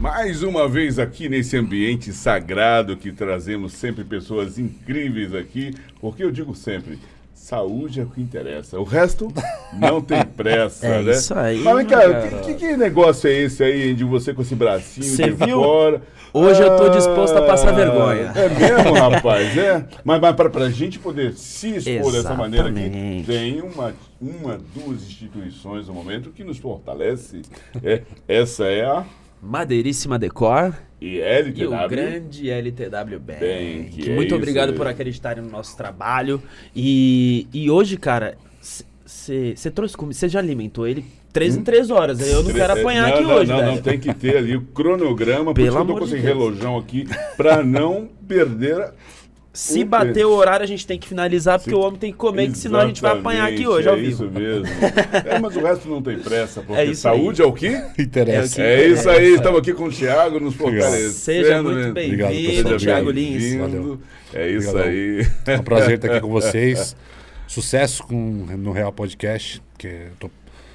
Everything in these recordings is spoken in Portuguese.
Mais uma vez aqui nesse ambiente sagrado que trazemos sempre pessoas incríveis aqui, porque eu digo sempre, saúde é o que interessa. O resto não tem pressa, É né? isso aí, Mas vem cá, que, que- negócio é esse aí de você com esse bracinho Cê de viu? fora? Hoje eu tô disposto a passar Ah, vergonha. É mesmo, rapaz, é? Mas, mas para a gente poder se expor dessa maneira aqui, Exatamente. tem uma, uma, duas instituições no momento que nos fortalece. É, essa é a Madeiríssima Decor e o ILTW. grande LTW Bank. Bem, que é Muito obrigado por acreditarem no nosso trabalho. E, e hoje, cara, você trouxe comigo, você já alimentou ele três em três horas. Eu não quero apanhar Hum? Não, aqui não, hoje, não, velho. não, tem que ter ali o cronograma, porque Pelo eu tô com de esse Deus. relojão aqui para não perder. Se Um bater o horário, a gente tem que finalizar, porque Sim. o homem tem que comer, que senão a gente vai apanhar aqui hoje, é ao vivo. isso mesmo. É, mas o resto não tem pressa, porque É saúde é o quê? É Interessa. o É que isso aí, estamos aqui com o Thiago nos fortalecendo. Seja muito? Obrigado, bem-vindo. Thiago. Lins. Valeu. É isso Obrigadão. aí. É um prazer estar aqui com vocês. Sucesso com, no Real Podcast, que eu tô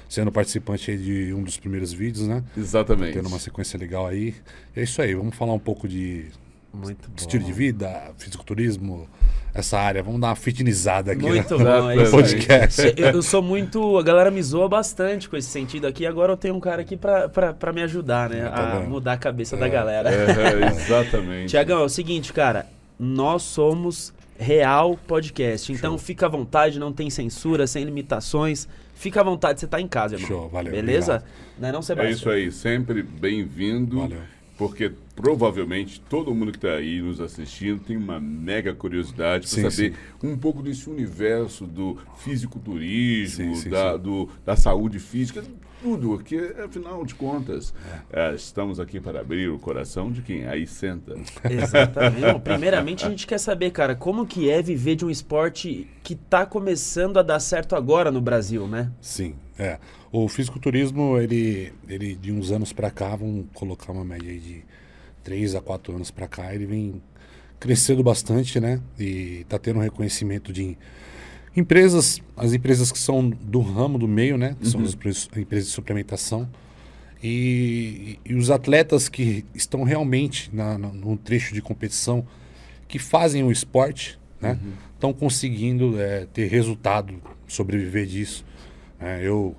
sendo participante aí de um dos primeiros vídeos, né? Exatamente. Tendo uma sequência legal aí. É isso aí, vamos falar um pouco de Muito bom. estilo de vida, fisiculturismo, essa área. Vamos dar uma fitnessada aqui Muito né? bom, é no isso podcast. Eu, eu sou muito. A galera me zoa bastante com esse sentido aqui. Agora eu tenho um cara aqui pra, pra, pra me ajudar, né? Tá a mudar a cabeça da galera. É, exatamente. Tiagão, é o seguinte, cara. Nós somos Real Podcast. Então fica à vontade, não tem censura, sem limitações. Fica à vontade, você tá em casa, irmão. Show, valeu, Beleza? obrigado. Não é não, É Sebastião? isso aí, sempre bem-vindo. Valeu. Porque provavelmente todo mundo que está aí nos assistindo tem uma mega curiosidade Sim, para saber um pouco desse universo do fisiculturismo, Sim, sim, da, sim. do- da saúde física, tudo, porque afinal de contas É. eh, estamos aqui para abrir o coração de quem aí senta. Exatamente. Primeiramente, a gente quer saber, cara, como que é viver de um esporte que tá começando a dar certo agora no Brasil, né? Sim, é. O fisiculturismo, ele, ele de uns anos pra cá, vamos colocar uma média aí de 3 a 4 anos pra cá, ele vem crescendo bastante, né? E tá tendo um reconhecimento de empresas, as empresas que são do ramo do meio, né? Que são as empresas de suplementação. E, e os atletas que estão realmente na, na, num trecho de competição, que fazem o esporte, né? Estão conseguindo é, ter resultado, sobreviver disso. né? eu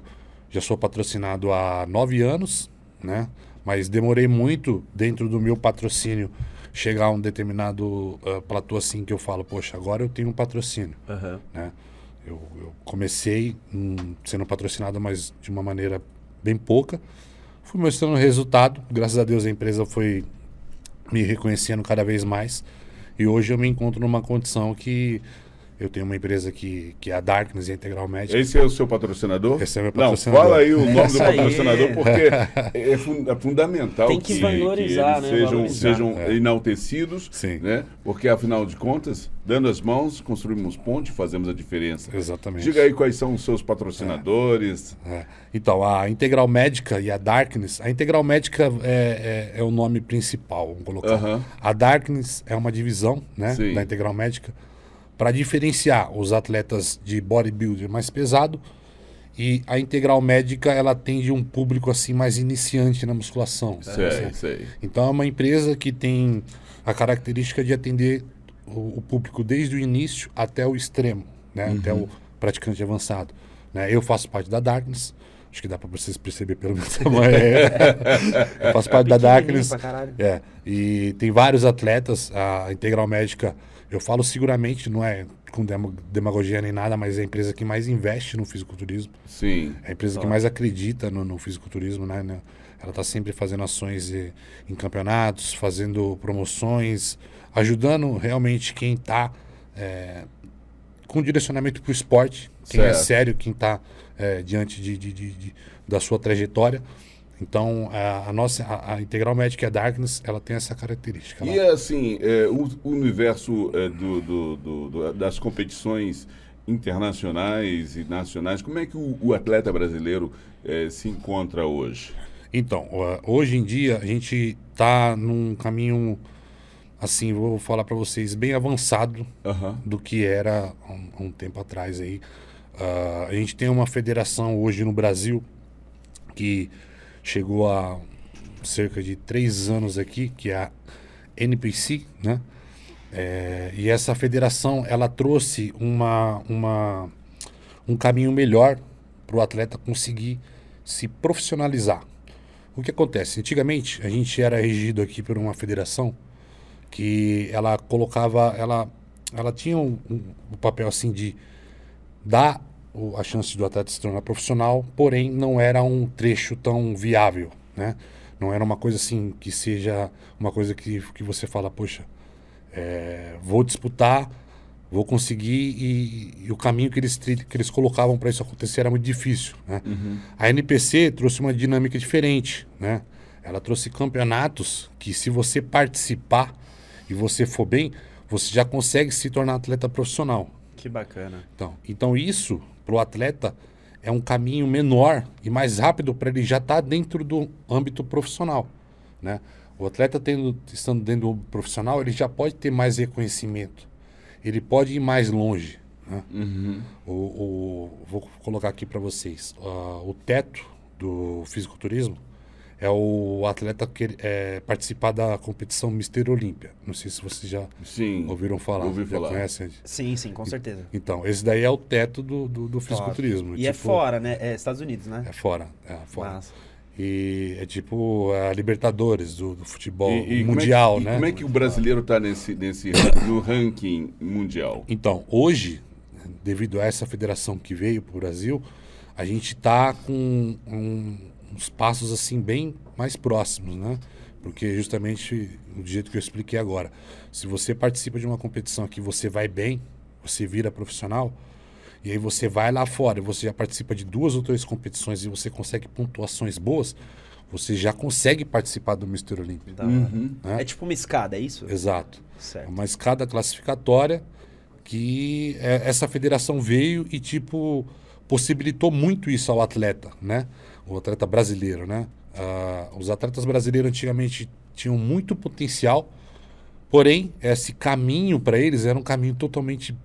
já sou patrocinado há nove anos, né? Mas demorei muito dentro do meu patrocínio chegar a um determinado ah, platô assim que eu falo, poxa, agora eu tenho um patrocínio Aham. né? Eu, eu comecei hum, sendo patrocinado, mas de uma maneira bem pouca. Fui mostrando resultado. Graças a Deus a empresa foi me reconhecendo cada vez mais. E hoje eu me encontro numa condição que eu tenho uma empresa que, que é a Darkness e a Integral Médica. Esse é o seu patrocinador? Esse é meu Não, patrocinador. fala aí o nome do Isso aí. patrocinador, porque é, fun- é fundamental Tem que valorizar, eles né? sejam, Valorizar. sejam É. enaltecidos, Sim. né? Porque afinal de contas, dando as mãos, construímos ponte e fazemos a diferença. Exatamente. Diga aí quais são os seus patrocinadores. É. Então, a Integral Médica e a Darkness. A Integral Médica é, é, é o nome principal, vamos colocar. Aham. A Darkness é uma divisão né, Sim. da Integral Médica para diferenciar os atletas de bodybuilder mais pesado. E a Integral Médica ela atende um público assim mais iniciante na musculação. Sei, sei. Então é uma empresa que tem a característica de atender o, o público desde o início até o extremo, né? Até o praticante avançado. Né? Eu faço parte da Darkness. Acho que dá para vocês perceber pelo meu tamanho. Eu faço parte da Pequenininho Darkness. É, e tem vários atletas, a Integral Médica, eu falo seguramente, não é com demagogia nem nada, mas é a empresa que mais investe no fisiculturismo. Sim. É a empresa que mais acredita no, no fisiculturismo, né? né? Ela está sempre fazendo ações eh, em campeonatos, fazendo promoções, ajudando realmente quem está com direcionamento para o esporte, quem é Certo. sério, quem está diante de, de- de- de- da sua trajetória. Então, a, a nossa, a, a Integral Médica a Darkness, ela tem essa característica. E Ela- assim, é, o o universo é, do, do- do- das competições internacionais e nacionais, como é que o, o atleta brasileiro é, se encontra hoje? Então, hoje em dia a gente está num caminho, assim, vou falar para vocês, bem avançado do que era há um, um tempo atrás aí. Ah, a gente tem uma federação hoje no Brasil que chegou a cerca de três anos aqui, que é a NPC, né? É, e essa federação ela trouxe uma, uma, um caminho melhor para o atleta conseguir se profissionalizar. O que acontece? Antigamente a gente era regido aqui por uma federação que ela colocava, ela, ela tinha um, um, um papel assim de dar a chance do atleta se tornar profissional, porém não era um trecho tão viável, né? Não era uma coisa assim que seja uma coisa que, que você fala, poxa, é, vou disputar, vou conseguir e, e, o caminho que eles, que eles colocavam para isso acontecer era muito difícil, né? Uhum. A NPC trouxe uma dinâmica diferente, né? Ela trouxe campeonatos que se você participar e você for bem, você já consegue se tornar atleta profissional. Que bacana. Então, então isso para o atleta é um caminho menor e mais rápido para ele já estar tá dentro do âmbito profissional, né? O atleta tendo, estando dentro do profissional, ele já pode ter mais reconhecimento, ele pode ir mais longe. Né? Uhum. O, o, vou colocar aqui para vocês uh, o teto do fisiculturismo é o atleta que é, participar da competição Mister Olímpia. Não sei se vocês já sim, ouviram falar. Ouvi falar. Conhecem? Sim, sim, com certeza. Então, esse daí é o teto do, do, do fisiculturismo. E é tipo, é fora, né? É Estados Unidos, né? É fora, é fora. E é tipo a Libertadores do, do futebol e, e mundial, como é, né? como é que o brasileiro está nesse, nesse, no ranking mundial? Então, hoje, devido a essa federação que veio para o Brasil, a gente está com um, uns passos assim bem mais próximos, né? Porque justamente do jeito que eu expliquei agora, se você participa de uma competição que você vai bem, você vira profissional, e aí você vai lá fora, você já participa de duas ou três competições e você consegue pontuações boas, você já consegue participar do Mister Olímpico. Uhum. Né? É tipo uma escada, é isso? Exato. Certo. É uma escada classificatória que é, essa federação veio e tipo possibilitou muito isso ao atleta, né? O atleta brasileiro, né? Uh, os atletas brasileiros antigamente tinham muito potencial, porém esse caminho para eles era um caminho totalmente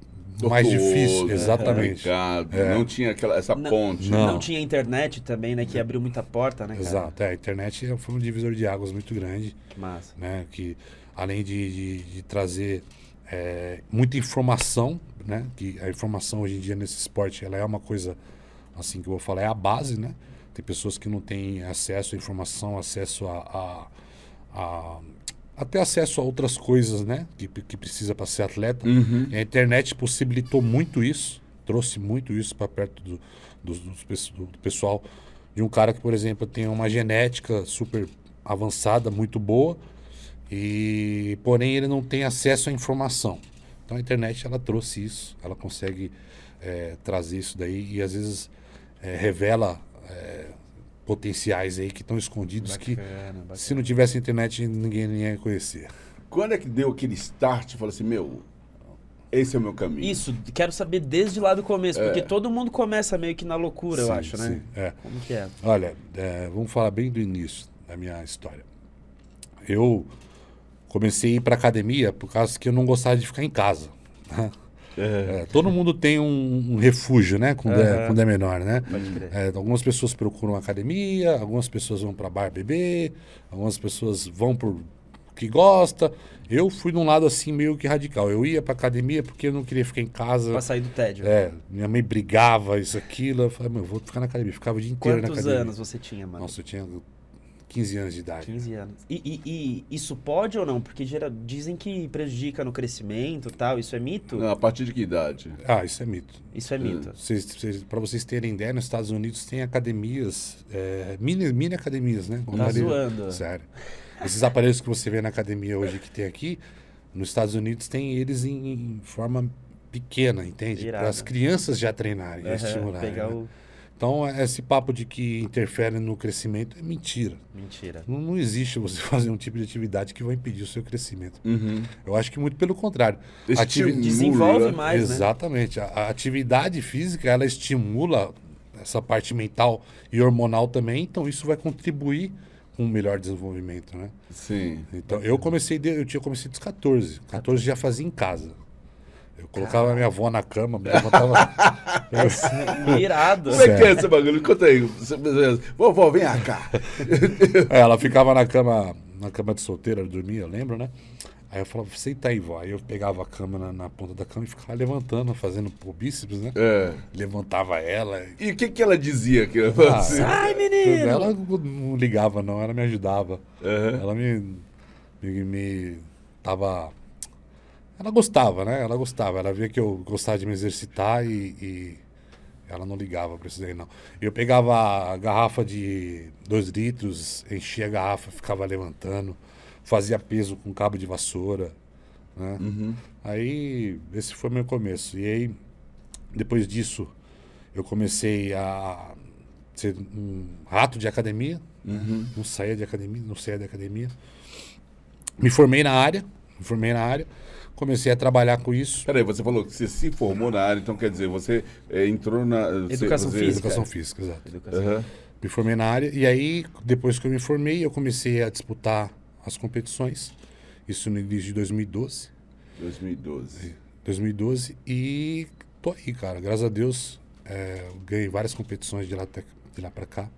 mais difícil, né? exatamente. É. Não tinha aquela, essa não, ponte. Não. não. tinha internet também, né? Que abriu muita porta, né? Cara? Exato, é, a internet foi um divisor de águas muito grande. Que massa. Né? Que além de, de, de trazer é, muita informação, né? Que a informação hoje em dia nesse esporte ela é uma coisa assim que eu vou falar é a base, né? Tem pessoas que não têm acesso à informação, acesso a, a, a até acesso a outras coisas, né? Que, que precisa para ser atleta. Uhum. A internet possibilitou muito isso, trouxe muito isso para perto do, do, do, do, pessoal. De um cara que, por exemplo, tem uma genética super avançada, muito boa, e porém ele não tem acesso à informação. Então a internet ela trouxe isso, ela consegue é, trazer isso daí e às vezes é, revela é, potenciais aí que estão escondidos bacana, que bacana. se não tivesse internet ninguém ia conhecer. Quando é que deu aquele start e falou assim, meu, esse é o meu caminho? Isso, quero saber desde lá do começo, é. porque todo mundo começa meio que na loucura, sim, eu acho, né? sim. né? É. Como que é? Olha, é, vamos falar bem do início da minha história. Eu comecei a ir para academia por causa que eu não gostava de ficar em casa. Né? É. É, todo mundo tem um, um refúgio, né? Quando, uhum. é, quando é menor, né? É, algumas pessoas procuram academia, algumas pessoas vão para bar beber, algumas pessoas vão por que gosta. Eu fui de um lado assim meio que radical. Eu ia para academia porque eu não queria ficar em casa. Pra sair do tédio. É, minha mãe brigava, isso, aquilo. Eu falei, meu, eu vou ficar na academia. ficava o dia inteiro Quantos na academia. Quantos anos você tinha, mano? Nossa, eu tinha 15 anos de idade. 15 anos. E, e, e, isso pode ou não? Porque gera, dizem que prejudica no crescimento e tal. Isso é mito? Não, a partir de que idade? Ah, isso é mito. Isso é mito. É. Para vocês terem ideia, nos Estados Unidos tem academias, é, mini, mini academias, né? Tá zoando. Sério. Esses aparelhos que você vê na academia hoje que tem aqui, nos Estados Unidos tem eles em, em forma pequena, entende? Para as crianças já treinarem, uhum, estimularem. Pegar né? o então, esse papo de que interfere no crescimento é mentira. Mentira. Não, não existe você fazer um tipo de atividade que vai impedir o seu crescimento. Uhum. Eu acho que muito pelo contrário. Ativi Desenvolve mais, né? Exatamente. Né? A, a atividade física, ela estimula essa parte mental e hormonal também, então isso vai contribuir com um melhor desenvolvimento, né? Sim. Então, eu comecei, de, eu tinha comecei dos 14. 14 já fazia em casa. Eu colocava a minha avó na cama, me levantava. Irado. Como é que é esse bagulho? Conta aí. Vovó, vem cá. É, ela ficava na cama, na cama de solteira, dormia, eu lembro, né? Aí eu falava, senta aí, vó. Aí eu pegava a cama na, na ponta da cama e ficava levantando, fazendo o bíceps, né? É. Levantava ela. E o que, que ela dizia? Que ela Ah, assim? Ai, menino! Ela não ligava, não, ela me ajudava. Aham. Ela me, me, me tava. Ela gostava, né? Ela gostava. Ela via que eu gostava de me exercitar e, e ela não ligava pra isso daí, não. Eu pegava a garrafa de dois litros, enchia a garrafa, ficava levantando, fazia peso com cabo de vassoura, né? Uhum. Aí, esse foi meu começo. E aí, depois disso, eu comecei a ser um rato de academia. Uhum. Não saía de academia, não saía da academia. Me formei na área, me formei na área, comecei a trabalhar com isso. Peraí, você falou que você se formou na área, então quer dizer, você é, entrou na. Educação você- física. Educação física, exato. Educação. Aham. Me formei na área e aí, depois que eu me formei, eu comecei a disputar as competições. Isso no início de 2012. 2012. 2012 e tô aí, cara. Graças a Deus, é, ganhei várias competições de lá, até, de lá pra cá.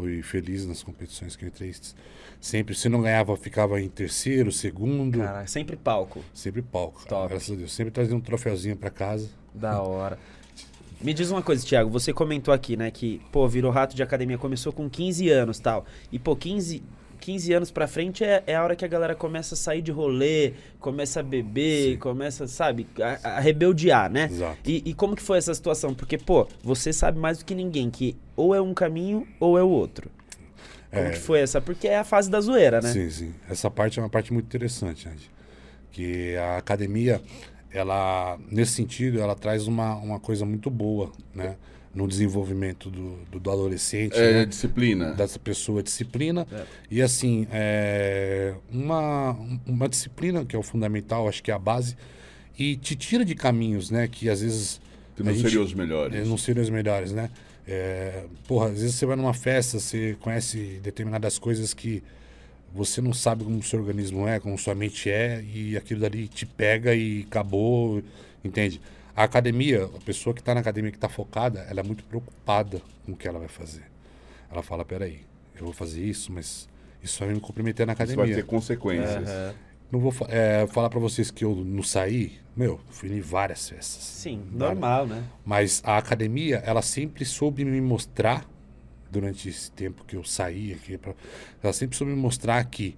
Fui feliz nas competições que eu entrei. Sempre, se não ganhava, ficava em terceiro, segundo. Cara, sempre palco. Sempre palco, Top. graças a Deus. Sempre trazia um troféuzinho pra casa. Da hora. Me diz uma coisa, Thiago, você comentou aqui, né, que, pô, virou rato de academia, começou com 15 anos tal. E, pô, 15, 15 anos pra frente é, é a hora que a galera começa a sair de rolê, começa a beber, Sim. começa, sabe, a, a rebeldear, né? Exato. E, e como que foi essa situação? Porque, pô, você sabe mais do que ninguém que ou é um caminho ou é o outro. Como É. que foi essa? Porque é a fase da zoeira, né? Sim, sim. Essa parte é uma parte muito interessante, Andy. Que a academia, ela, nesse sentido, ela traz uma, uma coisa muito boa, né? No desenvolvimento do, do, do adolescente, É, né? disciplina. dessa pessoa disciplina É. e assim é uma, uma disciplina que é o fundamental acho que é a base e te tira de caminhos né que às vezes Que não seriam os melhores. é, não seriam os melhores né é, porra às vezes você vai numa festa você conhece determinadas coisas que você não sabe como o seu organismo é como sua mente é e aquilo dali te pega e acabou entende a academia a pessoa que está na academia que está focada ela é muito preocupada com o que ela vai fazer ela fala, peraí, eu vou fazer isso, mas isso vai me comprometer na Isso vai academia. ter consequências. Aham. Não vou é, falar pra vocês que eu não saí, meu, fui em várias festas. Sim, Várias. normal, né? Mas a academia, ela sempre soube me mostrar, durante esse tempo que eu saí aqui, pra- ela sempre soube me mostrar que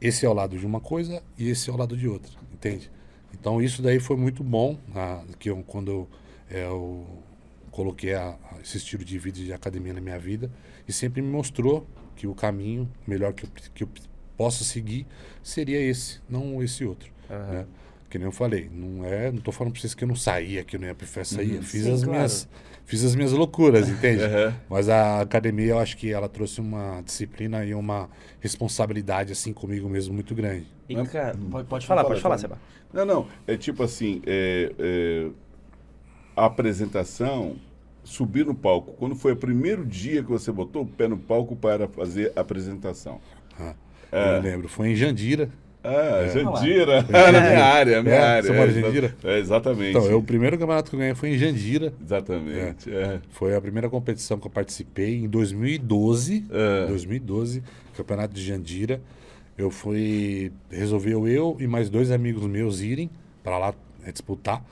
esse é o lado de uma coisa e esse é o lado de outra, entende? Então isso daí foi muito bom, ah, que eu, quando eu, é, eu coloquei a- esse estilo de vida de academia na minha vida e sempre me mostrou que o caminho melhor que eu, que eu possa seguir seria esse, não esse outro. Aham. né? Que nem eu falei, não é, não tô falando pra vocês que eu não saía, que eu não ia pra festa, saía. Fiz Sim, as claro. minhas fiz as minhas loucuras, entende? Aham. Mas a academia, eu acho que ela trouxe uma disciplina e uma responsabilidade assim comigo mesmo muito grande. E, cara, pode, pode falar, Fala, pode falar, fala. Seba. Não, não. É tipo assim, é, é, a apresentação, subir no palco. Quando foi o primeiro dia que você botou o pé no palco para fazer a apresentação? Ah, É. Eu lembro, foi em Jandira. Ah, É. Jandira. Na minha área, a minha É, área. você mora em Jandira? É, exatamente. Então, eu, o primeiro campeonato que eu ganhei foi em Jandira. Exatamente. É. Foi a primeira competição que eu participei em 2012. É. 2012, campeonato de Jandira. Eu fui. Resolveu eu e mais dois amigos meus irem para lá é, disputar.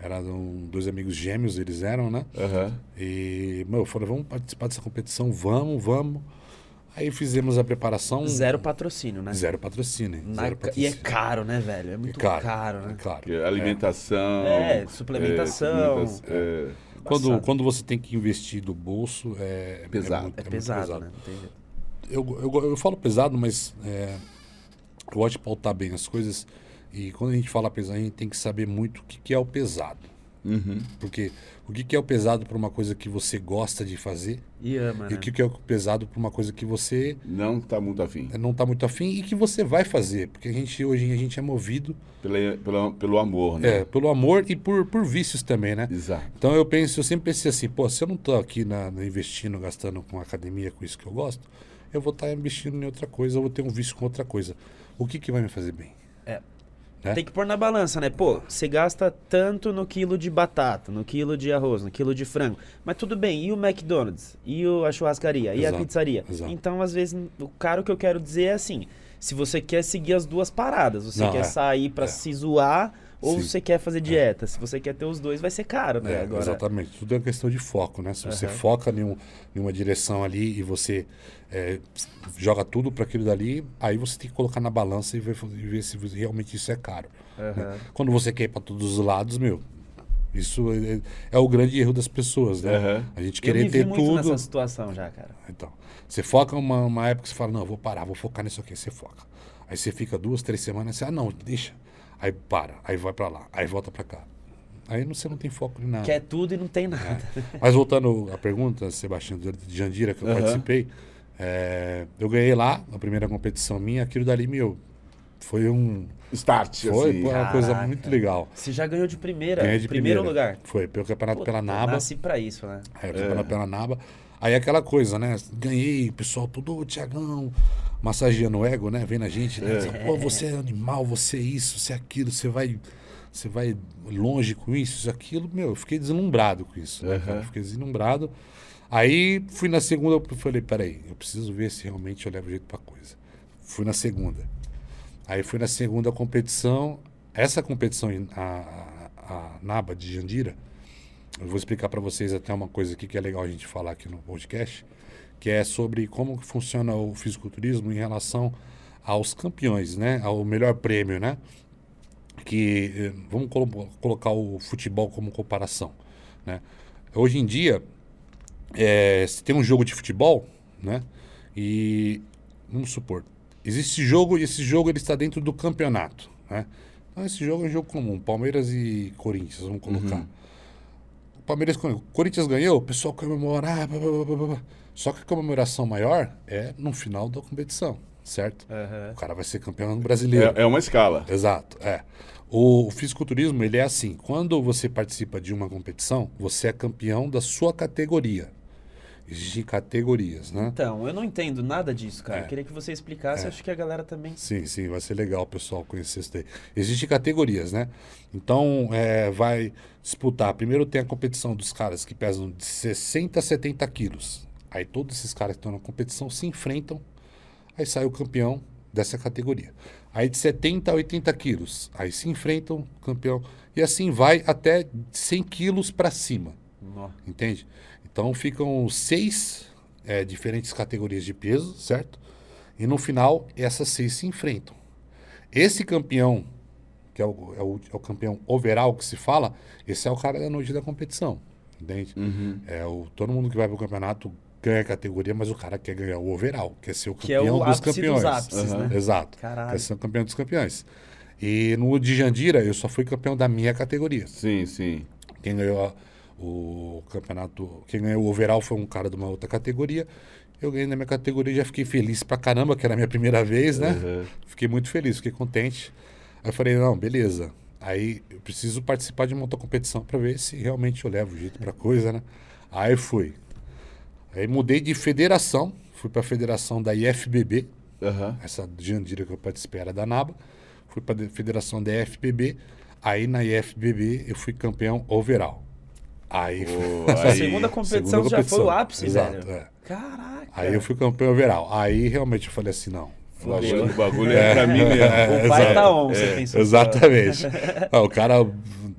Eram dois amigos gêmeos, eles eram, né? Aham. E, meu, eu falei, vamos participar dessa competição, vamos, vamos. Aí fizemos a preparação. Zero patrocínio, né? Zero patrocínio. Na zero ca- E patrocínio. é caro, né, velho? É muito É caro, caro, né? é caro. Que é Alimentação. É, suplementação. é, é, Quando, quando você tem que investir do bolso, é, Pesado. muito- É muito pesado, né? Não tem jeito. eu, eu, eu falo pesado, mas é, eu gosto de pautar bem as coisas. E quando a gente fala pesado, a gente tem que saber muito o que, que é o pesado. Uhum. Porque o que, que é o pesado para uma coisa que você gosta de fazer E ama, e né? o que, que é o pesado para uma coisa que você Não está muito afim. não está muito afim e que você vai fazer. Porque a gente hoje a gente é movido Pela, pela, pelo amor, né? é, pelo amor e por, por vícios também, né? Exato. Então eu penso, eu sempre pensei assim, pô, se eu não tô aqui na, na investindo, gastando com academia, com isso que eu gosto, eu vou estar investindo em outra coisa, eu vou ter um vício com outra coisa. O que que vai me fazer bem? Né? Tem que pôr na balança, né? Pô, você gasta tanto no quilo de batata, no quilo de arroz, no quilo de frango. Mas tudo bem, e o McDonald's? E o, a churrascaria? E Exato, a pizzaria? exato. Então, às vezes, o caro que eu quero dizer é assim: se você quer seguir as duas paradas, você Não, quer é, sair pra é. se zoar ou Sim. você quer fazer dieta. Se você quer ter os dois, vai ser caro, né? É, Agora, Exatamente. Tudo é uma questão de foco, né? Se você Aham. foca em, um- em uma direção ali e você é, joga tudo para aquilo dali, aí você tem que colocar na balança e ver, e ver se realmente isso é caro. né? Aham. Quando você quer ir para todos os lados, meu, isso é, é o grande erro das pessoas, né? Aham. A gente eu querer me vi ter muito tudo. nessa situação já, cara. Então, você foca uma, uma época que você fala, não, eu vou parar, vou focar nisso aqui, você foca. Aí você fica duas, três semanas, você, ah, não, deixa. Aí para, aí vai para lá, aí volta para cá. Aí você não tem foco em nada. Quer tudo e não tem nada. Mas voltando à pergunta, Sebastião, de Jandira, que eu Aham. participei, é, eu ganhei lá, a primeira competição minha, aquilo dali, meu, foi um. Start, Foi assim. uma coisa muito legal. Você já ganhou de primeira, Ganhei de primeiro primeira. lugar. Foi, pelo campeonato Puta, pela Naba. Nasci pra isso, né? Aí, o campeonato pela Naba. Aí aquela coisa, né? Ganhei, pessoal todo, ô Tiagão, massageando o ego, né? Vendo a gente, né? Dizendo, Pô, você é animal, você é isso, você é aquilo, você vai. Você vai longe com isso, isso, aquilo. Meu, eu fiquei deslumbrado com isso. Né? Aham. Fiquei deslumbrado. Aí fui na segunda, eu falei, peraí, eu preciso ver se realmente eu levo jeito pra coisa. Fui na segunda. Aí fui na segunda competição. Essa competição, a, a, a Naba de Jandira, eu vou explicar para vocês até uma coisa aqui que é legal a gente falar aqui no podcast, que é sobre como funciona o fisiculturismo em relação aos campeões, né? Ao melhor prêmio, né? Que eh, vamos colo- colocar o futebol como comparação, né? Hoje em dia, é, se tem um jogo de futebol, né? E vamos supor, existe jogo e esse jogo ele está dentro do campeonato, né? Então esse jogo é um jogo comum, Palmeiras e Corinthians, vamos colocar. O Palmeiras, o Corinthians ganhou, o pessoal comemora, ah, blá, blá, blá, blá. Só que a comemoração maior é no final da competição, certo? Aham. O cara vai ser campeão brasileiro. É, é uma escala. Exato, é. O, o fisiculturismo, ele é assim, quando você participa de uma competição, você é campeão da sua categoria. Existem categorias, né? Então, eu não entendo nada disso, cara. É. Eu queria que você explicasse, É. acho que a galera também. Sim, sim, vai ser legal o pessoal conhecer isso daí. Existem categorias, né? Então, é, vai disputar. Primeiro tem a competição dos caras que pesam de 60 a 70 quilos. Aí todos esses caras que estão na competição se enfrentam. Aí sai o campeão dessa categoria. Aí de 70 a 80 quilos. Aí se enfrentam, campeão. E assim vai até 100 quilos para cima. Nó. Entende? Então ficam seis é, diferentes categorias de peso, certo? E no final, essas seis se enfrentam. Esse campeão, que é o, é o, é o campeão overall que se fala, esse é o cara da noite da competição. Entende? Uhum. É o, todo mundo que vai pro campeonato ganha a categoria, mas o cara quer ganhar o overall, quer ser o Que é campeão o dos campeões. dos ápices, Aham. né? Exato. Caralho. Quer ser o campeão dos campeões. E no de Jandira, eu só fui campeão da minha categoria. Sim, sim. Quem ganhou o campeonato, quem ganhou o overall foi um cara de uma outra categoria. Eu ganhei na minha categoria e já fiquei feliz pra caramba, que era a minha primeira vez, né? Uhum. Fiquei muito feliz, fiquei contente. Aí eu falei, não, beleza. Aí eu preciso participar de uma outra competição pra ver se realmente eu levo jeito pra coisa, né? Aí fui. Aí mudei de federação, fui pra federação da IFBB, Aham. essa Jandira que eu participei era da NABA. Fui para a federação da IFBB. Aí na IFBB eu fui campeão overall. Aí, Sua aí- segunda competição segunda já foi o competição. ápice, Exato, velho. é. Caraca. aí eu fui campeão overall. Aí realmente eu falei assim, não. O bagulho, o bagulho é pra mim mesmo. O pai exato. tá on, você pensou. Exatamente. Ah, o cara,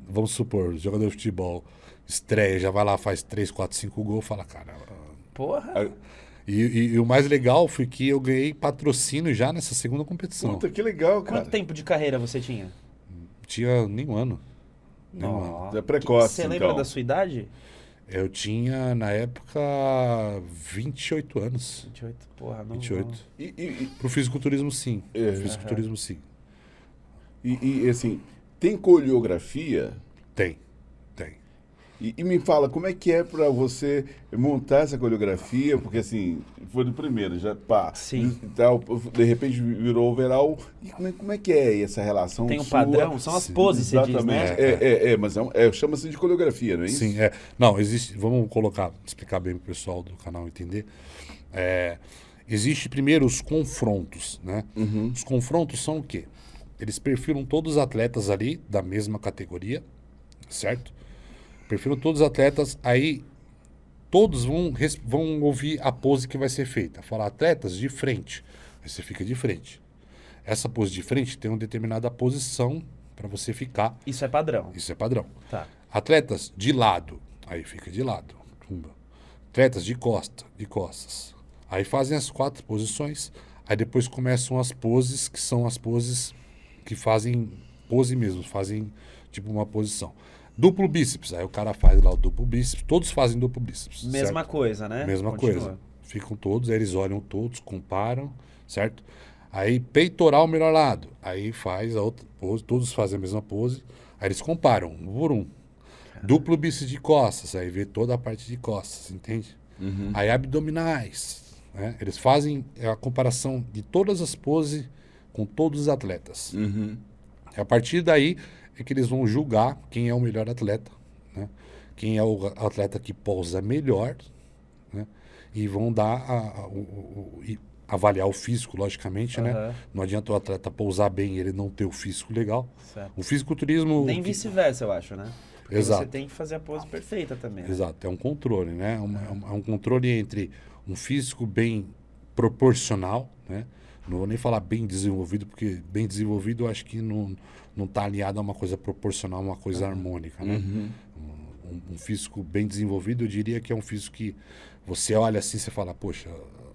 vamos supor, jogador de futebol, estreia, já vai lá, faz 3, 4, 5 gols, fala, cara. Porra. E, e- e o mais legal foi que eu ganhei patrocínio já nessa segunda competição. Puta, que legal, cara. Quanto tempo de carreira você tinha? Tinha nem um ano. Nem um ano. É precoce, Você lembra então. da sua idade? Eu tinha, na época, 28 anos. 28. Porra, não. 28. E, e- e- Pro fisiculturismo, sim. É. Pro fisiculturismo, sim. e- e, assim, tem coreografia? Tem. Tem. E, e me fala, como é que é pra você montar essa coreografia? Porque assim, foi do primeiro, já pá. Sim. Tal, de repente virou overall. E como é, como é que é essa relação? Tem um sua? padrão? São as Sim, poses, você diz, Exatamente. né? É, é, é, mas é, é, chama-se de coreografia, não é isso? Sim, é. Não, existe. Vamos colocar, explicar bem pro pessoal do canal entender. É, existe primeiro os confrontos, né? Uhum. Os confrontos são o quê? eles perfilam todos os atletas ali da mesma categoria, certo? Perfilam todos os atletas, aí todos vão, vão ouvir a pose que vai ser feita. Fala atletas de frente, aí você fica de frente. Essa pose de frente tem uma determinada posição para você ficar, Isso é padrão. isso é padrão. Tá. Atletas de lado, aí fica de lado. Tumba. Atletas de costa, de costas. Aí fazem as quatro posições, aí depois começam as poses, que são as poses que fazem pose mesmo, fazem tipo uma posição. Duplo bíceps, aí o cara faz lá o duplo bíceps, todos fazem duplo bíceps. Mesma certo? coisa, né? Mesma Continua. coisa. Ficam todos, aí eles olham todos, comparam, certo? Aí peitoral melhor lado. Aí faz a outra pose, todos fazem a mesma pose. Aí eles comparam, um por um. Duplo bíceps de costas, aí vê toda a parte de costas, entende? Aí abdominais, né? Eles fazem a comparação de todas as poses com todos os atletas. Uhum. A partir daí é que eles vão julgar quem é o melhor atleta, né? quem é o atleta que pousa melhor, né? e vão dar a- a- o- o- avaliar o físico, logicamente, né? Aham. Não adianta o atleta pousar bem e ele não ter o físico legal. Certo. O fisiculturismo... Nem vice-versa, eu acho, né? Porque Exato. você tem que fazer a pose perfeita também. né? Exato, é um controle, né? É é um- é um controle entre um físico bem proporcional, né? Não vou nem falar bem desenvolvido, porque bem desenvolvido eu acho que não, não tá alinhado a uma coisa proporcional, uma coisa harmônica, né? Um, um físico bem desenvolvido, eu diria que é um físico que você olha assim e você fala, poxa,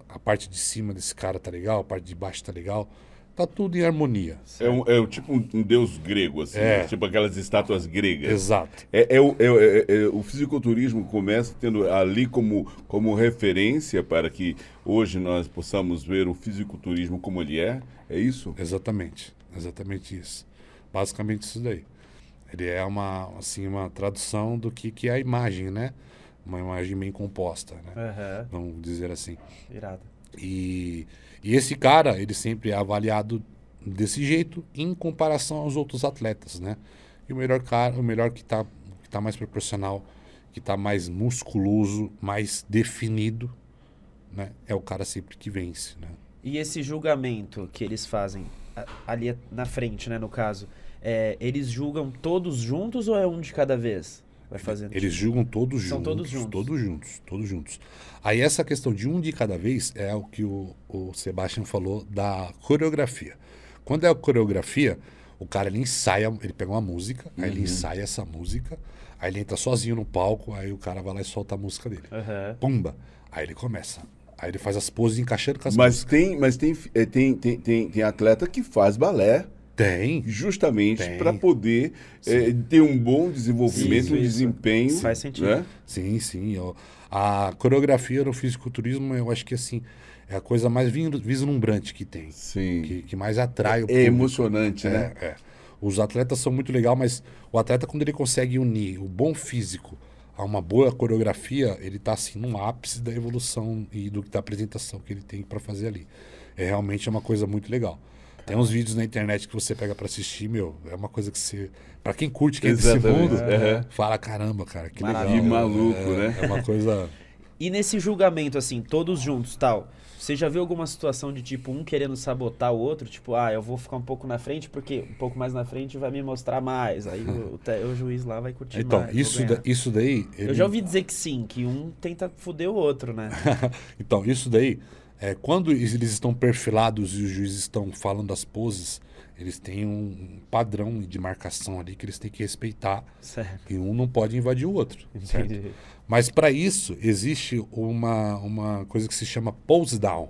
a parte de cima desse cara tá legal, a parte de baixo tá legal, tá tudo em harmonia. É, um, é tipo um, um deus grego, assim, É. né? tipo aquelas estátuas gregas. Exato. É, é o- é é- é- o fisiculturismo começa tendo ali como, como referência para que hoje nós possamos ver o fisiculturismo como ele é. É isso? Exatamente, exatamente isso. Basicamente isso daí. Ele é uma, assim, uma tradução do que, que é a imagem, né? Uma imagem bem composta, né? Aham. Vamos dizer assim. Irado. E, e esse cara, ele sempre é avaliado desse jeito em comparação aos outros atletas, né? E o melhor cara, o melhor que está que tá mais proporcional, que está mais musculoso, mais definido, né? É o cara sempre que vence, né? E esse julgamento que eles fazem ali na frente, né, no caso, é, eles julgam todos juntos ou é um de cada vez? Vai fazendo. Eles julgam todos São juntos. todos juntos. Todos juntos, todos juntos. Aí essa questão de um de cada vez é o que o, o Sebastian falou da coreografia. Quando é a coreografia, o cara ele ensaia, ele pega uma música, aí Uhum. ele ensaia essa música, aí ele entra sozinho no palco, aí o cara vai lá e solta a música dele. Aham. Pumba! Aí ele começa. Aí ele faz as poses encaixando com as Mas músicas. tem, mas tem, é, tem, tem, tem, tem atleta que faz balé Tem. justamente para poder é, ter um bom desenvolvimento, Isso, um isso. desempenho. Faz sentido. né? Sim, sim. ó. A coreografia no fisiculturismo, eu acho que assim, é a coisa mais vislumbrante que tem. Sim. que, que mais atrai o É público. emocionante, né? É, é. Os atletas são muito legais, mas o atleta, quando ele consegue unir o bom físico a uma boa coreografia, ele está assim no ápice da evolução e do, da apresentação que ele tem para fazer ali. É realmente uma coisa muito legal. Tem uns vídeos na internet que você pega para assistir, meu, é uma coisa que você, para quem curte que é desse mundo, aham. fala caramba, cara, que legal. Maravilha. Que maluco, é, né? É uma coisa E nesse julgamento, assim, todos juntos tal, você já viu alguma situação de tipo um querendo sabotar o outro? Tipo, ah, eu vou ficar um pouco na frente porque um pouco mais na frente vai me mostrar mais. Aí o, o o juiz lá vai curtir Então, mais. vou isso, da- isso daí. Eu ele- já ouvi dizer que sim, que um tenta foder o outro, né? então, isso daí, é, quando eles estão perfilados e os juízes estão falando das poses, eles têm um padrão de marcação ali que eles têm que respeitar certo. e um não pode invadir o outro. Mas para isso, existe uma, uma coisa que se chama pose down.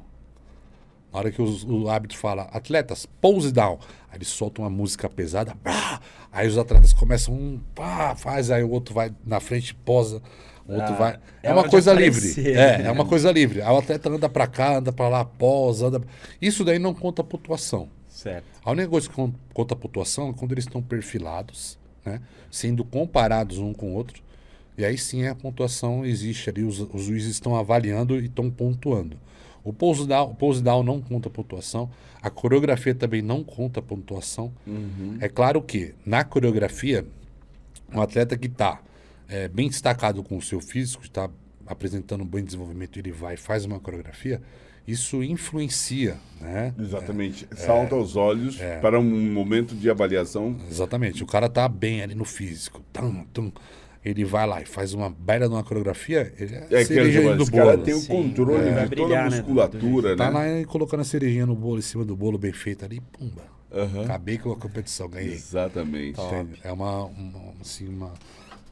Na hora que os- o árbitro fala, atletas, pose down. Aí eles soltam uma música pesada, pá, aí os atletas começam, um, pá, faz, aí o outro vai na frente, posa, o outro Ah, vai. é É, uma coisa aparecer, livre. né? É, é uma coisa livre. O atleta anda pra cá, anda pra lá, posa, anda. Isso daí não conta pontuação. Certo. A única coisa que con- conta pontuação é quando eles estão perfilados, né? sendo comparados um com o outro. E aí sim a pontuação existe ali, os, os juízes estão avaliando e estão pontuando. O pose, down, o pose down não conta pontuação, a coreografia também não conta pontuação. É claro que na coreografia, um atleta que está bem destacado com o seu físico, está apresentando um bom desenvolvimento, ele vai e faz uma coreografia, isso influencia, né? Exatamente. Salta aos olhos para um momento de avaliação. Exatamente. O cara tá bem ali no físico. Tum, tum. Ele vai lá e faz uma baita de uma coreografia, ele é, É que cerejinha do esse cara bolo. tem o Sim, controle vai de brilhar, toda a né, musculatura, Tá né? lá e colocando a cerejinha no bolo, em cima do bolo bem feito ali, pumba. Aham. Acabei com a competição, ganhei. Exatamente. Entende? É uma, uma, assim, uma,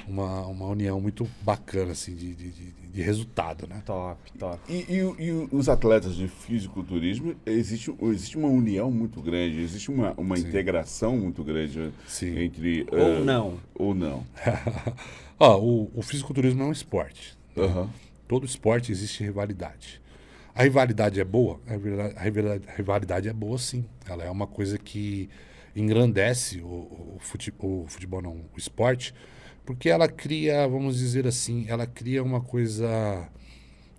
uma, uma união muito bacana assim, de, de, de, de resultado, né? Top, top. E, e e os atletas de fisiculturismo, existe, existe uma união muito grande, existe uma, uma integração muito grande Sim. entre. Ou eh, não. Ou não. Ó, o, o fisiculturismo é um esporte. Aham. Todo esporte existe rivalidade. A rivalidade é boa? A rivalidade, a rivalidade- a rivalidade é boa, sim. Ela é uma coisa que engrandece o, o, fute- o futebol, não, o esporte, porque ela cria, vamos dizer assim, ela cria uma coisa,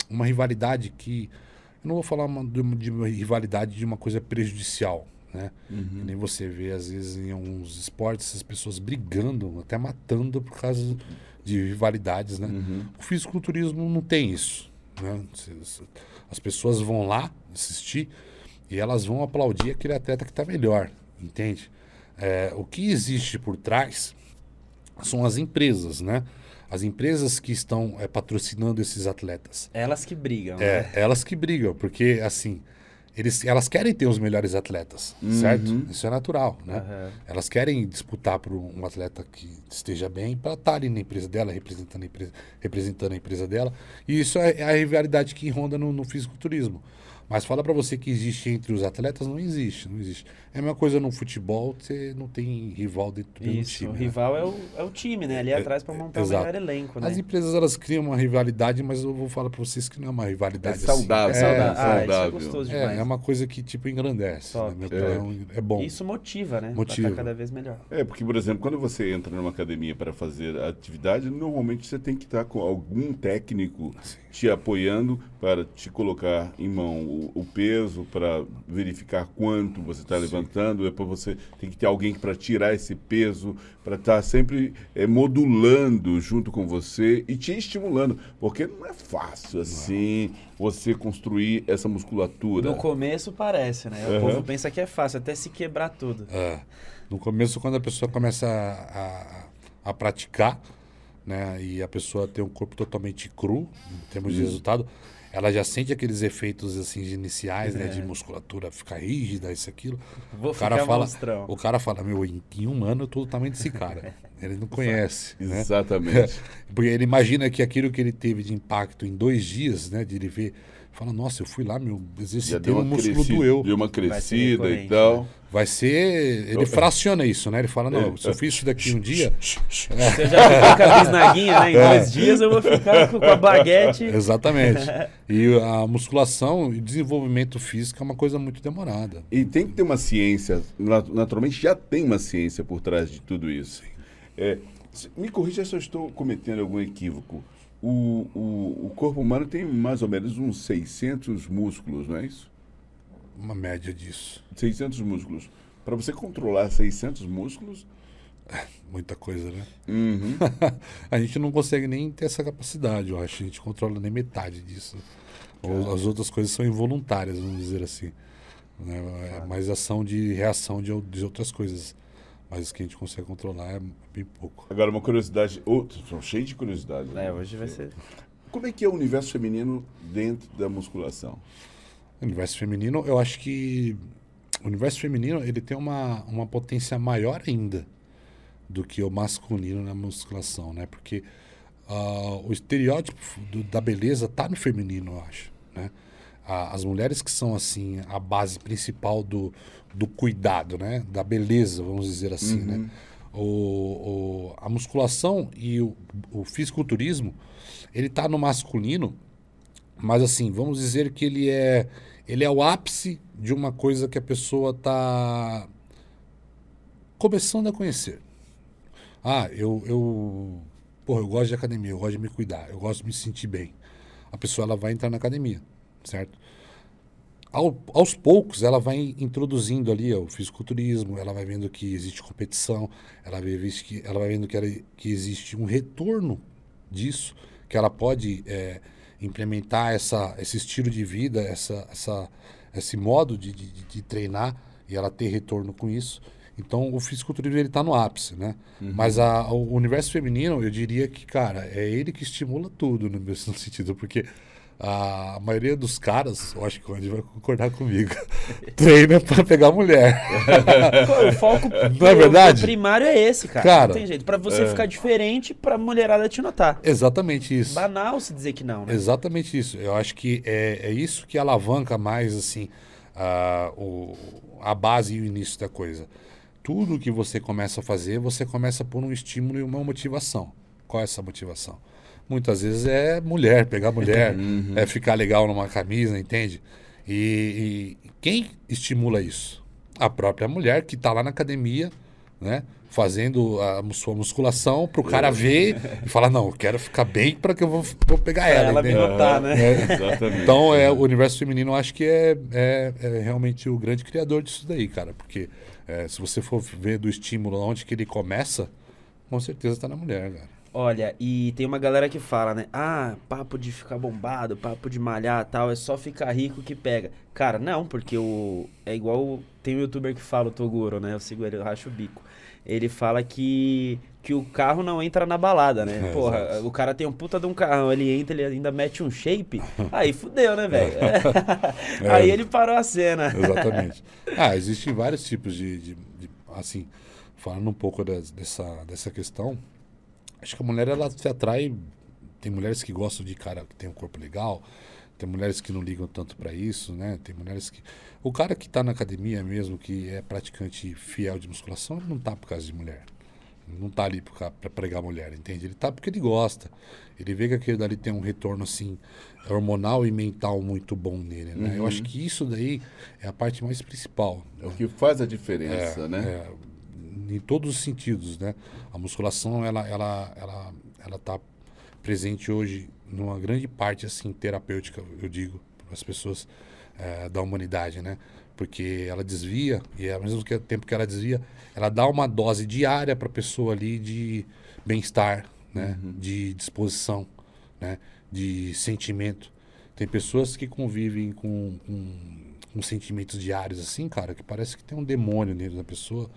uma rivalidade que, eu não vou falar de, uma, de rivalidade de uma coisa prejudicial, né? Que nem você vê, às vezes, em alguns esportes, as pessoas brigando, até matando por causa de rivalidades, né? O fisiculturismo não tem isso, né? As pessoas vão lá assistir e elas vão aplaudir aquele atleta que está melhor, entende? É, o que existe por trás são as empresas, né? As empresas que estão é, patrocinando esses atletas. Elas que brigam. É, né? elas que brigam, porque assim, eles, elas querem ter os melhores atletas, certo? Isso é natural, né? Aham. Elas querem disputar por um atleta que esteja bem para estar ali na empresa dela, representando a empresa, representando a empresa dela. E isso é, é a rivalidade que ronda no, no fisiculturismo. Mas fala para você que existe entre os atletas, não existe, não existe. É a mesma coisa no futebol, você não tem rival dentro do Isso, time. o né? rival é o, é o time, né? Ali atrás pra montar exato. o melhor elenco, né? As empresas elas criam uma rivalidade, mas eu vou falar para vocês que não é uma É rivalidade assim. saudável. É, Saudável. É, ah, isso é saudável. gostoso É, demais. é uma coisa que tipo engrandece. Opinião, é. bom. Isso motiva, né? Motiva. Pra tá cada vez melhor. É, porque, por exemplo, quando você entra numa academia para fazer atividade, normalmente você tem que estar com algum técnico te apoiando para te colocar em mão o, o peso, para verificar quanto você está levantando. Depois você tem que ter alguém para tirar esse peso, para estar sempre eh, modulando junto com você e te estimulando. Porque não é fácil assim você construir essa musculatura. No começo parece, né? O Aham. povo pensa que é fácil, até se quebrar tudo. É. No começo, quando a pessoa começa a, a, a praticar, né, e a pessoa tem um corpo totalmente cru, em termos de resultado, ela já sente aqueles efeitos assim iniciais, né, de musculatura ficar rígida, isso aquilo. Vou o cara ficar fala, monstrão. o cara fala, meu, em, em um ano eu tô do tamanho desse cara. Ele não conhece, né? Exatamente. Porque ele imagina que aquilo que ele teve de impacto em dois dias, né, de ele ver, fala, nossa, eu fui lá, meu, exercitei o uma, músculo crescida, doeu. deu uma crescida e tal. Vai ser. Ele fraciona isso, né? Ele fala, não, se eu fiz isso daqui um dia. Se eu já fiquei com a bisnaguinha, né? Em dois dias eu vou ficar com a baguete. Exatamente. E a musculação e desenvolvimento físico é uma coisa muito demorada. E tem que ter uma ciência, nat- naturalmente já tem uma ciência por trás de tudo isso. É, me corrija se eu estou cometendo algum equívoco. O, o, o corpo humano tem mais ou menos uns 600 músculos, não é isso? Uma média disso. 600 músculos. Para você controlar 600 músculos, Muita coisa, né? uhum, a gente não consegue nem ter essa capacidade, eu acho. A gente controla nem metade disso. Ou as outras coisas são involuntárias, vamos dizer assim. Né? É mais ação de reação de, de outras coisas. Mas o que a gente consegue controlar é bem pouco. agora uma curiosidade, outro, são cheio de curiosidade. É, hoje vai ser. Como é que é o universo feminino dentro da musculação? O universo feminino, eu acho que o universo feminino ele tem uma, uma potência maior ainda do que o masculino na musculação, né? Porque ah, o estereótipo do- da beleza tá no feminino, eu acho, né? A- as mulheres que são assim a base principal do, do cuidado, né? Da beleza, vamos dizer assim, né? O, o- a musculação e o, o fisiculturismo ele tá no masculino mas assim, vamos dizer que ele é ele é o ápice de uma coisa que a pessoa está começando a conhecer. Ah, eu eu porra, eu gosto de academia, eu gosto de me cuidar, eu gosto de me sentir bem. A pessoa ela vai entrar na academia, certo? Ao- aos poucos ela vai introduzindo ali ó, o fisiculturismo, ela vai vendo que existe competição, ela vai, ver que, ela vai vendo que, ela- que existe um retorno disso, que ela pode é, implementar essa, esse estilo de vida, essa, essa, esse modo de, de, de treinar e ela ter retorno com isso. Então o fisiculturismo ele está no ápice, né? Uhum. Mas a, o universo feminino, eu diria que, cara, é ele que estimula tudo no meu sentido, porque a maioria dos caras, eu acho que o Andy vai concordar comigo, treina para pegar mulher. Pô, o foco Não é verdade? primário é esse, cara. Cara, não tem jeito. Para você é. ficar diferente, pra mulherada te notar. Exatamente isso. Banal se dizer que não, né? Exatamente isso. Eu acho que é, é isso que alavanca mais assim a, o, a base e o início da coisa. Tudo que você começa a fazer, você começa por um estímulo e uma motivação. Qual é essa motivação? Muitas vezes é mulher, pegar mulher, é ficar legal numa camisa, entende? E, e quem estimula isso? A própria mulher que está lá na academia, né? Fazendo a sua musculação para o cara ver e falar, não, eu quero ficar bem para que eu vou, vou pegar Pra ela. ela me notar, né? É. Exatamente. Então, é, o universo feminino eu acho que é, é, é realmente o grande criador disso daí, cara. Porque é, se você for ver do estímulo onde que ele começa, com certeza está na mulher, cara. Olha, e tem uma galera que fala, né? Ah, papo de ficar bombado, papo de malhar tal, é só ficar rico que pega. Cara, não, porque o. É igual. Tem um youtuber que fala, o Toguro, né? Eu sigo ele, eu racho o bico. Ele fala que. Que o carro não entra na balada, né? É, Porra, exato. o cara tem um puta de um carrão, ele entra, ele ainda mete um shape. Aí fudeu, né, velho? Aí ele parou a cena. Exatamente. ah, existem vários tipos de, de- de- Assim, falando um pouco das- dessa, dessa questão, acho que a mulher ela se atrai. Tem mulheres que gostam de cara que tem um corpo legal, tem mulheres que não ligam tanto para isso, né? Tem mulheres que. O cara que tá na academia mesmo, que é praticante fiel de musculação, ele não tá por causa de mulher. Ele não tá ali para pregar mulher, entende? Ele tá porque ele gosta. Ele vê que aquele dali tem um retorno assim hormonal e mental muito bom nele, né? Eu acho que isso daí é a parte mais principal. É o que faz a diferença, É, né? é, em todos os sentidos, né? A musculação ela ela ela ela tá presente hoje numa grande parte assim terapêutica, eu digo, para as pessoas eh, da humanidade, né? Porque ela desvia e ao mesmo tempo que ela desvia, ela dá uma dose diária para a pessoa ali de bem-estar, né? De disposição, né? De sentimento. Tem pessoas que convivem com, com, com sentimentos diários assim, cara, que parece que tem um demônio dentro da pessoa.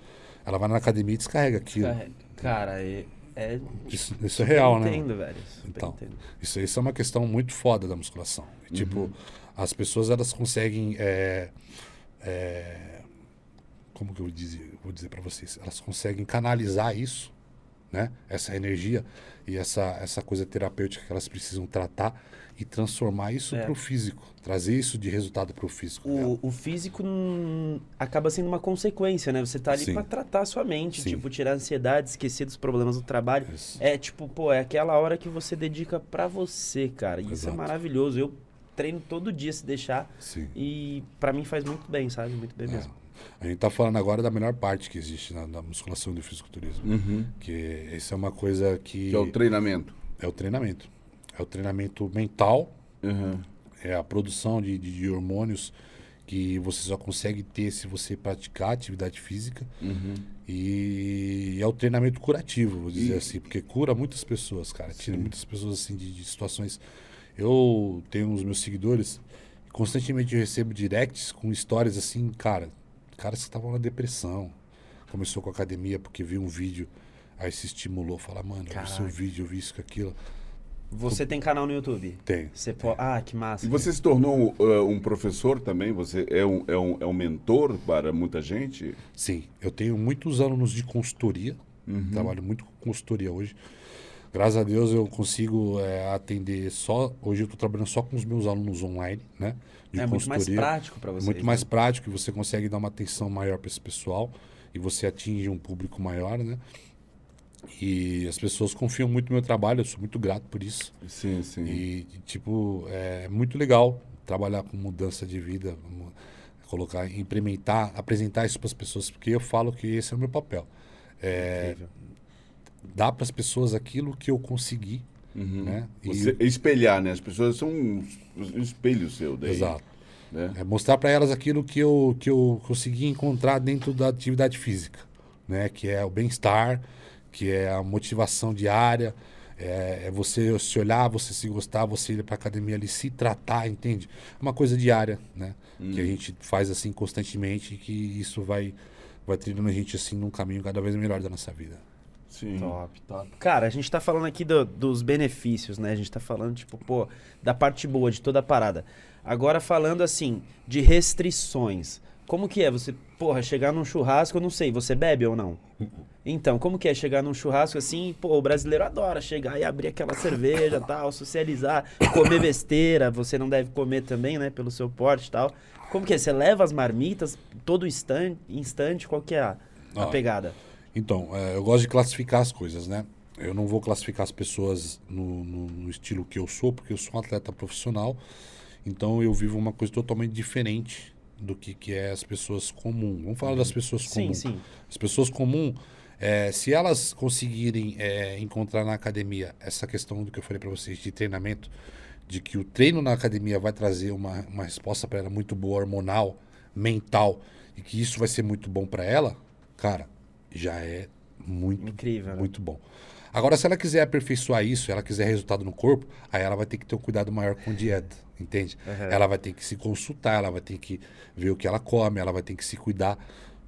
Ela vai na academia e descarrega aquilo. Cara, Cara, é. é Isso, isso é real, né? Entendo, velho. Então, entendo. isso, isso é uma questão muito foda da musculação. Tipo, as pessoas elas conseguem. é, é, como que eu vou dizer, vou dizer para vocês? Elas conseguem canalizar isso, né? Essa energia e essa, essa coisa terapêutica que elas precisam tratar e transformar isso É. para o físico, trazer isso de resultado para o físico. né? O, físico hum, acaba sendo uma consequência, né? Você tá ali pra tratar a sua mente, Sim. tipo, tirar a ansiedade, esquecer dos problemas do trabalho. Isso. É tipo, pô, é aquela hora que você dedica pra você, cara. E isso é maravilhoso. Eu treino todo dia se deixar Sim. e pra mim faz muito bem, sabe? Muito bem É. mesmo. A gente tá falando agora da melhor parte que existe na, na musculação e do fisiculturismo. Uhum. Que isso é uma coisa que Que é o treinamento. é o treinamento. É o treinamento mental, Uhum. é a produção de, de- de hormônios que você só consegue ter se você praticar atividade física. Uhum. E é o treinamento curativo, vou dizer E- assim, porque cura muitas pessoas, cara. Tira muitas pessoas assim de, de situações. Eu tenho os meus seguidores, constantemente eu recebo directs com histórias assim, cara, caras que estavam na depressão. Começou com a academia porque viu um vídeo, aí se estimulou, fala, mano, eu vi seu Caraca. vídeo, eu vi isso, aquilo. Você tem canal no YouTube? Tem. Você pode... Ah, que massa. E você se tornou uh, um professor também? Você é um, é, um, é um mentor para muita gente? Sim, eu tenho muitos alunos de consultoria, Uhum. trabalho muito com consultoria hoje. Graças a Deus eu consigo é, atender só. Hoje eu estou trabalhando só com os meus alunos online, né? De é muito mais consultoria. prático pra você. Muito mais prático e você consegue dar uma atenção maior para esse pessoal e você atinge um público maior, né? E as pessoas confiam muito no meu trabalho, eu sou muito grato por isso. Sim, sim. E, tipo, é muito legal trabalhar com mudança de vida, colocar, implementar, apresentar isso para as pessoas, porque eu falo que esse é o meu papel. É, Incrível. dar para as pessoas aquilo que eu consegui, Uhum. né? E- Você espelhar, né? As pessoas são um espelho seu daí. Exato. Né? É mostrar para elas aquilo que eu, que eu consegui encontrar dentro da atividade física, né? Que é o bem-estar, que é a motivação diária, É, é você se olhar, você se gostar, você ir pra academia ali, se tratar, entende? É uma coisa diária, né? Que a gente faz assim constantemente e que isso vai, vai trilhando a gente assim num caminho cada vez melhor da nossa vida. Sim. Top, top. Cara, a gente tá falando aqui do- dos benefícios, né? A gente tá falando, tipo, pô, da parte boa de toda a parada. Agora falando assim, de restrições. Como que é você, porra, chegar num churrasco, eu não sei, você bebe ou não? Então, como que é chegar num churrasco assim, pô, o brasileiro adora chegar e abrir aquela cerveja, tal, socializar, comer besteira, você não deve comer também, né, pelo seu porte e tal. Como que é? Você leva as marmitas todo instante, instante qual que é a, a Ó, pegada? Então, é, eu gosto de classificar as coisas, né? Eu não vou classificar as pessoas no, no- no estilo que eu sou, porque eu sou um atleta profissional. Então, eu vivo uma coisa totalmente diferente do que, que é as pessoas comuns. Vamos falar das pessoas Sim, comuns. sim. As pessoas comuns, é, se elas conseguirem é, encontrar na academia essa questão do que eu falei para vocês de treinamento, de que o treino na academia vai trazer uma, uma resposta para ela muito boa, hormonal, mental, e que isso vai ser muito bom para ela, cara, já é muito, Incrível, né? muito bom. Agora, se ela quiser aperfeiçoar isso, ela quiser resultado no corpo, aí ela vai ter que ter um cuidado maior com dieta, entende? Uhum. Ela vai ter que se consultar, ela vai ter que ver o que ela come, ela vai ter que se cuidar.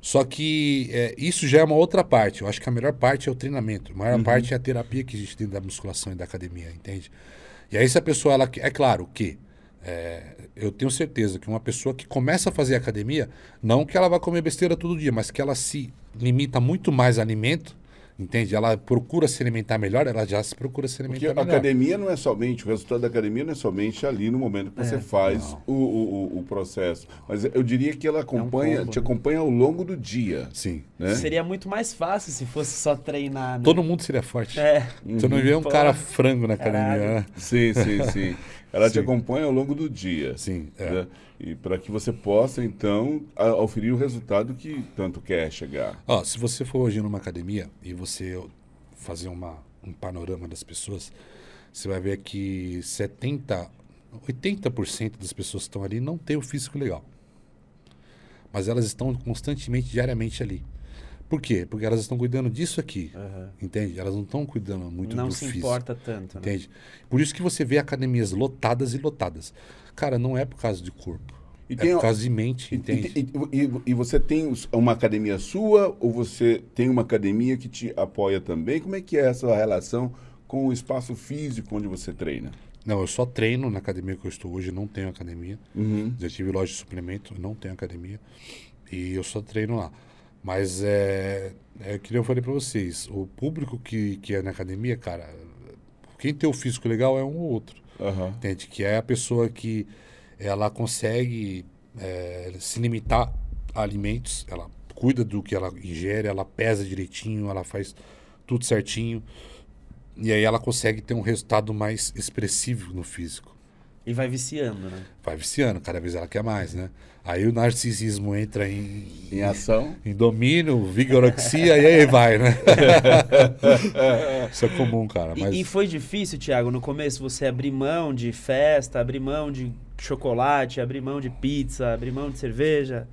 Só que é, isso já é uma outra parte. Eu acho que a melhor parte é o treinamento. A maior parte é a terapia que existe dentro da musculação e da academia, entende? E aí, se a pessoa, ela, é claro que é, eu tenho certeza que uma pessoa que começa a fazer academia, não que ela vai comer besteira todo dia, mas que ela se limita muito mais a alimento, entende? Ela procura se alimentar melhor, ela já se procura se Porque alimentar a melhor. academia não é somente, o resultado da academia não é somente ali no momento que você faz o, o, o- processo. Mas eu diria que ela acompanha, combo, te né? acompanha ao longo do dia. Sim. Né? Seria muito mais fácil se fosse só treinar, né? Todo mundo seria forte. É. Você não vê um Pô. cara frango na academia, né? Sim, sim, sim. Ela te Sim. acompanha ao longo do dia. Sim, é. né? E para que você possa, então, oferir o resultado que tanto quer chegar. Ó, se você for hoje numa academia e você fazer uma, um panorama das pessoas, você vai ver que 70, 80% das pessoas que estão ali não tem o físico legal. Mas elas estão constantemente, diariamente ali. Por quê? Porque elas estão cuidando disso aqui. Aham. Entende? Elas não estão cuidando muito Não do se físico. importa tanto, né? Entende? Por isso que você vê academias lotadas e lotadas. Cara, não é por causa de corpo. E é tem por causa de mente, E, entende? e- e- e você tem uma academia sua ou você tem uma academia que te apoia também? Como é que é essa relação com o espaço físico onde você treina? Não, eu só treino na academia que eu estou hoje, não tenho academia. Uhum. Já tive loja de suplemento, não tenho academia. E eu só treino lá. Mas é, é que eu falei pra vocês, o público que, que é na academia, cara, quem tem o físico legal é um ou outro. Aham. Entende? Que é a pessoa que ela consegue é, se limitar a alimentos, ela cuida do que ela ingere, ela pesa direitinho, ela faz tudo certinho. E aí ela consegue ter um resultado mais expressivo no físico. E vai viciando, né? Vai viciando, cada vez ela quer mais, né? Aí o narcisismo entra em, Em ação? em domínio, vigoroxia, e aí vai, né? Isso é comum, cara. E- Mas... E, foi difícil, Thiago, no começo você abrir mão de festa, abrir mão de chocolate, abrir mão de pizza, abrir mão de cerveja?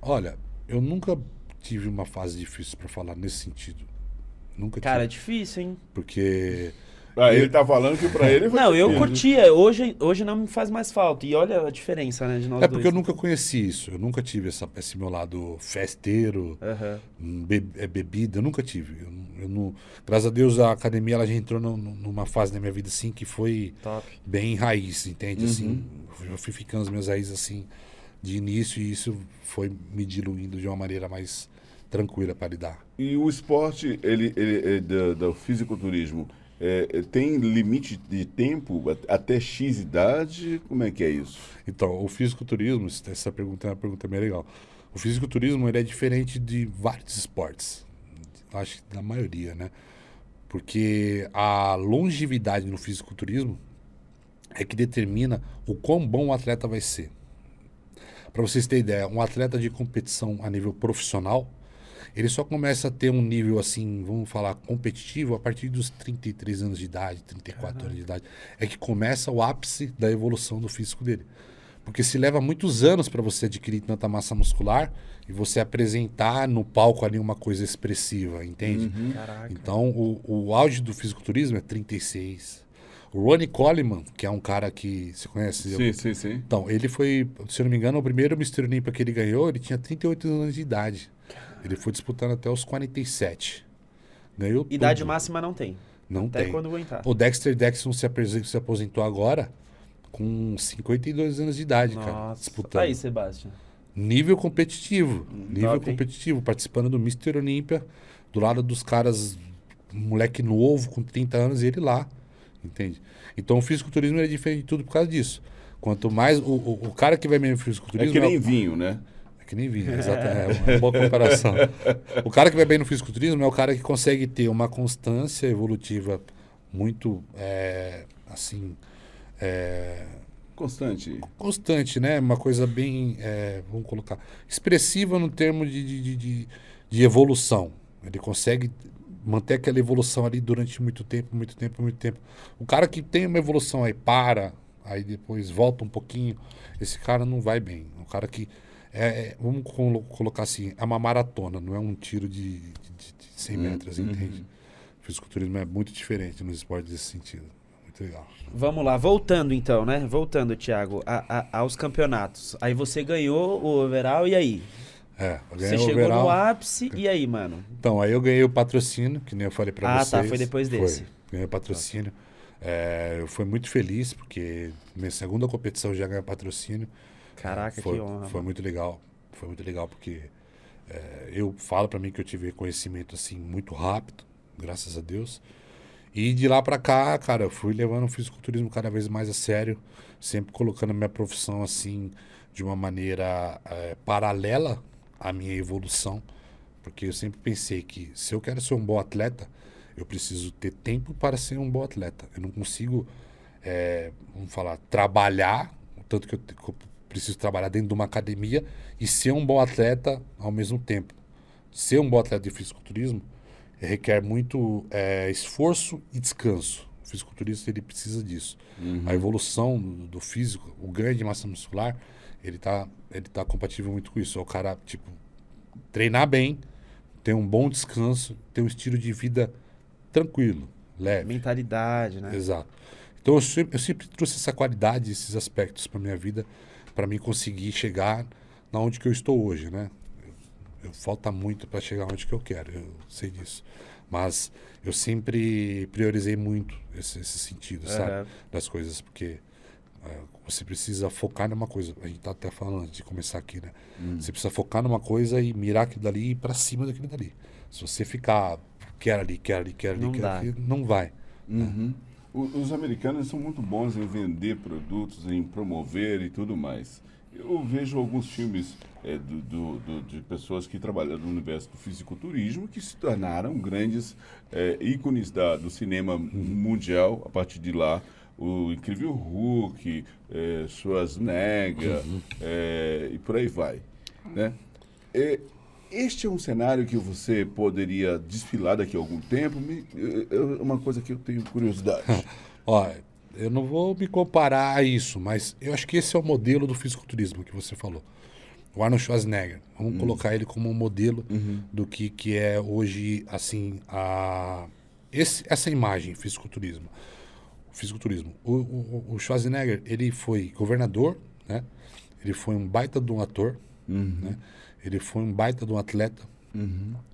Olha, eu nunca tive uma fase difícil pra falar nesse sentido. Nunca Cara, é tive. difícil, hein? Porque. Ah, ele tá falando que pra ele foi Não, eu curtia. Hoje, hoje não me faz mais falta. E olha a diferença, né, de nós É porque eu dois. nunca conheci isso. Eu nunca tive essa, esse meu lado festeiro, Aham. hum, be- é, bebida. Eu nunca tive. Eu, eu não, graças a Deus a academia ela já entrou num- numa fase da minha vida assim que foi Top. bem raiz, entende? Uhum. Assim, eu fui ficando as minhas raízes assim de início e isso foi me diluindo de uma maneira mais tranquila para lidar. E o esporte ele, ele, é da- do fisiculturismo é, é, tem limite de tempo até X idade? Como é que é isso? Então, o fisiculturismo, essa pergunta é uma pergunta bem legal. O fisiculturismo ele é diferente de vários esportes. Acho que da maioria, né? Porque a longevidade no fisiculturismo é que determina o quão bom o atleta vai ser. Para vocês terem ideia, um atleta de competição a nível profissional, ele só começa a ter um nível assim, vamos falar, competitivo a partir dos 33 anos de idade, 34 anos de idade. É que começa o ápice da evolução do físico dele. Porque se leva muitos anos para você adquirir tanta massa muscular e você apresentar no palco ali uma coisa expressiva, entende? Caraca. Então, o, o auge do fisiculturismo é 36. O Ronnie Coleman, que é um cara que você conhece, Sim, sim, sim. então, ele foi, se eu não me engano, o primeiro Mr. Olympia que ele ganhou, ele tinha 38 anos de idade. Ele foi disputando até os 47. Ganhou Idade tudo. máxima não tem. Não Até tem. quando aguentar. O Dexter Dexon se, se aposentou agora com 52 anos de idade, cara. Nossa. Disputando. Tá aí, Sebastião. Nível competitivo. nível top, hein? competitivo. Participando do Mr. Olímpia, do lado dos caras, moleque novo, com 30 anos, e ele lá. Entende? Então o fisiculturismo é diferente de tudo por causa disso. Quanto mais. O, o, o cara que vai bem no É fisiculturismo. que nem o- vinho, né? Que nem vinho, exatamente. É uma boa comparação. O cara que vai bem no fisiculturismo é o cara que consegue ter uma constância evolutiva muito, é, assim, é, Constante. constante, né? Uma coisa bem, é, vamos colocar, expressiva no termo de, de, de, de- de evolução. Ele consegue manter aquela evolução ali durante muito tempo, muito tempo, muito tempo. O cara que tem uma evolução aí para, aí depois volta um pouquinho, esse cara não vai bem. O cara que é, é, vamos colo- colocar assim, é uma maratona, não é um tiro de, de, de 100 Hum, metros, uhum. entende? O fisiculturismo é muito diferente nos esportes desse sentido. Muito legal. Vamos lá, voltando então, né? Voltando, Thiago, a- a- aos campeonatos. Aí você ganhou o overall e aí? É, eu Você ganhei o chegou overall. no ápice e aí, mano? Então, aí eu ganhei o patrocínio, que nem eu falei pra Ah, vocês. tá, foi depois desse. Ganhei o patrocínio. É, eu fui muito feliz, porque minha segunda competição já ganhei patrocínio. Caraca, foi, que honra. Foi muito legal. Foi muito legal, porque é, eu falo pra mim que eu tive reconhecimento, assim, muito rápido, graças a Deus. E de lá pra cá, cara, eu fui levando o fisiculturismo cada vez mais a sério, sempre colocando a minha profissão, assim, de uma maneira é, paralela à minha evolução. Porque eu sempre pensei que se eu quero ser um bom atleta, eu preciso ter tempo para ser um bom atleta. Eu não consigo, é, vamos falar, trabalhar, o tanto que eu preciso trabalhar dentro de uma academia e ser um bom atleta ao mesmo tempo. Ser um bom atleta de fisiculturismo requer muito é, esforço e descanso. O fisiculturista ele precisa disso. A evolução do, do físico, o ganho de massa muscular, ele tá, ele tá compatível muito com isso. É o cara, tipo, treinar bem, ter um bom descanso, ter um estilo de vida tranquilo, leve. Mentalidade, né? Exato. Então eu sempre, eu sempre trouxe essa qualidade, esses aspectos para minha vida, para mim conseguir chegar na onde que eu estou hoje, né? Eu, eu- falta muito para chegar onde que eu quero, eu sei disso. Mas eu sempre priorizei muito esse, esse sentido, sabe? Aham. Das coisas, porque é, você precisa focar numa coisa. A gente tá até falando antes de começar aqui, né? Você precisa focar numa coisa e mirar aquilo dali e ir para cima daquilo dali. Se você ficar quer ali, quer ali, quer ali, Não quer dá. ali, não vai. Uhum. O- Os americanos são muito bons em vender produtos, em promover e tudo mais. Eu vejo alguns filmes é, do- do- do- de pessoas que trabalham no universo do fisiculturismo que se tornaram grandes é, ícones da- do cinema mundial a partir de lá. O Incrível Hulk, é, Schwarzenegger é, e por aí vai. Né? É, este é um cenário que você poderia desfilar daqui a algum tempo? Me- uma coisa que eu tenho curiosidade. Ó, eu não vou me comparar a isso, mas eu acho que esse é o modelo do fisiculturismo que você falou. O Arnold Schwarzenegger. Vamos colocar ele como um modelo do que, que é hoje, assim, a, esse, essa imagem, fisiculturismo. O fisiculturismo. O, o, o Schwarzenegger, ele foi governador, né? Ele foi um baita de um ator, né? Ele foi um baita de um atleta.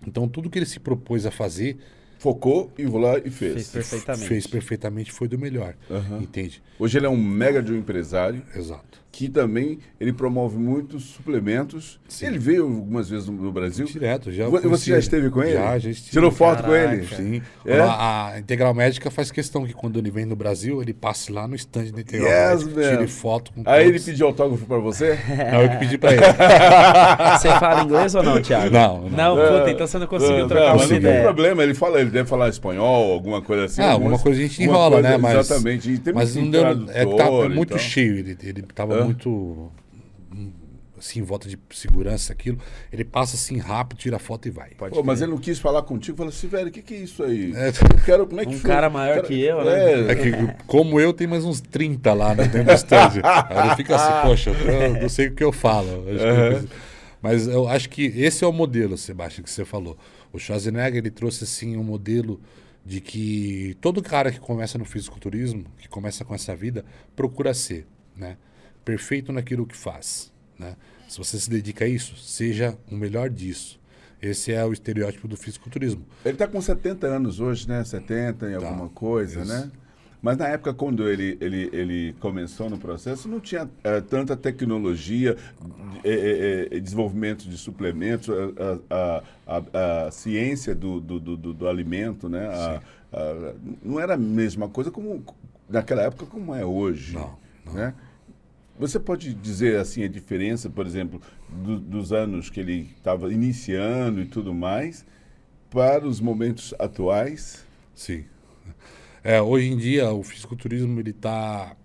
Então, tudo que ele se propôs a fazer, Focou e vou lá e fez. Fez perfeitamente. fez perfeitamente, foi do melhor. Aham. Entende? Hoje ele é um mega de um empresário Exato. Que também ele promove muitos suplementos. Sim. Ele veio algumas vezes no, Brasil. Direto, já. Conheci Você já ele. esteve com ele? Já, já estive. Tirou foto com Caraca. ele? Sim. É? A, a Integral Médica faz questão que quando ele vem no Brasil, ele passe lá no stand da Integral Yes, Médica, tire foto com Aí ele todos. pediu autógrafo pra você? Não, eu que pedi pra ele. Você fala inglês ou não, Thiago? Não, Não, não. puta, então você não conseguiu Não, trocar não, uma mas não tem ideia. problema, ele fala, ele deve falar espanhol, alguma coisa assim. Ah, alguma coisa a gente enrola, coisa- né? Mas, Exatamente. Tem mas muito não deu. É, tá, é muito cheio. Ele, ele tava Muito. assim, em volta de segurança, aquilo. Ele passa assim rápido, tira a foto e vai. Pode Pô, mas ele não quis falar contigo, falou assim, velho, o que, que é isso aí? É. Eu quero, como é que Um foi? cara maior Cara- que eu, né? É, É que, como eu, tem mais uns 30 lá né, dentro do estande. Aí ele fica assim, poxa, eu não sei o que eu falo. Acho que eu fiz- Mas eu acho que esse é o modelo, Sebastião, que você falou. O Schwarzenegger, ele trouxe, assim, um modelo de que todo cara que começa no fisiculturismo, que começa com essa vida, procura ser, né? Perfeito naquilo que faz, né? Se você se dedica a isso, seja o melhor disso. Esse é o estereótipo do fisiculturismo. Ele tá com 70 anos hoje, né? 70 e alguma coisa, isso. né? Mas na época, quando ele, ele, ele começou no processo, não tinha eh, tanta tecnologia, eh, eh, desenvolvimento de suplementos, a, a, a, a ciência do, do, do, do- alimento, né? Não era a mesma coisa como naquela época como é hoje. Não, não. Né? Você pode dizer assim a diferença, por exemplo, do- dos anos que ele estava iniciando e tudo mais, para os momentos atuais? Sim. É, hoje em dia, o fisiculturismo ele tá,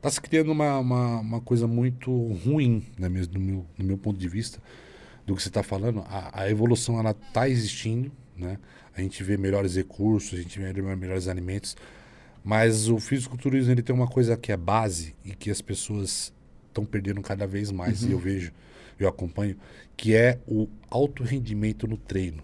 tá se criando uma, uma, uma coisa muito ruim, né, mesmo, no, meu, no meu ponto de vista, do que você está falando. A, a evolução ela está existindo, né? A gente vê melhores recursos, a gente vê melhores alimentos, mas o fisiculturismo ele tem uma coisa que é base e que as pessoas estão perdendo cada vez mais, e eu vejo, eu acompanho, que é o alto rendimento no treino.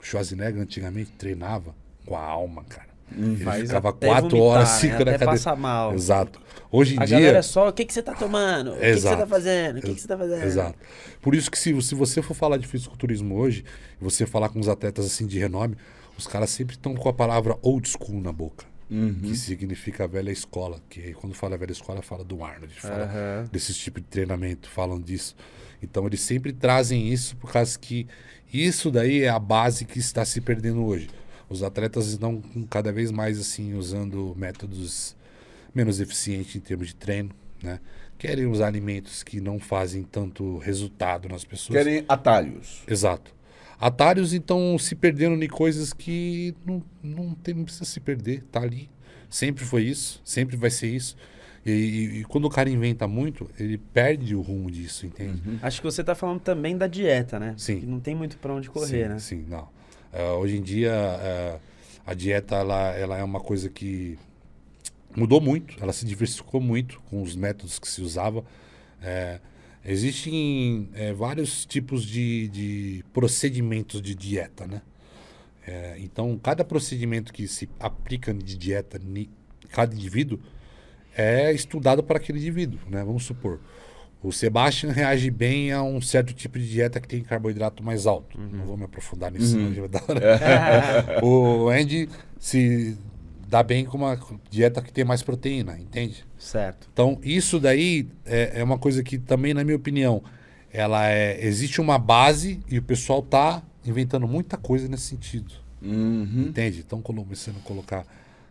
O Schwarzenegger antigamente treinava com a alma, cara. Ele Faz ficava quatro vomitar, horas, né? cinco na Até cadeira. mal. Exato. Hoje em A dia. galera só, o que, que você tá tomando? O que, que você Exato. tá fazendo? O que, que você tá fazendo? Exato. Por isso que se, se você for falar de fisiculturismo hoje, e você falar com os atletas assim de renome, os caras sempre estão com a palavra old school na boca. Que significa velha escola. Que quando fala velha escola, fala do Arnold, fala Aham. desses tipos de treinamento, falam disso. Então eles sempre trazem isso por causa que isso daí é a base que está se perdendo hoje. Os atletas estão cada vez mais assim usando métodos menos eficientes em termos de treino, né? Querem usar alimentos que não fazem tanto resultado nas pessoas. Querem atalhos. Exato. Atalhos então se perdendo em coisas que não, não, tem, não precisa se perder, tá ali. Sempre foi isso, sempre vai ser isso. E, e- e quando o cara inventa muito, ele perde o rumo disso, entende? Acho que você tá falando também da dieta, né? Sim. Que não tem muito pra onde correr, sim, né? Sim, não. É, hoje em dia, é, a dieta ela, ela é uma coisa que mudou muito, ela se diversificou muito com os métodos que se usava. É, existem é, vários tipos de, de procedimentos de dieta, né? É, então, cada procedimento que se aplica de dieta em cada indivíduo é estudado para aquele indivíduo, né? Vamos supor, o Sebastian reage bem a um certo tipo de dieta que tem carboidrato mais alto. Não vou me aprofundar nisso, dar hora. o Andy se dá bem com uma dieta que tem mais proteína, entende? Certo. Então, isso daí é, é uma coisa que também, na minha opinião, ela é, existe uma base e o pessoal tá inventando muita coisa nesse sentido. Uhum. Entende? Estão começando a colocar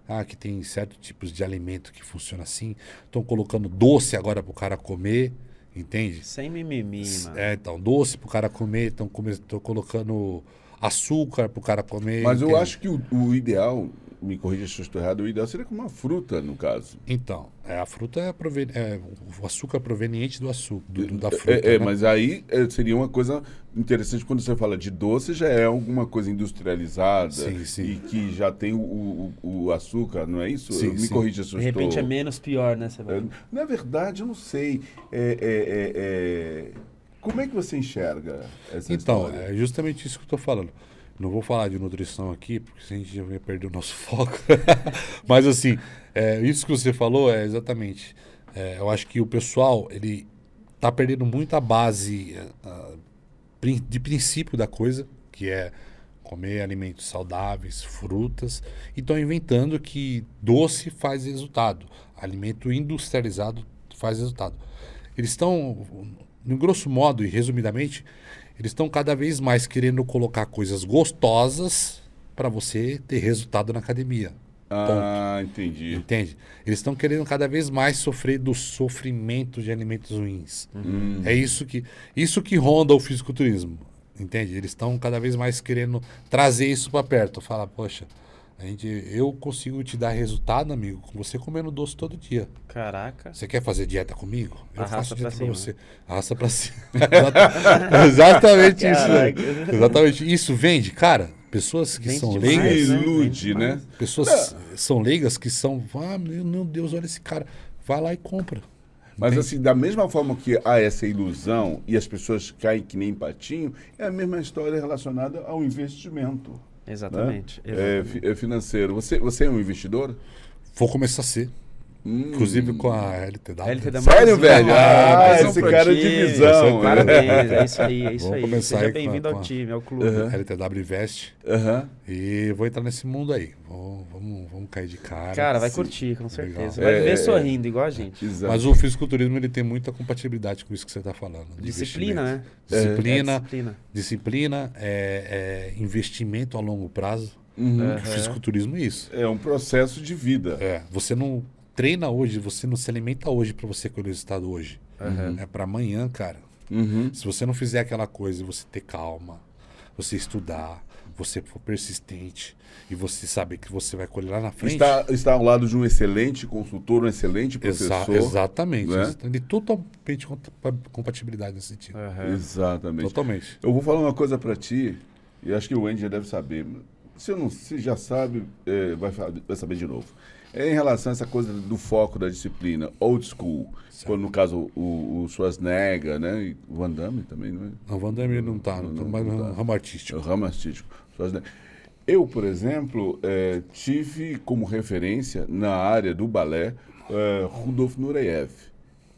ah, que tem certos tipos de alimento que funciona assim. Estão colocando doce agora para o cara comer, entende? Sem mimimi, mano. É, então, doce para o cara comer, estão colocando açúcar para o cara comer. Mas eu entende? acho que o, o ideal, me corrija se eu estou errado, o ideal seria com uma fruta, no caso. Então, é, a fruta é, proven... é o açúcar proveniente do açúcar, do, do- da fruta. É, é, né? mas aí é, seria uma coisa interessante quando você fala de doce, já é alguma coisa industrializada Sim, sim. e que já tem o, o- o açúcar, não é isso? Sim, me sim. corrija se eu De repente estou... é menos pior, né, Sebastião? É, Na verdade, eu não sei. É, é, é, é, Como é que você enxerga essa Então, história? é justamente isso que eu estou falando. Não vou falar de nutrição aqui, porque senão a gente já vai perder o nosso foco. Mas assim, é, isso que você falou é exatamente. é, eu acho que o pessoal, ele tá perdendo muita base prin- de princípio da coisa, que é comer alimentos saudáveis, frutas, e estão inventando que doce faz resultado, alimento industrializado faz resultado. Eles estão, no grosso modo e resumidamente, eles estão cada vez mais querendo colocar coisas gostosas para você ter resultado na academia. Ah, entendi. Entende? Eles estão querendo cada vez mais sofrer do sofrimento de alimentos ruins. Hum. É isso que, isso que ronda o fisiculturismo. Entende? Eles estão cada vez mais querendo trazer isso para perto. Fala, poxa, A gente, eu consigo te dar resultado, amigo, com você comendo doce todo dia. Caraca. Você quer fazer dieta comigo? Eu Arrasta faço dieta pra você. Arrasta pra cima. Exata- Exatamente isso. né? Exatamente. Isso vende, cara. Pessoas que Vende são demais, leigas. né? ilude, né? Pessoas são leigas que são. Ah, meu Deus, olha esse cara. Vai lá e compra. Mas assim, da mesma forma que há essa ilusão e as pessoas caem que nem patinho, é a mesma história relacionada ao investimento. Né? Exatamente. É, exatamente. é financeiro. Você, você é um investidor? Vou começar a ser. Hum. Inclusive com a LTW. LTW. Sério, velho? Ah, um esse cara é de time. visão. Parabéns, é isso aí, é isso Vamos aí. começar Seja bem-vindo ao a- time, ao clube. Uhum. LTW Invest. Aham. E vou entrar nesse mundo aí. Vou- vamos, vamos cair de cara. Cara, vai Sim. curtir, com certeza. Legal. Vai viver É, é, sorrindo, igual a gente. Exato. Mas o fisiculturismo ele tem muita compatibilidade com isso que você está falando. Disciplina, né? Disciplina, É, disciplina. disciplina é, é investimento a longo prazo. Uhum. O fisiculturismo é isso. É um processo de vida. É, você não treina hoje, você não se alimenta hoje para você colher o resultado hoje. Uhum. É para amanhã, cara. Uhum. Se você não fizer aquela coisa, você ter calma, você estudar, você for persistente e você saber que você vai colher lá na frente. Está, está ao lado de um excelente consultor, um excelente Exa- professor. exatamente. né? Exa- De totalmente compa- compatibilidade nesse sentido. Uhum. Exatamente. Totalmente. Eu vou falar uma coisa pra ti, e acho que o Andy já deve saber. Se, eu não, se já sabe, é, vai, vai saber de novo. É em relação a essa coisa do foco da disciplina, old school. Quando, no caso, o, o Schwarzenegger, né? E o Van Damme também, não é? Não, o Van Damme não tá, não, tá mais não no tá. ramo É artístico. o ramo artístico. Eu, por exemplo, eh, tive como referência na área do balé eh, Rudolf Nureyev,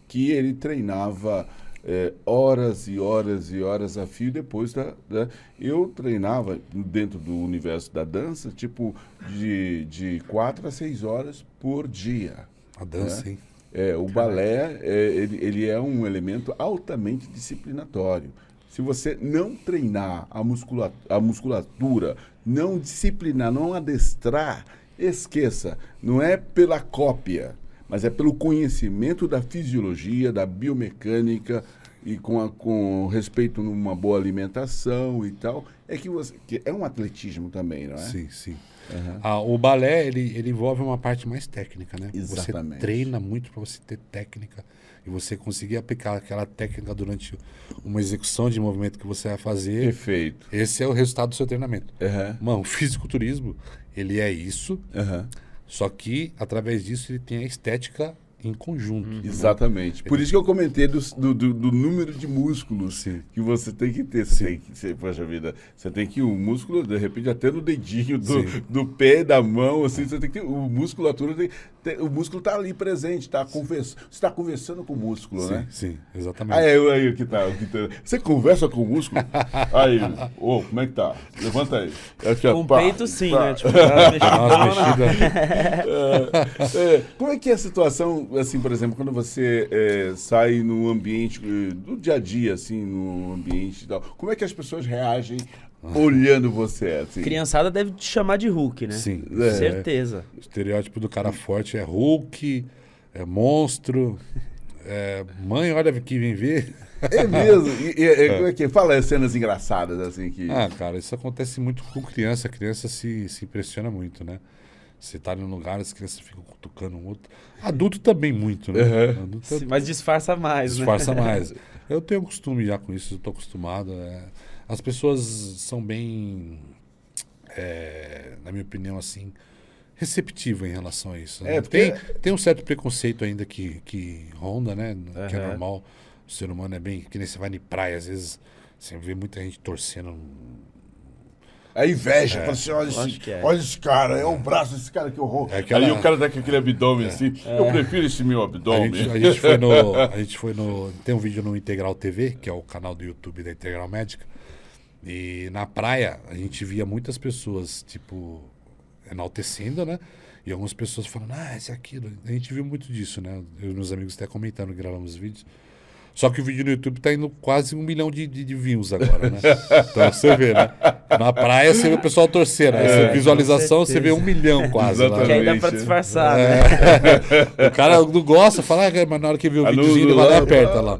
que ele treinava eh, horas e horas e horas a fio depois da, da- Eu treinava dentro do universo da dança, tipo, de, de quatro a seis horas por dia. A dança, né? hein? É, o balé, é, ele, ele é um elemento altamente disciplinatório. Se você não treinar a, muscula a musculatura, não disciplinar, não adestrar, esqueça. Não é pela cópia, mas é pelo conhecimento da fisiologia, da biomecânica e com, a- com respeito numa boa alimentação e tal. É que você. Que é um atletismo também, não é? Sim, sim. Aham. Ah, o balé, ele, ele envolve uma parte mais técnica, né? Exatamente. Você treina muito para você ter técnica e você conseguir aplicar aquela técnica durante uma execução de movimento que você vai fazer. Perfeito. Esse é o resultado do seu treinamento. Aham. Mano, o fisiculturismo, ele é isso, Aham. Só que através disso ele tem a estética em conjunto. Uhum. Exatamente. Por isso que eu comentei do, do- do número de músculos Sim. que você tem que ter. Você tem que, você, poxa vida, você tem que o músculo, de repente, até no dedinho do, Sim. do pé, da mão, assim, você tem que ter. O musculatura tem, tem- o músculo está ali presente, tá conversa, você está conversando com o músculo, Sim, né? sim, exatamente. Aí, aí, aí, que tá, que tá. Você conversa com o músculo? Aí, ô, como é que tá? Levanta aí. Aqui, ó, Com pá, peito sim, pá. né? Tipo, mexidas. É, como é que é a situação, assim, por exemplo, quando você é, sai no ambiente, eh, do dia a dia, assim, no ambiente e tal, como é que as pessoas reagem olhando você, assim? Criançada deve te chamar de Hulk, né? Sim. É. Certeza. O estereótipo do cara forte é Hulk, é monstro, é mãe, olha que vem ver. É mesmo? E, e, é, como é que é? Fala as cenas engraçadas, assim, que... Ah, cara, isso acontece muito com criança. A criança se, se impressiona muito, né? Você tá num lugar, as crianças ficam cutucando um outro. Adulto também muito, né? Uhum. Adulto Sim, Mas disfarça mais, disfarça né? mais. Eu tenho costume já com isso, eu tô acostumado. é. As pessoas são bem, é, na minha opinião, assim, receptivas em relação a isso. né? É, porque- tem, tem um certo preconceito ainda que, que ronda, né? Que é normal. O ser humano é bem. Que nem você vai em praia, às vezes você vê muita gente torcendo. A inveja, fala assim, olha esse, é. olha esse cara, é o braço desse cara que horror. É aquela- Aí o cara tá com aquele abdômen assim, eu prefiro esse meu A abdômen. gente, a gente foi no. A gente foi no. Tem um vídeo no Integral TV, que é o canal do YouTube da Integral Médica. E na praia a gente via muitas pessoas, tipo, enaltecendo, né? E algumas pessoas falando, ah, esse é aquilo. A gente viu muito disso, né? Eu e meus amigos até comentando, gravamos vídeos. Só que o vídeo no YouTube tá indo quase um milhão de, de, de views agora, né? então você vê, né? Na praia você vê o pessoal torcendo. Aí É, você- visualização você vê um milhão quase. lá, Que aí né? dá pra Exatamente. disfarçar, né? É. o cara não gosta, fala, ah, mas na hora que vê o no- videozinho, ele no- vai lá e aperta lá.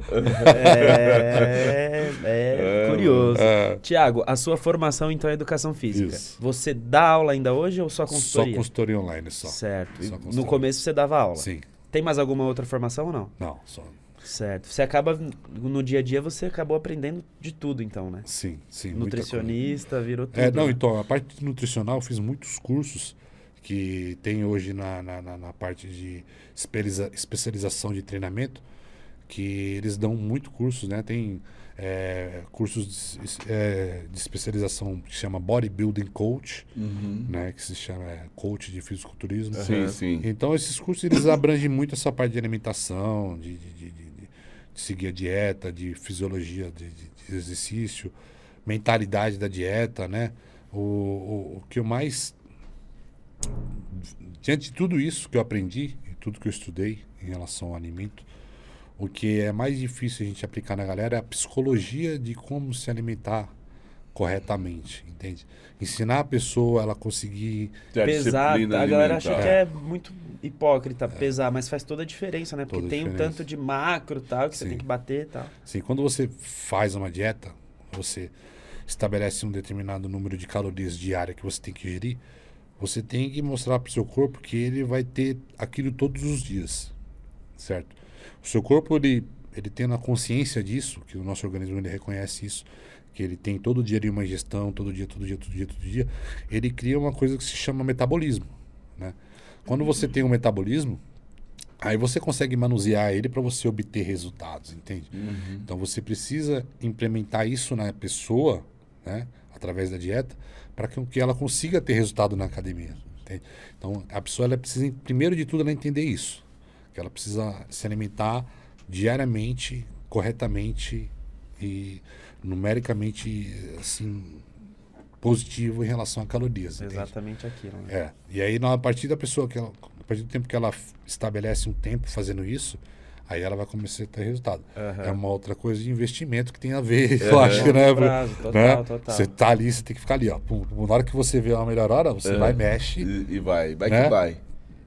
É, é curioso. É. Tiago, a sua formação então é educação física. Isso. Você dá aula ainda hoje ou só Só consultoria? consultoria online, só. Certo. Só consultoria. No começo você dava aula. Sim. Tem mais alguma outra formação ou não? Não, só. Certo. Você acaba, no dia a dia, você acabou aprendendo de tudo, então, né? Sim, sim. Nutricionista, virou tudo. É, não, né? então, a parte nutricional eu fiz muitos cursos que tem hoje na, na, na- na parte de especialização de treinamento, que eles dão muito cursos, né? Tem é, cursos de, é, de especialização que se chama Bodybuilding Coach, Uhum. né? Que se chama é, Coach de Fisiculturismo. Sim, sim. Então, esses cursos eles abrangem muito essa parte de alimentação, de, de, de- seguir a dieta, de fisiologia de, de- de exercício, mentalidade da dieta, né? O, o, o que eu mais. Diante de tudo isso que eu aprendi e tudo que eu estudei em relação ao alimento, o que é mais difícil a gente aplicar na galera é a psicologia de como se alimentar corretamente, entende? Ensinar a pessoa ela conseguir pesar, a galera acha que é muito hipócrita pesar, mas faz toda a diferença, né? Porque Toda tem um tanto de macro tal que você Sim. tem que bater e tal. Assim, quando você faz uma dieta, você estabelece um determinado número de calorias diárias que você tem que gerir, você tem que mostrar para o seu corpo que ele vai ter aquilo todos os dias, certo? O seu corpo, ele, ele tendo a consciência disso, que o nosso organismo ele reconhece isso, que ele tem todo dia ali uma ingestão, todo dia, todo dia, todo dia, todo dia, ele cria uma coisa que se chama metabolismo, né? Quando você tem um metabolismo, aí você consegue manusear ele para você obter resultados, entende? Então você precisa implementar isso na pessoa, né, através da dieta, para que, que ela consiga ter resultado na academia. entende? Então a pessoa ela precisa, primeiro de tudo, ela entender isso, que ela precisa se alimentar diariamente, corretamente e numericamente assim positivo em relação a calorias. entende? Exatamente aquilo, né? É. E aí, na- a partir da pessoa que ela, a partir do tempo que ela estabelece um tempo fazendo isso, aí ela vai começar a ter resultado. Aham. É uma outra coisa de investimento que tem a ver, eu acho, né? Prazo, total, né? total. Você tá ali, você tem que ficar ali, ó. Pum, pum. Na hora que você vê uma melhor hora, você É. vai, mexe. E, e vai, vai Né? que vai.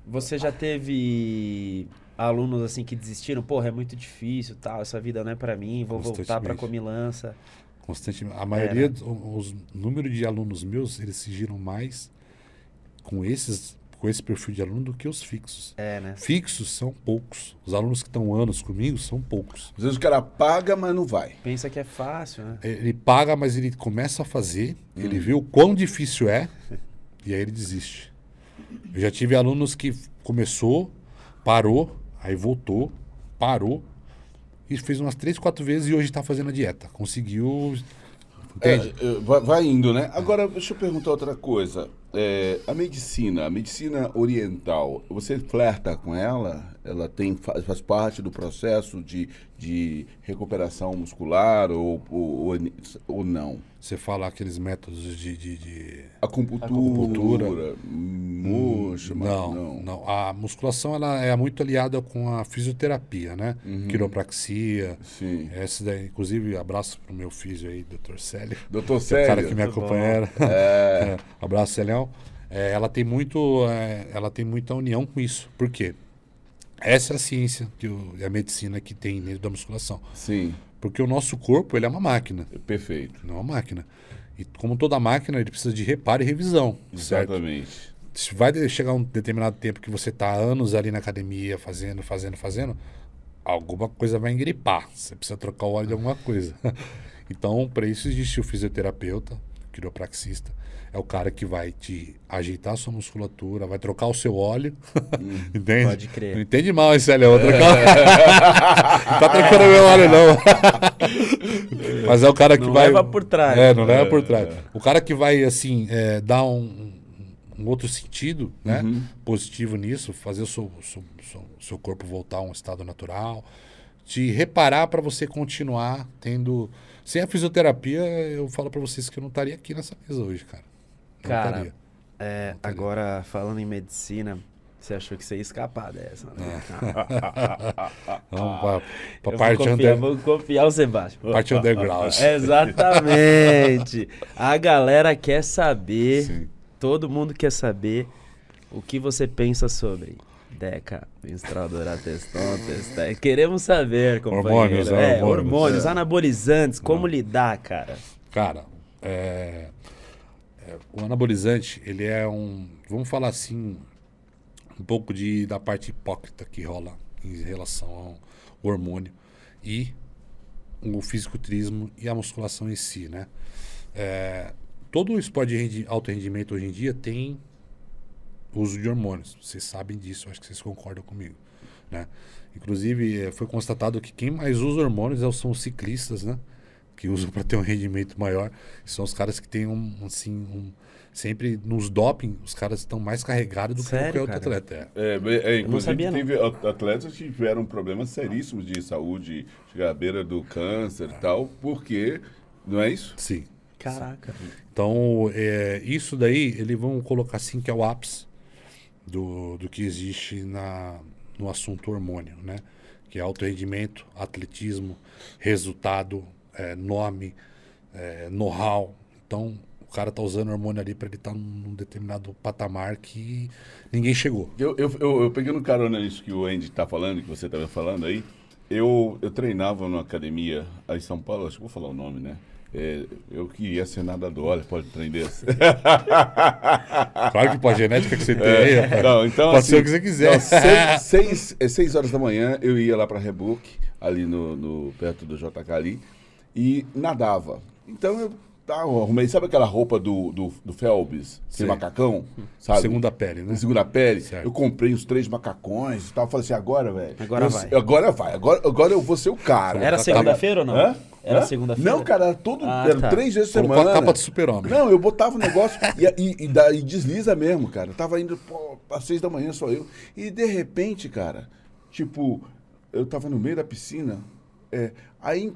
Você já teve alunos assim que desistiram? Porra, é muito difícil, tal, essa vida não é pra mim, vou voltar pra Constantemente. comilança. Constantemente. A maioria, É, né? dos- os número de alunos meus, eles se giram mais com esses, com esse perfil de aluno do que os fixos. É, né? Fixos são poucos. Os alunos que estão anos comigo são poucos. Às vezes o cara paga, mas não vai. Pensa que é fácil, né? Ele paga, mas ele começa a fazer, ele vê o quão difícil é, e aí ele desiste. Eu já tive alunos que começou, parou, aí voltou, parou, e fez umas três, quatro vezes e hoje está fazendo a dieta. Conseguiu. Entende? É, é, vai, vai indo, né? Agora, deixa eu perguntar outra coisa. É, a medicina, a medicina oriental, você flerta com ela? Ela tem, faz, faz parte do processo de, de recuperação muscular ou, ou, ou, ou não? Você fala aqueles métodos de. de, de- Acupuntura, Acupuntura. moxa, mas Não, não, A musculação ela é muito aliada com a fisioterapia, né? Quiropraxia. Sim. Essa daí, inclusive, abraço pro meu filho aí, Dr. Célio. Doutor que é o cara Célio. que me bom. acompanha. É. É, abraço, Celião. É, ela tem muito, é, ela tem muita união com isso. Por quê? Essa é a ciência que o- a medicina que tem dentro da musculação. Sim, Porque o nosso corpo ele é uma máquina, perfeito. não é uma máquina. E como toda máquina, ele precisa de reparo e revisão. Certo? Exatamente. Se vai chegar um determinado tempo que você está anos ali na academia, fazendo, fazendo, fazendo, alguma coisa vai engripar. Você precisa trocar o óleo de alguma coisa. então, para isso existe o fisioterapeuta, o quiropraxista. É o cara que vai te ajeitar a sua musculatura, vai trocar o seu óleo. Entende? Pode crer. Não entende mal, hein, Célio? Eu Vou trocar... não tá trocando meu óleo, não. Mas é o cara que Não vai. leva por trás. É, não leva por trás. O cara que vai, assim, é, dar um, um outro sentido, né? Uhum. Positivo nisso, fazer o seu, seu, seu, seu corpo voltar a um estado natural, te reparar para você continuar tendo. Sem a fisioterapia, eu falo para vocês que eu não estaria aqui nessa mesa hoje, cara. Não Cara. É, Não agora, falando em medicina, Você achou que você ia escapar dessa, né? Vamos pra, pra parte, vou, confiar, under, vou confiar o Sebastião. parte underground. Exatamente. A galera quer saber, Sim. todo mundo quer saber o que você pensa sobre Deca, menstruadora, teston, testé. Queremos saber, companheiro. Hormônios, é, hormônios. hormônios, É. anabolizantes, como lidar, cara? Cara, é, é, o anabolizante, ele é um, vamos falar assim, um pouco de, da parte hipócrita que rola em relação ao hormônio e o fisiculturismo e a musculação em si, né? É, todo esporte de rendi- alto rendimento hoje em dia tem uso de hormônios. Vocês sabem disso, acho que vocês concordam comigo, né? Inclusive, eh, foi constatado que quem mais usa hormônios é- são os ciclistas, né? Que usam para ter um rendimento maior. São os caras que têm um, assim, um, sempre nos doping, os caras estão mais carregados do Sério, que qualquer outro atleta. é. É, é, inclusive, sabia, não. teve at- atletas que tiveram problemas seríssimos de saúde, chegar à beira do câncer e tal, porque, não é isso? Sim. Caraca. Então, é, isso daí, eles vão colocar assim que é o ápice do, do que existe na, no assunto hormônio, né? Que é alto rendimento, atletismo, resultado, é, nome, é, know-how. Então, o cara tá usando hormônio ali para ele estar num determinado patamar que ninguém chegou. Eu, eu, eu, eu peguei no carona nisso que o Andy está falando, que você estava falando aí. Eu, eu treinava numa academia aí em São Paulo, acho que vou falar o nome, né? É, eu queria ser nadador, olha, pode treinar desse. Claro que pela genética que você tem aí, É. Não, então, pode assim, ser o que você quiser. não, seis, seis, é, seis horas da manhã eu ia lá para Rebook, ali no, no- perto do JK ali, e nadava. Então eu, tá, eu arrumei, sabe aquela roupa do, do, do Sei. sem macacão? Sabe? Segunda pele, né? Segunda pele. Certo. Eu comprei uns três macacões e tal. Falei assim, agora, velho. Agora eu- vai. Agora vai. Agora, agora eu vou ser o cara. Era Tá- segunda-feira ou não? Hã? Era segunda-feira? Não, cara, era todo. Ah, era tá. três vezes por semana. capa de super-homem. Não, eu botava o negócio e, e, e, da- e desliza mesmo, cara. Eu tava indo pô, às seis da manhã, só eu. E de repente, cara, tipo, eu tava no meio da piscina, é, aí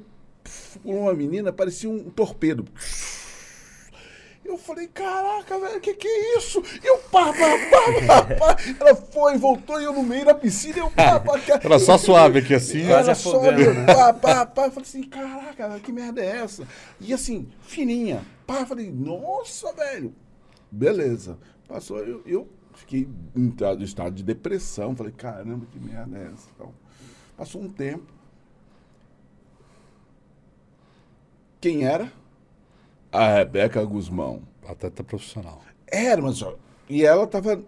pulou uma menina, parecia um torpedo. Eu falei, caraca, velho, que que é isso? E eu pá, pá, pá, pá, pá. Ela foi, voltou e eu no meio da piscina, eu pá, pá. ca- Era só suave aqui assim. Era só eu, né? pá, pá, pá. Eu falei assim, caraca, velho, que merda é essa? E assim, fininha. Pá, eu falei, nossa, velho. Beleza. Passou, eu, eu fiquei em estado de depressão. Falei, caramba, que merda é essa? Então, passou um tempo. Quem era? A Rebeca Guzmão. Atleta profissional. Era, mas só. E ela estava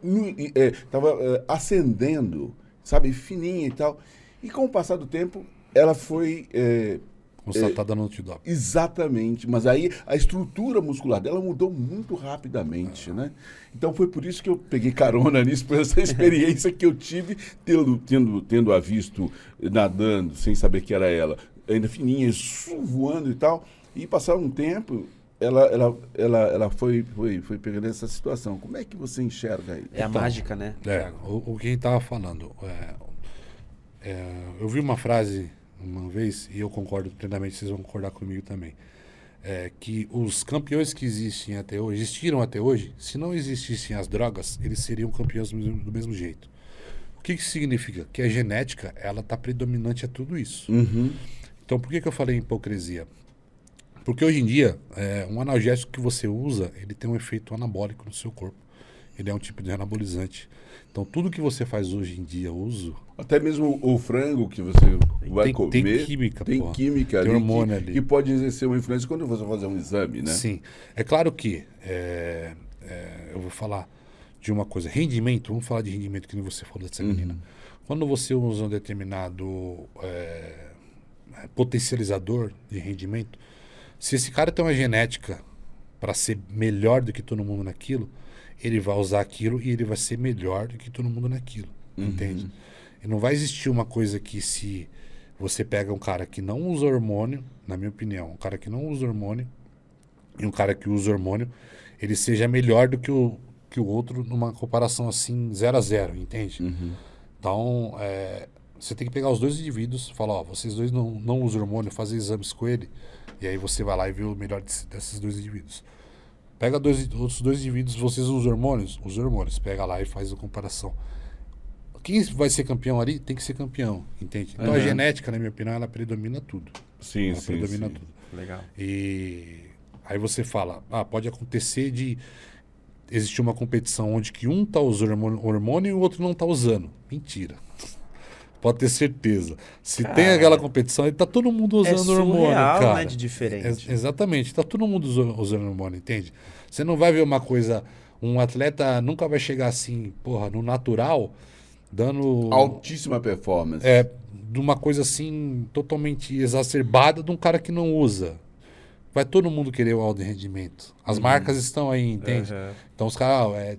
tava, eh, acendendo, sabe, fininha e tal. E com o passar do tempo, ela foi. eh, Constatada no antidoping. Exatamente, mas aí a estrutura muscular dela mudou muito rapidamente, né? Então foi por isso que eu peguei carona nisso, por essa experiência que eu tive, tendo, tendo, tendo a visto nadando, sem saber que era ela, ainda fininha, su- voando e tal. E passar um tempo, ela, ela, ela, ela foi, foi, foi pegando essa situação. Como é que você enxerga aí? É a mágica, né? É, o, o que a gente tava falando. é, é, eu vi uma frase uma vez, e eu concordo plenamente, vocês vão concordar comigo também. É, que os campeões que existem até hoje, existiram até hoje, se não existissem as drogas, eles seriam campeões do mesmo, do mesmo jeito. O que, que significa? Que a genética, ela tá predominante a tudo isso. Uhum. Então, por que, que eu falei em hipocrisia? Porque hoje em dia, é, um analgésico que você usa, ele tem um efeito anabólico no seu corpo. Ele é um tipo de anabolizante. Então, tudo que você faz hoje em dia, uso, Até mesmo o frango que você vai Tem- comer. tem química, Tem pô. química Tem ali, hormônio que, ali. que pode exercer uma influência quando você fazer um exame, né? Sim. É claro que é, é, eu vou falar de uma coisa. Rendimento, vamos falar de rendimento que nem você falou dessa menina. Quando você usa um determinado é, potencializador de rendimento, se esse cara tem uma genética para ser melhor do que todo mundo naquilo, ele vai usar aquilo e ele vai ser melhor do que todo mundo naquilo. Entende? E não vai existir uma coisa que se você pega um cara que não usa hormônio, na minha opinião, um cara que não usa hormônio e um cara que usa hormônio, ele seja melhor do que o, que o outro numa comparação assim, zero a zero, entende? Então, é, você tem que pegar os dois indivíduos, falar, ó, vocês dois não, não usam hormônio, fazer exames com ele, e aí você vai lá e vê o melhor desse- desses dois indivíduos. Pega dois, outros dois indivíduos, vocês usam hormônios? Usam hormônios. Pega lá e faz a comparação. Quem vai ser campeão ali tem que ser campeão, entende? Então a Uhum. genética, na minha opinião, ela predomina tudo. Sim, Ela sim, predomina sim. tudo. Legal. E aí você fala, ah, pode acontecer de existir uma competição onde que um tá usando hormônio, hormônio e o outro não tá usando. Mentira. Pode ter certeza. Se tem Cara, aquela competição, aí tá todo mundo É usando hormônio, surreal, cara. né, de diferente. Ex- exatamente. Tá todo mundo usa- usando hormônio, entende? Você não vai ver uma coisa... Um atleta nunca vai chegar assim, porra, no natural, dando... Altíssima performance. É, de uma coisa assim, totalmente exacerbada de um cara que não usa. Vai todo mundo querer o alto rendimento. As marcas estão aí, entende? Uhum. Então os caras, é,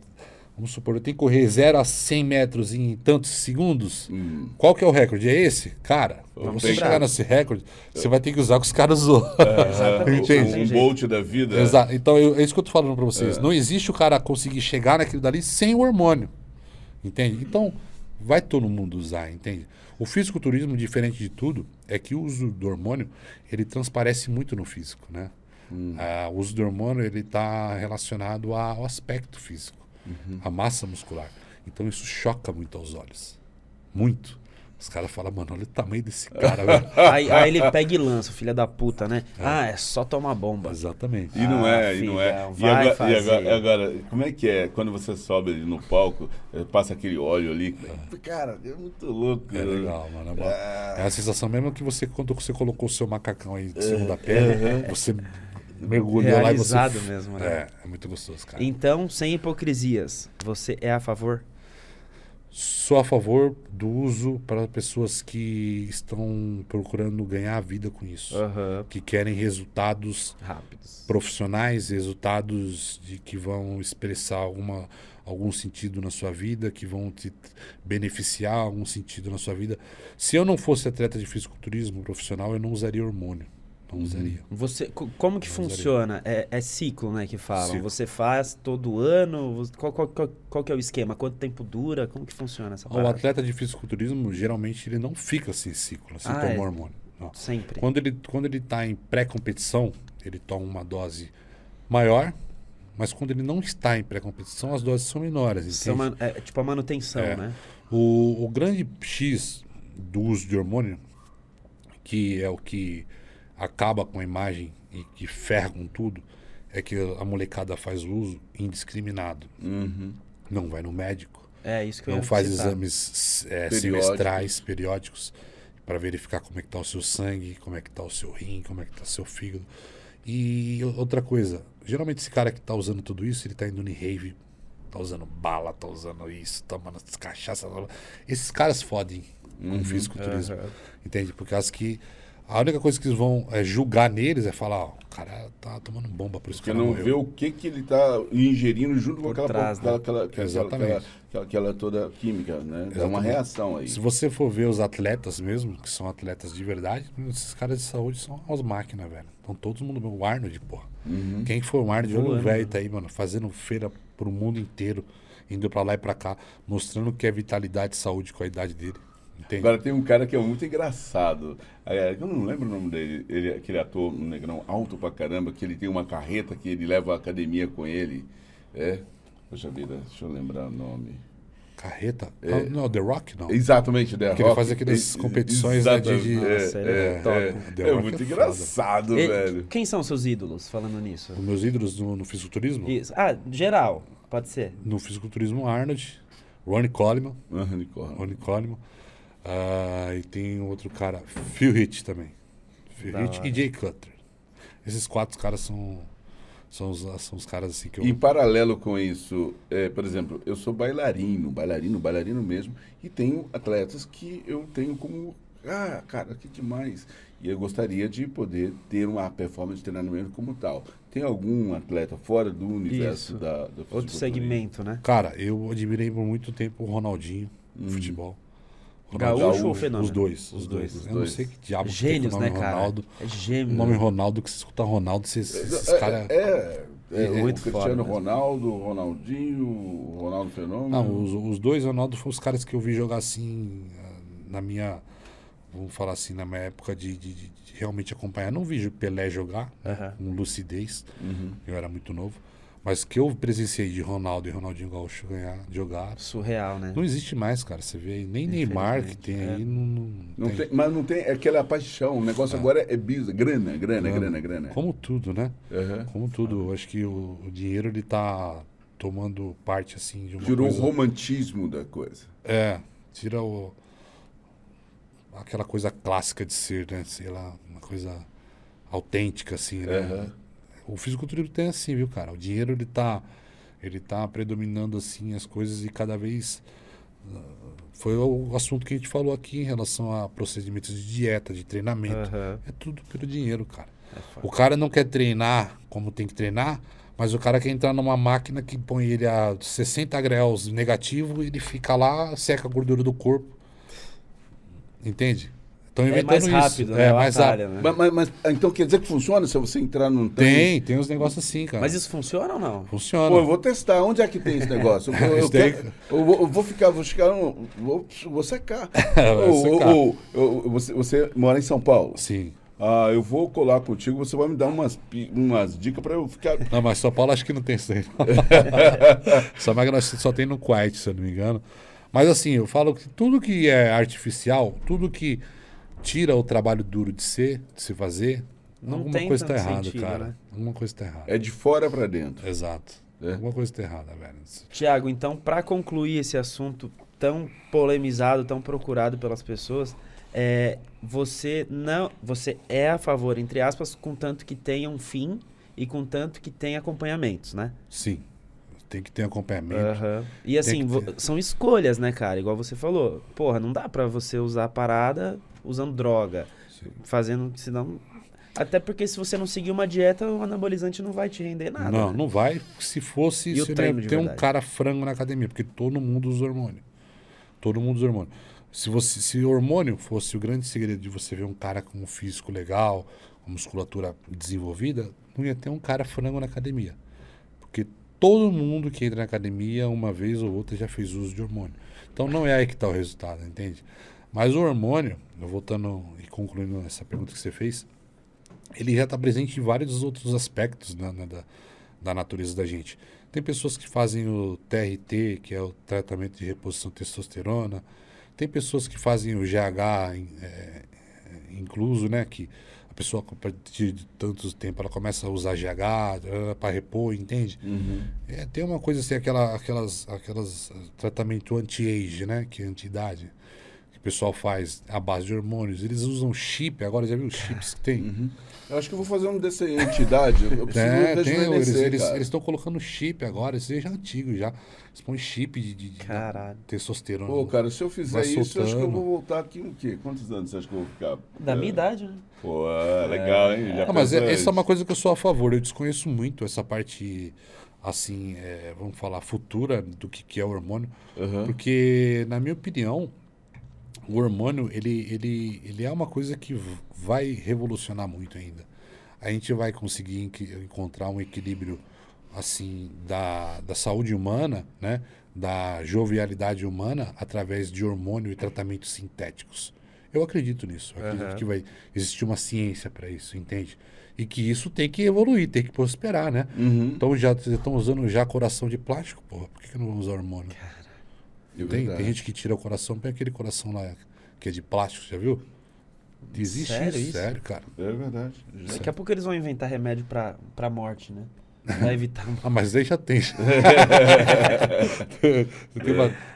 vamos supor, eu tenho que correr 0 a 100 metros em tantos segundos. Hum. Qual que é o recorde? É esse? Cara, pra você chegar nesse recorde, você vai ter que usar o que os caras usam. Exatamente. Entende? Um. Bolt da vida. Exato. Então eu- é isso que eu tô falando pra vocês. É. Não existe o cara conseguir chegar naquilo dali sem o hormônio. Entende? Então, vai todo mundo usar, entende? O fisiculturismo, diferente de tudo, é que o uso do hormônio, ele transparece muito no físico, né? Ah, o uso do hormônio, ele está relacionado ao aspecto físico, à massa muscular. Então, isso choca muito aos olhos. Muito. Os caras falam, mano, olha o tamanho desse cara, velho. Aí, aí ele pega e lança, o filho da puta, né? É. Ah, é só tomar bomba. Exatamente. E não Ah, é, e não é. E agora, e agora, e agora, como é que é? Quando você sobe ali no palco, eh, passa aquele óleo ali. Cara, é muito louco. É né? legal, mano. É, Ah. é a sensação mesmo que você, quando você colocou o seu macacão aí de É, cima da perna, você mergulhou lá e você. Realizado mesmo, né? É, é muito gostoso, cara. Então, sem hipocrisias, você é a favor? Sou a favor do uso para pessoas que estão procurando ganhar a vida com isso. Aham. Que querem resultados Rápidos. profissionais, resultados de que vão expressar alguma, algum sentido na sua vida, que vão te beneficiar algum sentido na sua vida. Se eu não fosse atleta de fisiculturismo profissional, eu não usaria hormônio. Usaria. Você, co- como que funciona? É, é ciclo, né, que falam. Ciclo. Você faz todo ano? Qual, qual, qual, qual que é o esquema? Quanto tempo dura? Como que funciona essa O parada? atleta de fisiculturismo, geralmente, ele não fica sem ciclo, sem Ah, tomar é? hormônio. Não. Sempre. Quando ele quando ele está em pré-competição, ele toma uma dose maior, mas quando ele não está em pré-competição, as doses são menores. São man- é, tipo a manutenção, É. né? O, o grande X do uso de hormônio, que é o que acaba com a imagem e que ferra com tudo, é que a molecada faz uso indiscriminado. Uhum. Não vai no médico, É isso que eu não faz citar. exames é, Periódicos. semestrais, periódicos, para verificar como é que está o seu sangue, como é que está o seu rim, como é que está o seu fígado. E outra coisa, geralmente esse cara que está usando tudo isso, ele está indo em rave, tá usando bala, tá usando isso, tomando cachaça. Esses caras fodem com o fisiculturismo. Aham. Entende? Porque acho que a única coisa que eles vão é, julgar neles é falar, ó, o cara tá tomando bomba, por isso que não morreu. vê o que, que ele está ingerindo junto com Por aquela, trás, aquela, né? aquela, aquela, Exatamente. aquela, aquela, aquela toda química, né? Dá uma reação aí. Se você for ver os atletas mesmo, que são atletas de verdade, esses caras de saúde são as máquinas, velho. Então todo mundo, o Arnold, porra. Uhum. Quem foi o Arnold? Olha o velho né? tá aí, mano, fazendo feira pro mundo inteiro, indo pra lá e pra cá, mostrando que é vitalidade e saúde com a idade dele. Entende? Agora tem um cara que é muito engraçado. É, Eu não lembro o nome dele. Ele, aquele ator, um negrão alto pra caramba, que ele tem uma carreta que ele leva a academia com ele. É. Poxa vida, deixa eu lembrar o nome. Carreta? É. Ah, não, The Rock não. Exatamente, The Que ele Rock. faz aquelas Ex- competições, né, de- de- exatamente. Nossa, é é, top. é, The é Rock muito é engraçado, E- velho. Quem são seus ídolos, falando nisso? Os meus ídolos no, no fisiculturismo? Isso. Ah, geral, pode ser. No fisiculturismo, Arnold, Ronnie Coleman, Ah, unicórnio. Ronnie Coleman. Ah, e tem outro cara, Phil Heath também. Phil Da hora. e Jay Cutler. Esses quatro caras são, são, os, são os caras assim que eu... Em paralelo com isso, é, por exemplo, eu sou bailarino, bailarino, bailarino mesmo, e tenho atletas que eu tenho como, ah, cara, que demais. E eu gostaria de poder ter uma performance de treinamento como tal. Tem algum atleta fora do universo Isso. da, do Outro segmento, né? Cara, eu admirei por muito tempo o Ronaldinho no Uhum. futebol. Gaúcho Ronaldinho, ou Fenômeno? Os dois. Os Os dois. dois. Os Eu dois. não sei que diabo Gênios, que tem né, o nome cara? Ronaldo. É O gêmeo. nome Ronaldo, que você escuta Ronaldo, esses, esses É, caras... é, é, é, É o muito Cristiano foda. Ronaldo, o Ronaldinho, o Ronaldo Fenômeno. Não, os, os dois Ronaldo foram os caras que eu vi jogar assim ah, na minha. Vamos falar assim, na minha época de, de- de- realmente acompanhar. Não vi Pelé jogar Aham. com lucidez, Uhum. eu era muito novo. Mas que eu presenciei de Ronaldo e Ronaldinho Gaúcho ganhar, jogar, Surreal, né? não existe mais, cara. Você vê aí, nem Neymar que tem Infelizmente, aí, não, não Não tem. tem- mas não tem é aquela paixão. O negócio agora é bisa, grana, grana, grana, grana. Como tudo, né? Aham. Como tudo. Eu acho que o, o dinheiro ele tá tomando parte assim de uma Tirou coisa. o romantismo da coisa. É, tira o aquela coisa clássica de ser, né? Sei lá, uma coisa autêntica assim, né? Aham. O fisiculturismo tem assim, viu, cara? O dinheiro ele tá ele tá predominando assim as coisas e cada vez ah, foi o assunto que a gente falou aqui em relação a procedimentos de dieta, de treinamento. Aham. É tudo pelo dinheiro, cara. É. O cara não quer treinar como tem que treinar, mas o cara quer entrar numa máquina que põe ele a 60 graus negativo e ele fica lá, seca a gordura do corpo. Entende? Estão É inventando mais isso. rápido, né? É, O mais rápido. né? Mas, mas- mas- então quer dizer que funciona se você entrar num? Tem, tem uns negócios assim, cara. Mas isso funciona ou não? funciona. Pô, eu vou testar. Onde é que tem esse negócio? Eu, eu quero- eu vou, eu vou ficar, vou ficar, um- vou, vou secar. Ô, você, você mora em São Paulo? Sim. Ah, eu vou colar contigo, você vai me dar umas, umas dicas pra eu ficar. Não, mas São Paulo acho que não tem isso aí. Essa máquina só tem no Kuwait, se eu não me engano. Mas assim, eu falo que tudo que é artificial, tudo que tira o trabalho duro de ser, de se fazer, Não alguma tem coisa tá tanto errada, sentido, cara. né? Alguma coisa tá errada. É de fora pra dentro. Exato. É. Alguma coisa tá errada, velho. Tiago, então, para concluir esse assunto tão polemizado, tão procurado pelas pessoas, é, você não, você é a favor, entre aspas, contanto que tenha um fim e contanto que tenha acompanhamentos, né? Sim. Tem que ter acompanhamento. Aham. E assim, ter. são escolhas, né, cara? Igual você falou. Porra, não dá pra você usar a parada usando droga, Sim. fazendo, senão... Até porque se você não seguir uma dieta, o anabolizante não vai te render nada. não, né? não vai. Se fosse, E o se treino ter um cara frango na academia, porque todo mundo usa hormônio. Todo mundo usa hormônio. Se, você, se hormônio fosse o grande segredo de você ver um cara com um físico legal, com musculatura desenvolvida, não ia ter um cara frango na academia. Porque todo mundo que entra na academia, uma vez ou outra, já fez uso de hormônio. Então não é aí que está o resultado, entende? Mas o hormônio, eu voltando e concluindo essa pergunta que você fez, ele já está presente em vários outros aspectos né, né, da, da natureza da gente. Tem pessoas que fazem o TRT, que é o tratamento de reposição de testosterona. Tem pessoas que fazem o GH é, incluso, né? Que a pessoa, a partir de tantos tempo, ela começa a usar GH para repor, entende? É, tem uma coisa assim, aquela, aquelas, aquelas eh, tratamento anti-age, né? Que é anti-idade. Que o pessoal faz à base de hormônios. Eles usam chip, agora já viu os chips que tem? Eu acho que eu vou fazer um dessa entidade. Eu preciso É, tem, eles estão colocando chip agora, isso aí já é antigo já. Eles põem chip de, de, de testosterona. Pô, cara, se eu fizer isso, eu acho que eu soltando. vou voltar aqui o quê? Quantos anos você acha que eu vou ficar? Da É. minha idade, né? Pô, é, legal, hein? Já Ah, mas é- essa é uma coisa que eu sou a favor. Eu desconheço muito essa parte, assim, é, vamos falar, futura do que, que é o hormônio. Aham. Porque, na minha opinião, o hormônio, ele, ele, ele é uma coisa que vai revolucionar muito ainda. A gente vai conseguir encontrar um equilíbrio, assim, da, da saúde humana, né? Da jovialidade humana através de hormônio e tratamentos sintéticos. Eu acredito nisso. Eu acredito Aham. que vai existir uma ciência para isso, entende? E que isso tem que evoluir, tem que prosperar, né? Uhum. Então já estão usando já coração de plástico, porra. Por que, que não vão usar hormônio? É Tem, verdade. tem gente que tira o coração, põe aquele coração lá que é de plástico, já viu? Existe Sério isso, sério, cara. É verdade. Já- Daqui a pouco eles vão inventar remédio pra, pra morte, né? Pra evitar. Ah, mas aí já tem.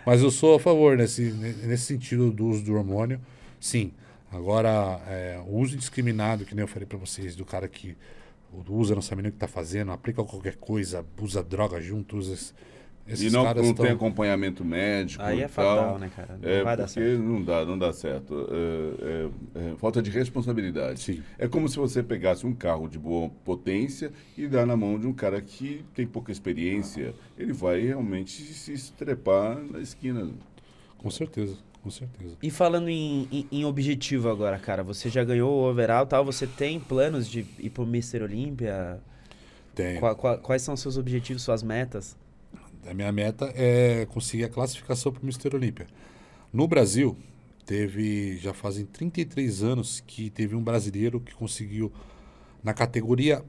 Mas eu sou a favor nesse, nesse sentido do uso do hormônio, sim. Agora, é, o uso indiscriminado, que nem eu falei pra vocês, do cara que usa, não sabe nem o que tá fazendo, aplica qualquer coisa, usa droga junto, usa... es- Esses E não, caras não tão- tem acompanhamento médico. Aí e é tal. fatal, né, cara? Não É, vai dar porque certo. não dá, não dá certo. É, é- é falta de responsabilidade. Sim. É como se você pegasse um carro de boa potência e dá na mão de um cara que tem pouca experiência. Ele vai realmente se estrepar na esquina. Com certeza, com certeza. E falando em, em, em objetivo agora, cara, você já ganhou o overall e tal, você tem planos de ir pro Mr. Olímpia? Tem. Qua- qua- quais são seus objetivos, suas metas? A minha meta é conseguir a classificação para o Mister Olímpia. No Brasil, teve já fazem 33 anos que teve um brasileiro que conseguiu na categoria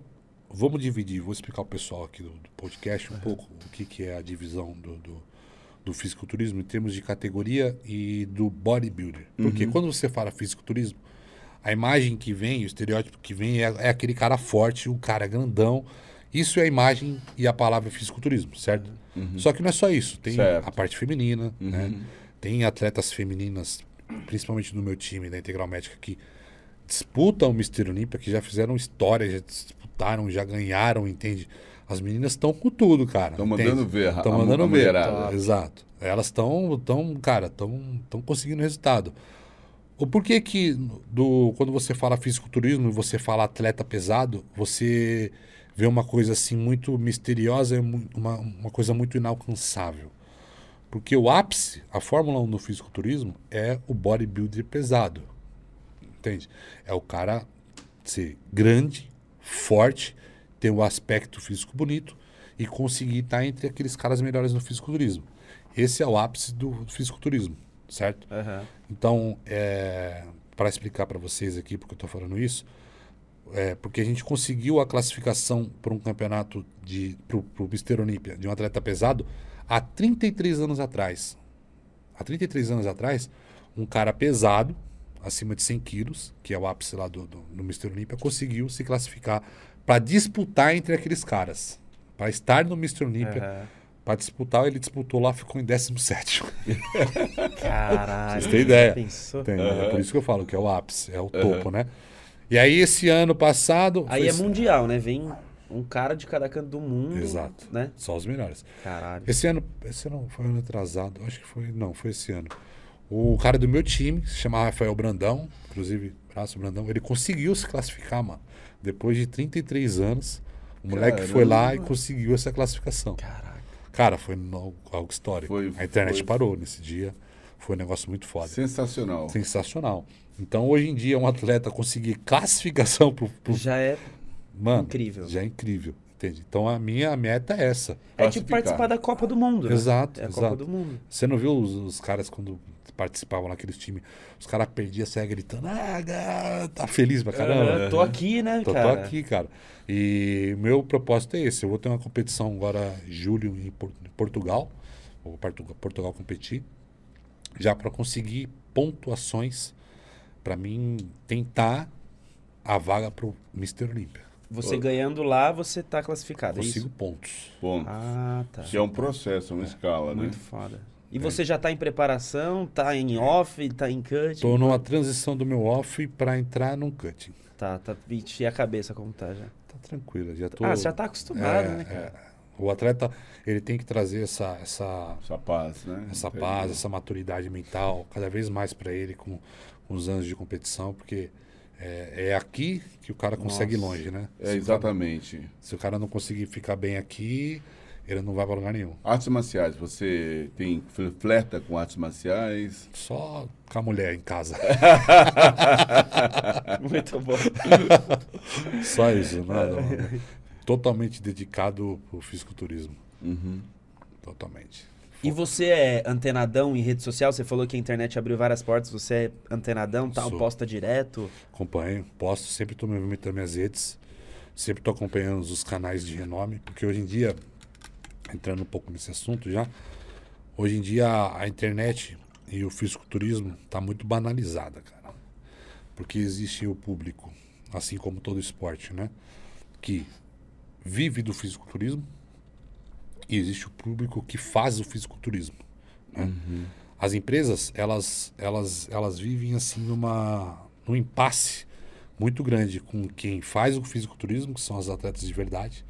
vamos dividir, vou explicar ao pessoal aqui do, do podcast um pouco o que, que é a divisão do, do, do fisiculturismo em termos de categoria e do bodybuilder. Porque quando você fala fisiculturismo, a imagem que vem, o estereótipo que vem é, é aquele cara forte, o cara grandão. Isso é a imagem e a palavra fisiculturismo, certo? Só que não é só isso. Tem Certo. a parte feminina, né? Tem atletas femininas, principalmente no meu time da Integral Médica, que disputam o Mister Olímpia, que já fizeram história, já disputaram, já ganharam, entende? As meninas estão com tudo, cara. Estão mandando ver a- Tão a- mandando ver. Exato. Elas estão, tão, cara, estão tão conseguindo resultado. O porquê que do, quando você fala fisiculturismo e você fala atleta pesado, você vê uma coisa assim muito misteriosa, mu- uma, uma coisa muito inalcançável. Porque o ápice, a Fórmula 1 no fisiculturismo é o bodybuilder pesado. Entende? É o cara ser grande, forte, ter o aspecto físico bonito e conseguir estar entre aqueles caras melhores no fisiculturismo. Esse é o ápice do fisiculturismo, certo? Aham. Então, é, para explicar para vocês aqui porque eu estou falando isso, é porque a gente conseguiu a classificação para um campeonato de para o Mister Olímpia de um atleta pesado há 33 anos atrás. Há 33 anos atrás, um cara pesado, acima de 100 quilos, que é o ápice lá do, do, do Mister Olímpia, conseguiu se classificar para disputar entre aqueles caras. Para estar no Mister Olímpia, para disputar, ele disputou lá, ficou em 17. Caralho. Vocês têm ideia? Pensou? Tem, É por isso que eu falo que é o ápice, é o topo, né? E aí, esse ano passado. Aí foi- é mundial, né? Vem um cara de cada canto do mundo. Exato. Né? Só os melhores. Caralho. Esse ano, esse ano foi ano atrasado, acho que foi, não, foi esse ano. O cara do meu time, se chamava Rafael Brandão, inclusive, abraço Brandão, ele conseguiu se classificar, mano. Depois de 33 anos, o moleque foi lá e Caramba. conseguiu essa classificação. Caraca. Cara, foi algo histórico. Foi- A internet foi- parou nesse dia. Foi um negócio muito foda. Sensacional. Sensacional. Então, hoje em dia, um atleta conseguir classificação pro, pro Já é. Mano, Incrível. Já é incrível, entende? Então a minha meta é essa. É tipo participar da Copa do Mundo. né? Exato, É a exato. Copa do Mundo. Você não viu os, os caras quando participavam naqueles times? Os caras perdiam, saia gritando, ah, tá feliz pra caramba. Eu tô aqui, né, Tô, tô cara? aqui, cara. E o meu propósito é esse. Eu vou ter uma competição agora em julho em Por- em Portugal. Vou para Portugal, Portugal competir. Já para conseguir pontuações para mim tentar a vaga pro Mr. Olímpia. Você ganhando lá, você tá classificado, é Consigo isso? pontos. Ponto. Ah, tá. Que é um processo, uma escala, né? Muito foda. E você já tá em preparação, tá em off, tá em cut? Tô numa transição do meu off para entrar num cutting. Tá, tá. Vixe, e a cabeça como tá já? Tá tranquilo, já tô. Ah, você já tá acostumado, É, né, cara? é. O atleta, ele tem que trazer essa essa Essa paz, né? essa paz, essa maturidade mental, cada vez mais para ele com, os anos de competição, porque é, é aqui que o cara consegue ir longe, né? É, Se o cara- exatamente. se o cara não conseguir ficar bem aqui, ele não vai para lugar nenhum. Artes marciais, você tem fl- flerta com artes marciais? Só com a mulher em casa. Muito bom. Só isso, nada. mano. Totalmente dedicado pro fisiculturismo. Uhum. Totalmente. E você é antenadão em rede social? Você falou que a internet abriu várias portas, você é antenadão, tal, Sou. posta direto. Acompanho, posto, sempre estou me movimentando minhas redes, sempre estou acompanhando os canais de renome, porque hoje em dia, entrando um pouco nesse assunto já, hoje em dia a, a internet e o fisiculturismo está muito banalizada, cara. Porque existe o público, assim como todo esporte, né? Que vive do fisiculturismo e existe o público que faz o fisiculturismo. né? As empresas, elas, elas, elas vivem assim numa, num impasse muito grande com quem faz o fisiculturismo, que são os atletas de verdade,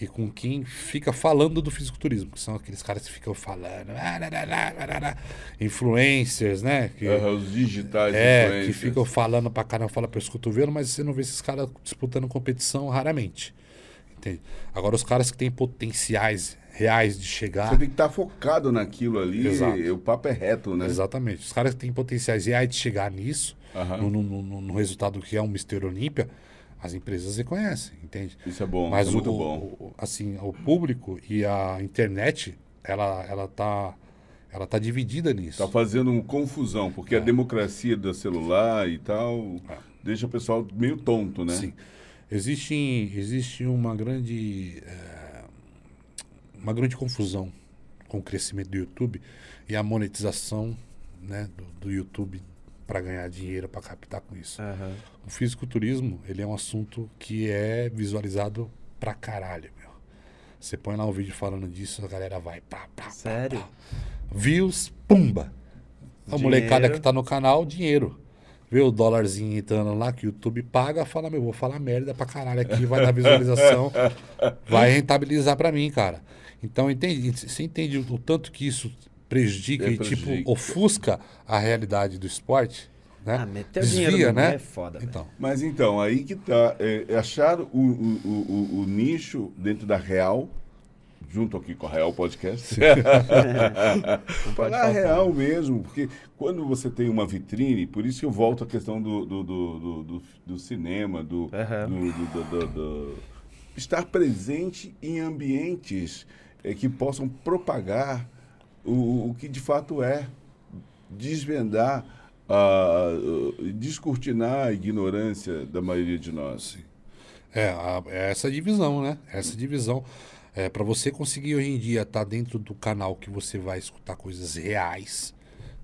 e com quem fica falando do fisiculturismo, que são aqueles caras que ficam falando, "Ah, lá, lá, lá, lá, lá, lá", influencers, né? Que, os digitais é, que ficam falando pra caramba, fala pelos cotovelos, mas você não vê esses caras disputando competição raramente. Entende? Agora, os caras que têm potenciais reais de chegar. Você tem que estar focado naquilo ali. Exato. e O papo é reto, né? Exatamente. Os caras que têm potenciais reais de chegar nisso, Aham. no, no- no- no resultado que é um Mister Olímpia, as empresas reconhecem, entende? Isso é bom, Mas é muito o, bom. o- assim, o público e a internet, ela, ela tá, ela tá dividida nisso. Tá fazendo uma confusão, porque a democracia do celular e tal É. deixa o pessoal meio tonto, né? Sim. Existe, existe uma grande eh, uma grande confusão com o crescimento do YouTube e a monetização né, do, do YouTube para ganhar dinheiro, para captar com isso. Aham. O fisiculturismo, ele é um assunto que é visualizado pra caralho, meu. Você põe lá um vídeo falando disso, a galera vai pá, pá, pá, Sério? pá. Views, pumba. A Dinheiro. molecada que tá no canal, dinheiro. Vê o dólarzinho entrando lá que o YouTube paga, fala, meu, vou falar merda pra caralho aqui, vai dar visualização, vai rentabilizar pra mim, cara. Então, entende, você entende o tanto que isso prejudica É, e, tipo, ofusca a realidade do esporte, né? Ah, meter o dinheiro meio é foda, velho. Então, Mas então, aí que tá. É, é achar o, o, o, o- nicho dentro da Real, junto aqui com a Real Podcast. Falar real mesmo, porque quando você tem uma vitrine, por isso que eu volto à questão do, do, do, do, do- do cinema, do, do- do- do- do- estar presente em ambientes eh, que possam propagar o, o que de fato é, desvendar, ah, descortinar a ignorância da maioria de nós. É, a- é essa divisão, né? Essa divisão. É, para você conseguir hoje em dia estar dentro do canal que você vai escutar coisas reais,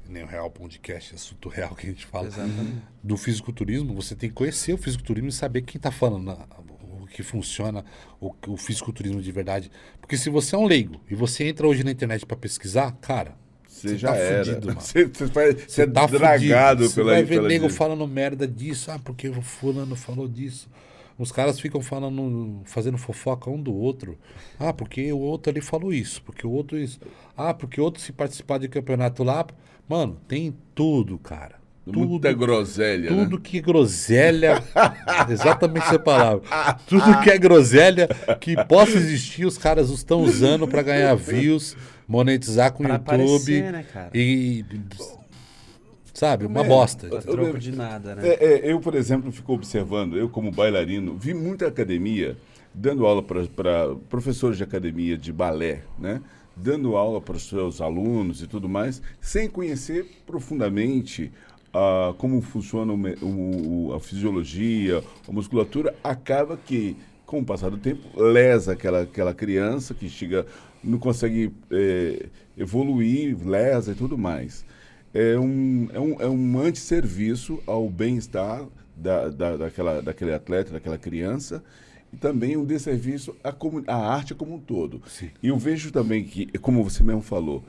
nem o Real Podcast, assunto real que a gente fala, Exatamente. do fisiculturismo, você tem que conhecer o fisiculturismo e saber quem está falando, na- o que funciona, o, o fisiculturismo de verdade. Porque se você é um leigo e você entra hoje na internet para pesquisar, cara, Você já tá era. fudido, mano. Você, você, vai, você Você tá dragado fudido. Você pela vai ver nego falando merda disso. Ah, porque o fulano falou disso. Os caras ficam falando, fazendo fofoca um do outro. Ah, porque o outro ali falou isso. Porque o outro isso. Ah, porque o outro se participar de campeonato lá. Mano, tem tudo, cara. Tudo, Muita groselha, tudo né? que é groselha. exatamente essa palavra. Tudo que é groselha que possa existir, os caras estão usando pra ganhar views, monetizar com o YouTube. aparecer, né, cara? E. Sabe, uma É, bosta. Troco de nada, né? É, é, eu, por exemplo, fico observando, eu como bailarino, vi muita academia dando aula para professores de academia de balé, né? Dando aula para os seus alunos e tudo mais, sem conhecer profundamente ah, como funciona o o- a fisiologia, a musculatura, acaba que, com o passar do tempo, lesa aquela, aquela criança que chega, não consegue eh, evoluir, lesa e tudo mais é um, é um, é um antisserviço ao bem-estar da, da, daquela, daquele atleta, daquela criança, e também um desserviço à, à arte como um todo. Sim. E eu vejo também que, como você mesmo falou,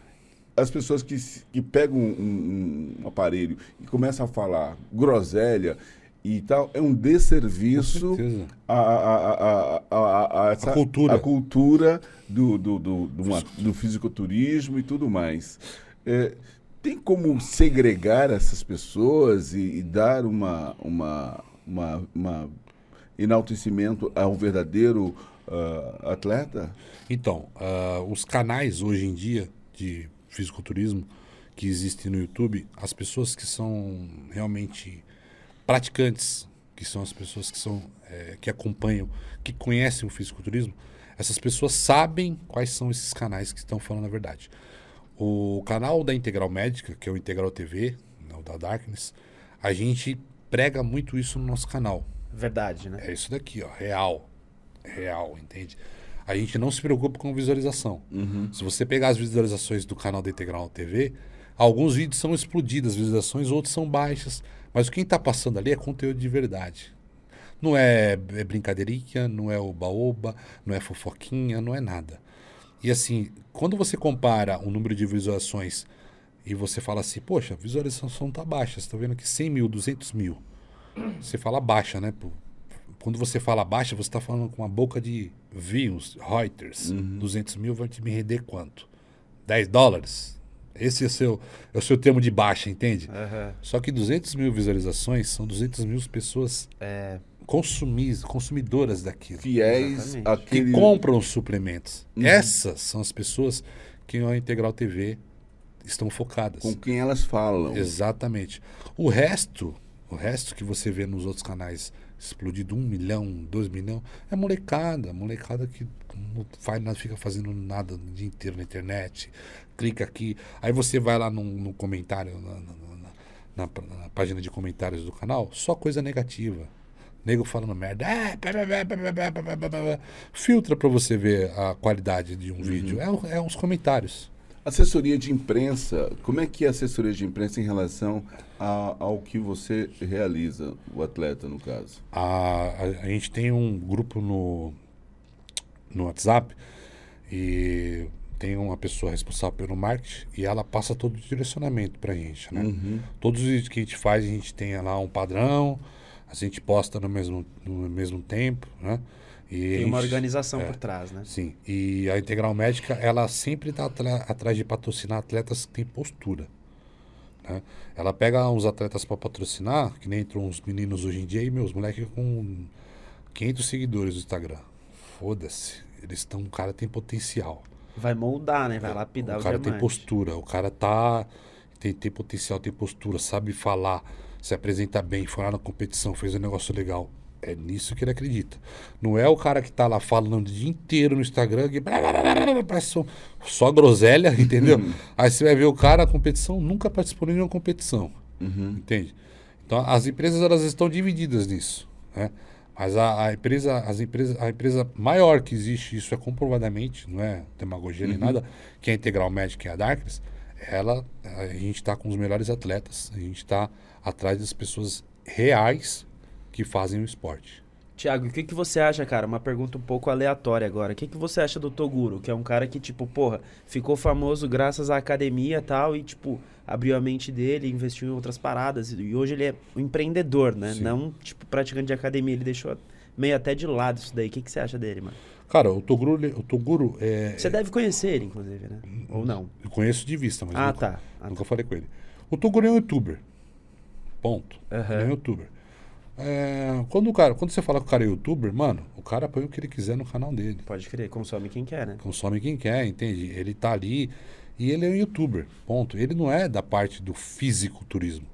as pessoas que, que pegam um, um aparelho e começam a falar groselha e tal, é um desserviço certeza. a, a, a, a, essa- cultura. a cultura do, do, do, do, uma- do fisiculturismo e tudo mais. É, tem como segregar essas pessoas e, e dar uma, uma, uma, uma enaltecimento a um verdadeiro ah, atleta? Então, ah, os canais hoje em dia de fisiculturismo que existem no YouTube, as pessoas que são realmente praticantes, que são as pessoas que são eh, que acompanham, que conhecem o fisiculturismo, essas pessoas sabem quais são esses canais que estão falando a verdade. O canal da Integral Médica, que é o Integral TV, né, o da Darkness, a gente prega muito isso no nosso canal. Verdade, né? É isso daqui, ó, real. Real, entende? A gente não se preocupa com visualização. Se você pegar as visualizações do canal da Integral TV, alguns vídeos são explodidos, as visualizações, outros são baixas. Mas quem está passando ali é conteúdo de verdade. Não é, é brincadeirinha, não é o baoba, não é fofoquinha, não é nada. E assim, quando você compara o número de visualizações e você fala assim, poxa, a visualização tá baixa, você tá vendo aqui 100 mil, 200 mil. Você fala baixa, né? Quando você fala baixa, você está falando com uma boca de views, Reuters. 200 mil vai te me render quanto? 10 dólares? Esse é o seu, é o seu termo de baixa, entende? Aham. Só que 200 mil visualizações são 200 mil pessoas É, consumis, consumidoras daquilo. Fiéis Exatamente. Que àquele... compram os suplementos. Essas são as pessoas que a Integral TV estão focadas. com quem elas falam. Exatamente. O resto, o resto que você vê nos outros canais explodido um milhão, dois milhão. É molecada, molecada que não faz nada, fica fazendo nada o dia inteiro na internet. Clica aqui, aí você vai lá no, no comentário, na, na, na, na, página de comentários do canal, só coisa negativa. Nego falando merda. Filtra para você ver a qualidade de um uhum. vídeo. É, é uns comentários. Assessoria de imprensa, como é que é a assessoria de imprensa em relação a- ao que você realiza, o atleta, no caso? A, a, a gente tem um grupo no, no WhatsApp e tem uma pessoa responsável pelo marketing e ela passa todo o direcionamento pra gente, né? Todos os vídeos que a gente faz, a gente tem lá um padrão, a gente posta no mesmo, no mesmo tempo, né? E a Tem uma gente- organização é. por trás, né? Sim, e a Integral Médica, ela sempre está atrás de patrocinar atletas que têm postura. Né? Ela pega uns atletas para patrocinar, que nem entram uns meninos hoje em dia, e meus moleques com 500 seguidores no Instagram. Foda-se, eles estão, o cara tem potencial. Vai moldar, né? Vai lapidar o, o cara tem diamante. postura, o cara tá tem, tem potencial, tem postura, sabe falar, se apresenta bem, foi lá na competição, fez um negócio legal. É nisso que ele acredita. Não é o cara que tá lá falando o dia inteiro no Instagram, que só, só groselha, entendeu? Aí você vai ver o cara, a competição, nunca participou de nenhuma competição. Entende? Então as empresas elas estão divididas nisso, né? Mas a, a empresa, as empresas, a empresa maior que existe, isso é comprovadamente, não é demagogia nem nada, que é a Integral Médica e a Darkness, ela, a gente está com os melhores atletas, a gente está atrás das pessoas reais que fazem o esporte. Tiago, o que, que você acha, cara? Uma pergunta um pouco aleatória agora. O que, que você acha do Toguro? Que é um cara que, tipo, porra, ficou famoso graças à academia e tal, e, tipo, abriu a mente dele, investiu em outras paradas. E hoje ele é um empreendedor, né? Sim. Não, tipo, praticante de academia. Ele deixou meio até de lado isso daí. O que, que você acha dele, mano? Cara, o Toguro, o Toguro é, Você deve conhecer ele, inclusive, né? Ou não? eu conheço de vista, mas Ah, nunca, tá. Ah, nunca falei com ele. O Toguro é um youtuber. Ponto. Aham. Ele é um youtuber. É, quando, o cara, quando você fala que o cara é youtuber, mano, o cara põe o que ele quiser no canal dele. Pode crer, consome quem quer, né? Consome quem quer, entende? Ele tá ali e ele é um youtuber. Ponto. Ele não é da parte do fisiculturismo.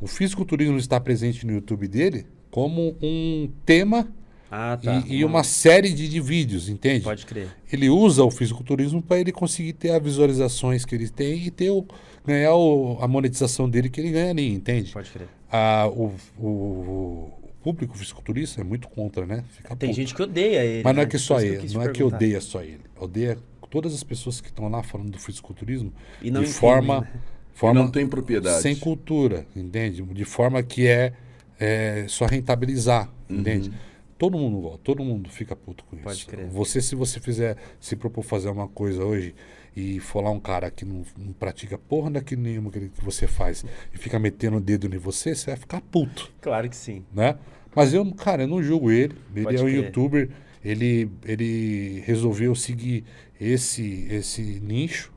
O fisiculturismo está presente no YouTube dele como um tema Ah, tá. e, e uma série de, de vídeos, entende? Pode crer. Ele usa o fisiculturismo para ele conseguir ter as visualizações que ele tem e ter o, ganhar o- a monetização dele que ele ganha ali, entende? Pode crer. Ah, o, o- o público fisiculturista é muito contra, né? Fica Tem puto. gente que odeia ele. Mas não é né? que Por só ele, não é que odeia só ele. Odeia todas as pessoas que estão lá falando do fisiculturismo E não de forma, né? forma não tem propriedade. sem cultura, entende? De forma que é, é só rentabilizar, entende? Todo mundo todo mundo fica puto com Pode isso. crer. Você, se você fizer, se propor fazer uma coisa hoje e for lá um cara que não, não pratica porra daquilo nenhuma que, que você faz e fica metendo o dedo em você, você vai ficar puto Claro que sim. né? Mas eu, cara, eu não julgo ele. Ele Pode é um youtuber. Ele, ele resolveu seguir esse, esse nicho.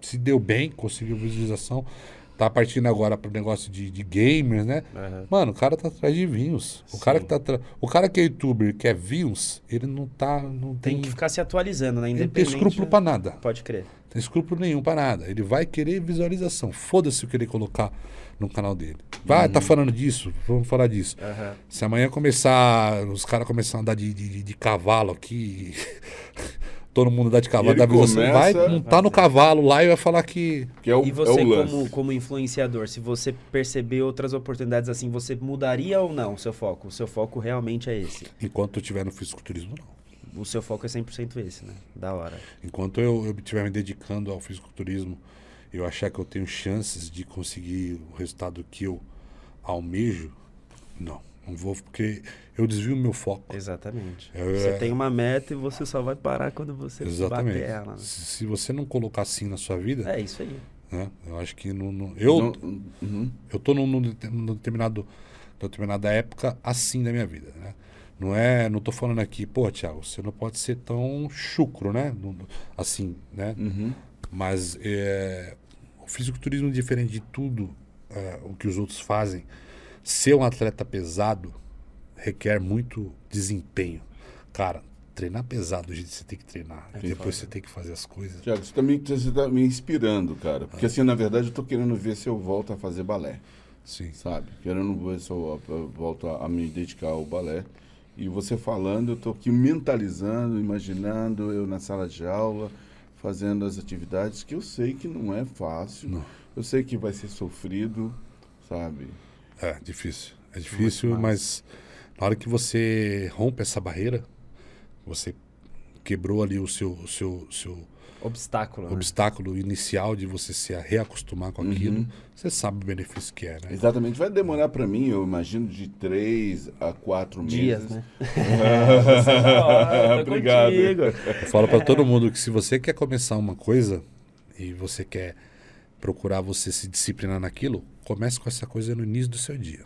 Se deu bem, conseguiu visualização. Tá partindo agora pro negócio de, de gamers, né? Aham. Mano, o cara tá atrás de views. O cara que tá atra- O cara que é youtuber quer views, ele não tá. Não Tem tem, que ficar se atualizando, né? ele não tem Independente. escrúpulo pra nada. Pode crer. Tem escrúpulo nenhum pra nada. Ele vai querer visualização. Foda-se o que ele colocar no canal dele. Vai, tá falando disso? Vamos falar disso. Aham. Se amanhã começar, os caras começarem a andar de, de, de cavalo aqui, todo mundo andar de cavalo, visualização, começa- vai montar no cavalo lá e vai falar que. Que é o, E é você, o lance. como, como influenciador, se você perceber outras oportunidades assim, você mudaria ou não o seu foco? O seu foco realmente é esse. Enquanto eu estiver no fisiculturismo, não. O seu foco é 100% esse, né? Da hora. Enquanto eu eu estiver me dedicando ao fisiculturismo, eu achar que eu tenho chances de conseguir o resultado que eu almejo, não. Não vou, porque eu desvio o meu foco. Exatamente. Eu- você é- tem uma meta e você só vai parar quando você Exatamente. bater ela. né? Se, se você não colocar assim na sua vida, É isso aí. né? Eu acho que não. não- eu, Não- uhum. eu tô num, num num determinado, determinada época assim da minha vida, né? Não é, não tô falando aqui, pô, Thiago, você não pode ser tão chucro, né? Assim, né? Uhum. Mas é, o fisiculturismo, diferente de tudo é, o que os outros fazem, ser um atleta pesado requer muito desempenho. Cara, treinar pesado que você tem que treinar. É depois você tem que fazer as coisas. Tiago, você tá, me, você tá me inspirando, cara. Porque assim, na verdade, eu tô querendo ver se eu volto a fazer balé, Sim. sabe? Querendo ver se eu, eu volto a, a me dedicar ao balé. E você falando, eu tô aqui mentalizando, imaginando eu na sala de aula, fazendo as atividades que eu sei que não é fácil. Não. Eu sei que vai ser sofrido, sabe? É, difícil. É difícil, mas Na hora que você rompe essa barreira, você quebrou ali o seu, o seu, seu Obstáculo. né? obstáculo inicial de você se reacostumar com aquilo, Uhum. você sabe o benefício que é, né? Exatamente. Vai demorar para mim, eu imagino, de três a quatro Dias, meses. né? Ah, Obrigado. contigo. Eu falo pra todo mundo que se você quer começar uma coisa e você quer procurar você se disciplinar naquilo, comece com essa coisa no início do seu dia.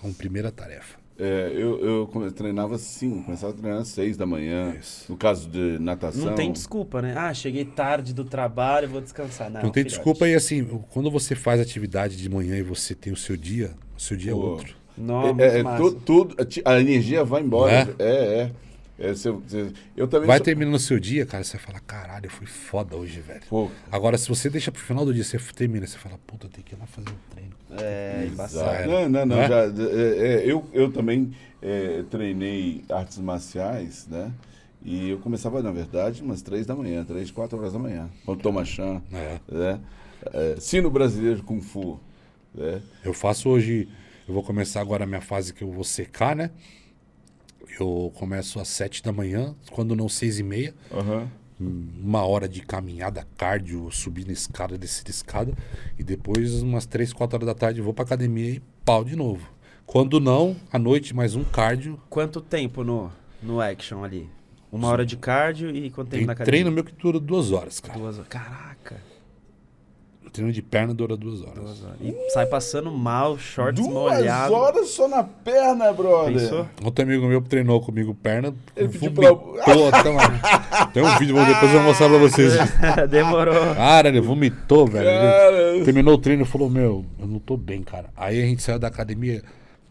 Como primeira tarefa. É, eu, eu treinava assim, começava a treinar às seis da manhã. Isso. No caso de natação. Não tem desculpa, né? Ah, cheguei tarde do trabalho, vou descansar. Não, Não, tem filhote. desculpa e assim, quando você faz atividade de manhã e você tem o seu dia, o seu dia é Pô. outro. Não, É, é, massa. tu- tudo, a energia vai embora. Não É, é. É, se eu, se- eu também Vai sou- terminando o seu dia, cara, você vai falar, caralho, eu fui foda hoje, velho. Pô, Agora, se você deixa pro final do dia, você termina, você fala, puta, eu tenho que ir lá fazer um treino. É, embaçado. Não, não, não. Não é? já, é, é, eu, eu também é, treinei artes marciais, né? E eu começava, na verdade, umas três da manhã, três, quatro horas da manhã. Com Toma Chan, É. né? É, Sino brasileiro Kung Fu. Né? Eu faço hoje, eu vou começar agora a minha fase que eu vou secar, né? Eu começo às sete da manhã, quando não seis e meia. Aham. Uma hora de caminhada, cardio, subindo escada, descendo escada. E depois, umas três, quatro horas da tarde, eu vou pra academia e pau de novo. Quando não, à noite, mais um cardio. Quanto tempo no, no action ali? Uma hora de cardio e quanto tempo Tem na academia? treino meu que dura duas horas, cara. Duas horas. Caraca. Treino de perna dura duas horas. Duas horas. E sai passando mal, shorts Duas molhados. horas só na perna, brother. Pensou? Outro amigo meu treinou comigo perna. Ele pediu vomitou até lá. Tem um vídeo, depois eu vou mostrar pra vocês. Demorou. Cara, ele vomitou, velho. Ele terminou o treino e falou: Meu, eu não tô bem, cara. Aí a gente saiu da academia,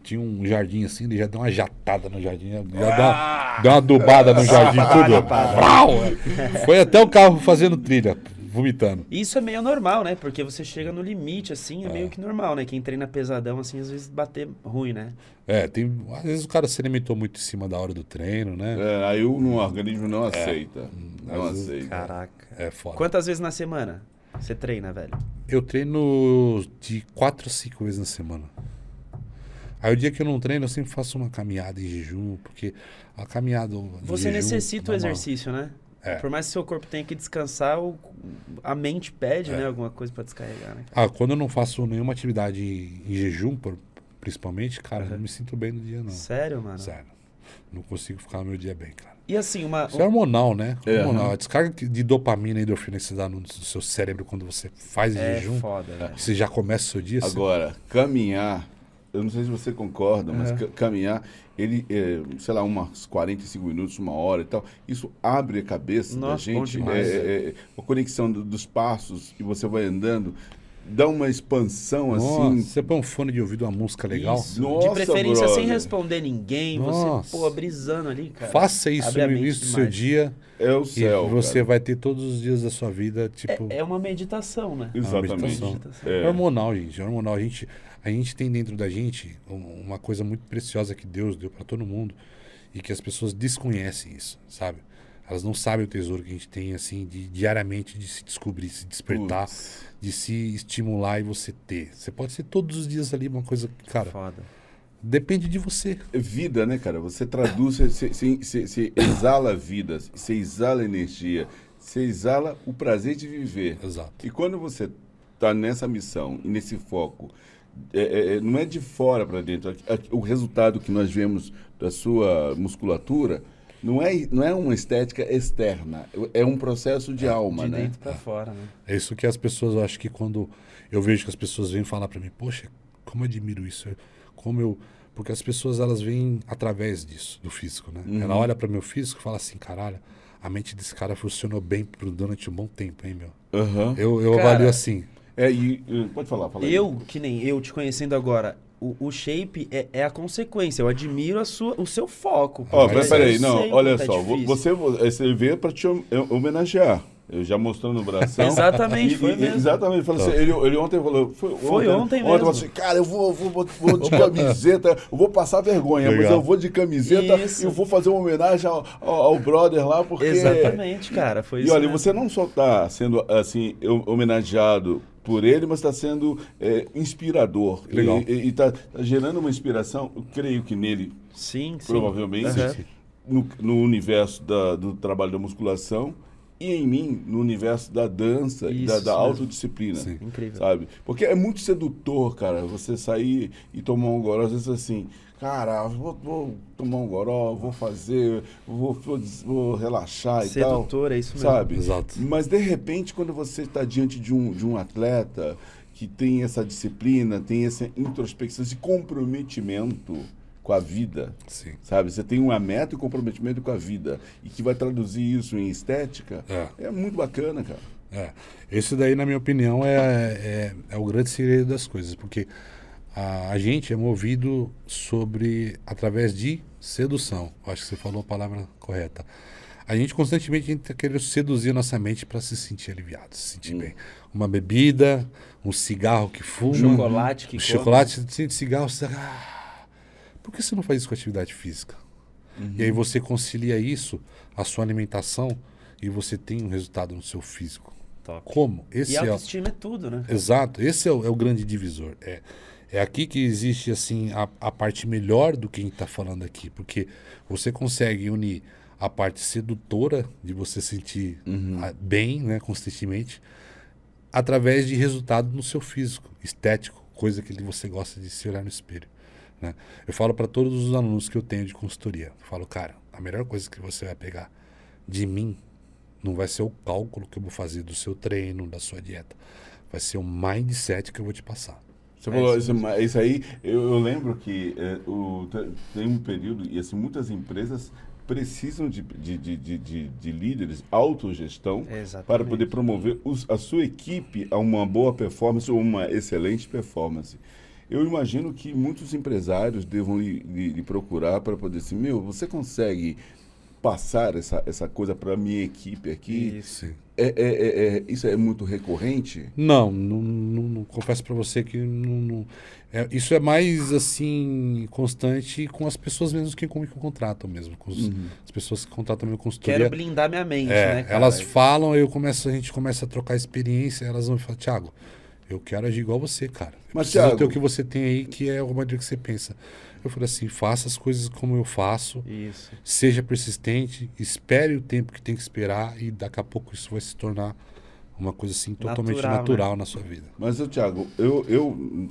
tinha um jardim assim, ele já deu uma jatada no jardim, já deu uma, deu uma adubada no jardim, tudo. Foi até o carro fazendo trilha, vomitando. Isso é meio normal, né? Porque você chega no limite, assim, é, meio que normal, né? Quem treina pesadão, assim, às vezes bater ruim, né? É, tem, às vezes o cara se alimentou muito em cima da hora do treino, né? é, aí o no organismo não aceita. Não às vezes- aceita. Caraca. É, foda. Quantas vezes na semana você treina, velho? Eu treino de quatro a cinco vezes na semana. Aí o dia que eu não treino, eu sempre faço uma caminhada em jejum, porque a caminhada. Você jejum necessita o uma- exercício, né? É. Por mais que seu corpo tenha que descansar, o- a mente pede, né? Alguma coisa pra descarregar, né? Ah, quando eu não faço nenhuma atividade em jejum, por- principalmente, cara, eu não me sinto bem no dia, não. Sério, mano? Sério. Não consigo ficar no meu dia bem, cara. E assim, uma. Isso é hormonal, né? É, hormonal. aham. A descarga de dopamina e endorfina que você dá no seu cérebro quando você faz É jejum, foda, velho. você já começa o seu dia. você- Agora, caminhar, eu não sei se você concorda, mas Uhum. ca- caminhar, ele, é, sei lá, umas 45 minutos, uma hora e tal, isso abre a cabeça da Nossa, bom gente. demais. é, é, é, a conexão do- dos passos e você vai andando, dá uma expansão Nossa, assim. você põe um fone de ouvido, uma música legal. Isso. Nossa, de preferência sem brother. responder ninguém, Nossa. você, pô, brisando ali, cara. Faça isso Abre no início do seu dia É o e céu. você cara. vai ter todos os dias da sua vida, tipo. É, é uma meditação, né? Exatamente. meditação. É. É hormonal, gente. É hormonal. A gente, a gente tem dentro da gente um- uma coisa muito preciosa que Deus deu para todo mundo e que as pessoas desconhecem isso, sabe? Elas não sabem o tesouro que a gente tem, assim, de diariamente de se descobrir, se despertar, Putz. de se estimular e você ter. Você pode ser todos os dias ali uma coisa que, cara, Foda. depende de você. É vida, né, cara? Você traduz, você, você- você- você exala vida, você exala energia, você exala o prazer de viver. Exato. E quando você está nessa missão e nesse foco, é- é- é- não é de fora para dentro. A- a- O resultado que nós vemos da sua musculatura não é, não é uma estética externa, é um processo de alma, de né? dentro pra fora, né? É isso que as pessoas, eu acho que quando eu vejo que as pessoas vêm falar para mim, poxa, como eu admiro isso, como eu, porque as pessoas elas vêm através disso, do físico, né? Uhum. Ela olha para meu físico e fala assim, caralho, a mente desse cara funcionou bem durante um bom tempo, hein, meu? Aham. Eu, eu Cara, avalio assim. É, e, e- pode falar, fala aí. Eu, que nem eu, te conhecendo agora, o, o shape é, é a consequência. Eu admiro a sua, o seu foco. Ó, porque peraí, não, olha é só, vo- difícil. você, você veio para te hom- homenagear. Eu já mostrando o bração. Exatamente, E- foi e- mesmo. Exatamente. Falei assim, ele, ele ontem falou. Foi, Foi ontem Ontem mesmo. falou assim, cara, eu vou, vou, vou, vou de camiseta, eu vou passar vergonha, mas Legal. eu vou de camiseta Isso. e eu vou fazer uma homenagem ao, ao, ao brother lá, porque. Exatamente, cara. Foi E isso olha, mesmo. você não só está sendo assim homenageado por ele, mas está sendo é, inspirador. Legal. E está gerando uma inspiração, eu creio que nele, Sim, sim. provavelmente, Aham. no, no universo da- do trabalho da musculação e em mim, no universo da dança e da, Isso da mesmo. autodisciplina. Sim. Incrível. Sabe? Porque é muito sedutor, cara, você sair e tomar um goró, às vezes assim, cara, vou, vou tomar um goró, vou fazer, vou, vou, vou relaxar e tal. Sedutor, é isso mesmo. Sabe? Exato. Mas de repente, quando você está diante de um, de um atleta que tem essa disciplina, tem essa introspecção, esse comprometimento com a vida, Sim. sabe? Você tem uma meta e comprometimento com a vida e que vai traduzir isso em estética, É. é muito bacana, cara. É. Esse daí, na minha opinião, é, é, é o grande segredo das coisas, porque a, a gente é movido sobre através de sedução. Acho que você falou a palavra correta. A gente constantemente está querendo seduzir a nossa mente para se sentir aliviado, se sentir bem. Uma bebida, um cigarro que fuma, Chocolate que um chocolate, você sente cigarro, você ah, por que você não faz isso com atividade física? E aí você concilia isso, a sua alimentação, e você tem um resultado no seu físico. Top. Como? Esse E é, o- autoestima é tudo, né? exato, esse é o, é o grande divisor. É, é aqui que existe assim a, a parte melhor do que a gente está falando aqui, porque você consegue unir a parte sedutora de você sentir ah, bem, né, constantemente, através de resultado no seu físico, estético, coisa que você gosta de se olhar no espelho. Né? Eu falo para todos os alunos que eu tenho de consultoria, eu falo, cara, a melhor coisa que você vai pegar de mim não vai ser o cálculo que eu vou fazer do seu treino, da sua dieta, vai ser o mindset que eu vou te passar. Você É falou isso isso, isso aí, eu, eu lembro que é, o, te- tem um período, e assim, muitas empresas precisam de, de, de, de, de- de líderes, autogestão, Exatamente. para poder promover os- a sua equipe a uma boa performance ou uma excelente performance. Eu imagino que muitos empresários devam lhe, lhe- lhe procurar para poder assim, meu, você consegue passar essa, essa coisa para minha equipe aqui? Isso. É, é- é- é- isso é muito recorrente? Não, não, não- não- confesso para você que não, não- é, isso é mais assim constante com as pessoas mesmo que, com- que contratam mesmo, com os- as pessoas que contratam minha consultoria. Quero blindar minha mente, É, né, cara? elas falam, eu começo, a gente começa a trocar experiência, elas vão falar, Thiago, eu quero agir igual você, cara. Eu Mas, Thiago- ter o que você tem aí, que é a maneira que você pensa. Eu falei assim, faça as coisas como eu faço, Isso. seja persistente, espere o tempo que tem que esperar e daqui a pouco isso vai se tornar uma coisa assim totalmente Natural, natural, né? na sua vida. Mas, eu, Thiago, eu, eu,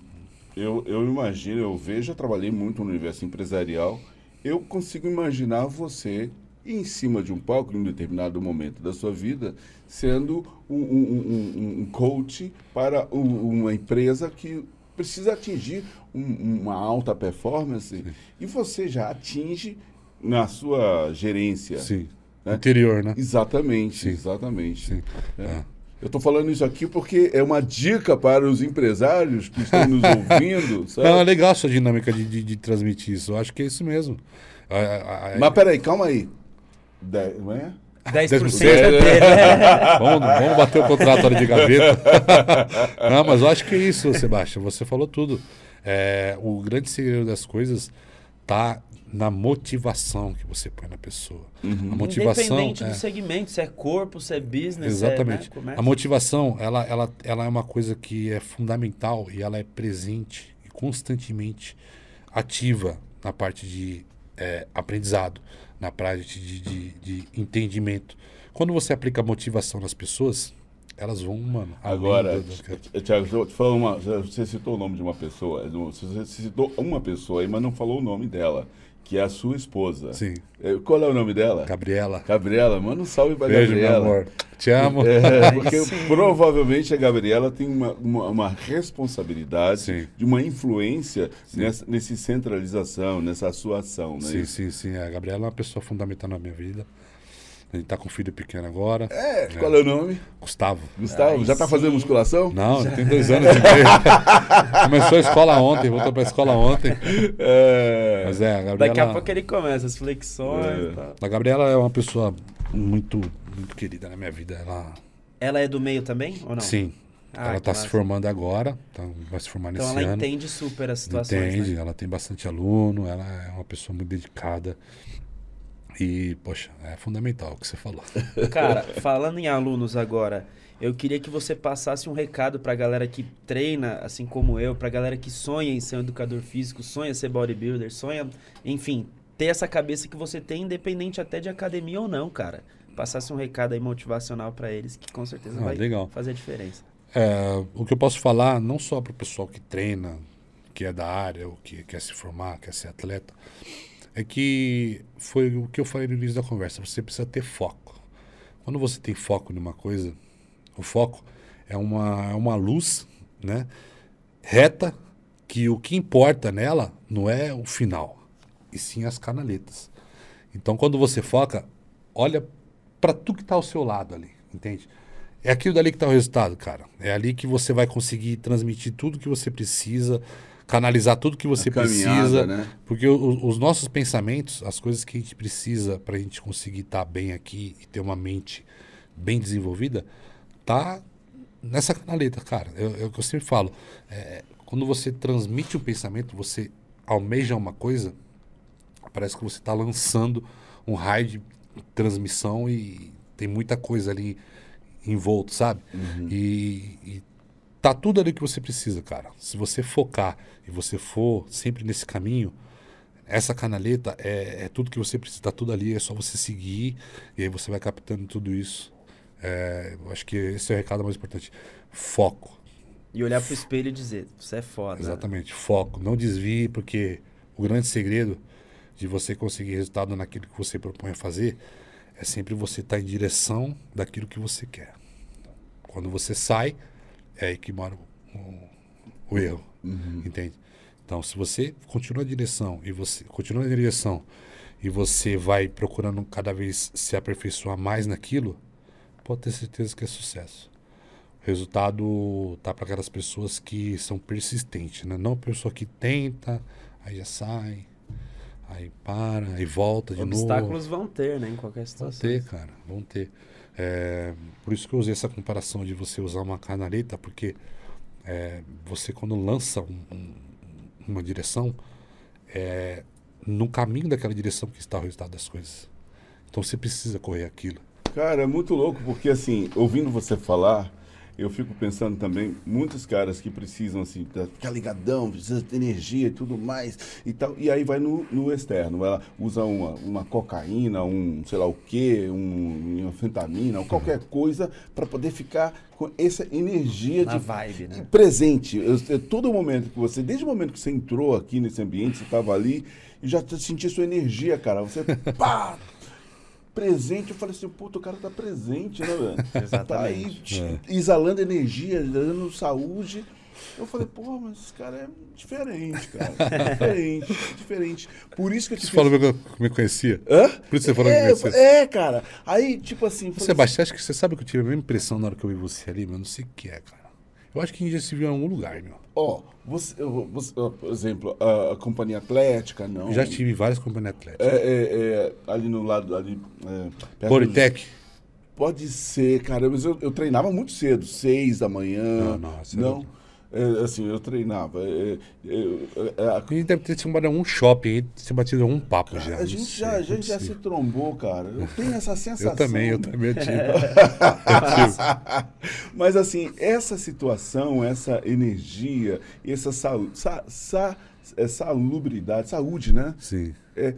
eu, eu imagino, eu vejo, já trabalhei muito no universo empresarial, eu consigo imaginar você em cima de um palco, em um determinado momento da sua vida, sendo um, um- um- um- um coach para um- uma empresa que precisa atingir um- uma alta performance e você já atinge na sua gerência. Sim. né? Interior, né? Exatamente, Sim. exatamente. Sim. É. É. Eu estou falando isso aqui porque é uma dica para os empresários que estão nos ouvindo, sabe? Não, é legal a sua dinâmica de, de, de transmitir isso. Eu acho que é isso mesmo. A- Mas peraí, calma aí. De... Não é? 10% 10% é dele. vamos, vamos bater o contrato ali de gaveta. Não, mas eu acho que é isso, Sebastião. Você falou tudo. É, o grande segredo das coisas tá na motivação que você põe na pessoa. A motivação. Independente é, do segmento, se é corpo, se é business, Exatamente. se é né, comércio. a motivação, ela, ela, ela é uma coisa que é fundamental e ela é presente e constantemente ativa na parte de é, aprendizado, na parte de, de, de entendimento. Quando você aplica motivação nas pessoas, elas vão, mano. Agora, Tiago, deixa eu te falar uma. Você citou o nome de uma pessoa. Você citou uma pessoa aí, mas não falou o nome dela, que é a sua esposa. Sim. É, Qual é o nome dela? Gabriela. Gabriela, manda um salve pra Beijo, meu Gabriela. amor. Te amo. É, porque sim. provavelmente a Gabriela tem uma, uma, uma responsabilidade Sim. de uma influência nessa nesse centralização, nessa sua ação, né? Sim, sim, sim. A Gabriela é uma pessoa fundamental na minha vida. A gente tá com um filho pequeno agora. É, qual é o nome? Gustavo. Gustavo, Aí já tá sim. fazendo musculação? Não, tem dois anos de meio. Começou a escola ontem, voltou pra escola ontem. É. Mas é, a Daqui a Gabriela. pouco ele começa as flexões É. e tal. A Gabriela é uma pessoa muito, muito querida na minha vida. Ela. Ela é do meio também ou não? Sim. Ah, ela que tá se formando agora, tá- vai se formar Então nesse ela ano. entende super as situações, Entende, né? ela tem bastante aluno, ela é uma pessoa muito dedicada. E, poxa, é fundamental o que você falou. Cara, falando em alunos agora, eu queria que você passasse um recado pra galera que treina, assim como eu, pra galera que sonha em ser um educador físico, sonha em ser bodybuilder, sonha, enfim, ter essa cabeça que você tem, independente até de academia ou não, cara. Passasse um recado aí motivacional pra eles, que com certeza Ah, vai legal. fazer a diferença. É, o que eu posso falar, não só para o pessoal que treina, que é da área, ou que quer se formar, quer ser atleta, é que foi o que eu falei no início da conversa, você precisa ter foco. Quando você tem foco numa coisa, o foco é uma, é uma luz né, reta que o que importa nela não é o final, e sim as canaletas. Então, quando você foca, olha para tudo que está ao seu lado ali, entende? É aquilo dali que está o resultado, cara. É ali que você vai conseguir transmitir tudo que você precisa, canalizar tudo que você precisa. né? Porque o- os nossos pensamentos, as coisas que a gente precisa para a gente conseguir estar bem aqui e ter uma mente bem desenvolvida, tá nessa canaleta, cara. É, o que eu sempre falo. É, quando você transmite um pensamento, você almeja uma coisa, parece que você está lançando um raio de transmissão e tem muita coisa ali envolto, sabe? E, e tá tudo ali que você precisa, cara. Se você focar e você for sempre nesse caminho, essa canaleta é, é tudo que você precisa, tá tudo ali, é só você seguir e aí você vai captando tudo isso. É, eu acho que esse é o recado mais importante. Foco. E olhar pro espelho e dizer, você é foda. Exatamente, foco. Não desvie, porque o grande segredo de você conseguir resultado naquilo que você propõe a fazer é sempre você estar em direção daquilo que você quer. Quando você sai, é aí que mora o, o- o erro. Entende? Então, se você continua a direção e você continua na direção e você vai procurando cada vez se aperfeiçoar mais naquilo, pode ter certeza que é sucesso. O resultado tá para aquelas pessoas que são persistentes, né? Não a pessoa que tenta, aí já sai, aí para, aí volta de novo. Obstáculos vão ter, né, em qualquer Vão situação. ter, cara, vão ter. É, por isso que eu usei essa comparação de você usar uma canaleta, porque é, você quando lança um- um- uma direção, é no caminho daquela direção que está o resultado das coisas. Então você precisa correr aquilo. Cara, é muito louco, porque assim, ouvindo você falar, eu fico pensando também, muitos caras que precisam, assim, ficar ligadão, precisa ter energia e tudo mais e tal, e aí vai no, no externo, ela usa uma, uma cocaína, um sei lá o quê, um, uma anfetamina, ou qualquer coisa para poder ficar com essa energia Na de vibe, né? presente. Eu, eu- todo momento que você, desde o momento que você entrou aqui nesse ambiente, você estava ali, e já senti sua energia, cara. Você, pá, presente. Eu falei assim, puta, o cara tá presente, né, velho? Tá aí Exatamente. te- exalando energia, dando saúde. Eu falei, pô, mas esse cara é diferente, cara. diferente, diferente. Por isso que eu te Você fiz- falou que eu me conhecia? Hã? Por isso você falou que é, me conhecia? é, cara. Aí, tipo assim... Sebastião, acho que você sabe que eu tive a mesma impressão na hora que eu vi você ali, mas eu não sei o que é, cara. Eu acho que a gente já se viu em algum lugar, meu. Ó, você, eu- você- ó, por exemplo, a, a companhia atlética, não. Eu já tive várias companhias atléticas. É, é, é, ali no lado, ali. É, perto Boritec. do- Pode ser, cara, mas eu, eu treinava muito cedo, seis da manhã. Não, não, você Não, não- assim, eu treinava. é, é, é, é, a- gente deve ter se embora em um shopping se batido um papo já. a gente sei, já, a gente já se trombou, cara. Eu tenho essa sensação. Eu também, eu também tive. Mas assim, essa situação, essa energia, essa saúde, sa, sa, é, salubridade, saúde, né? Sim. É,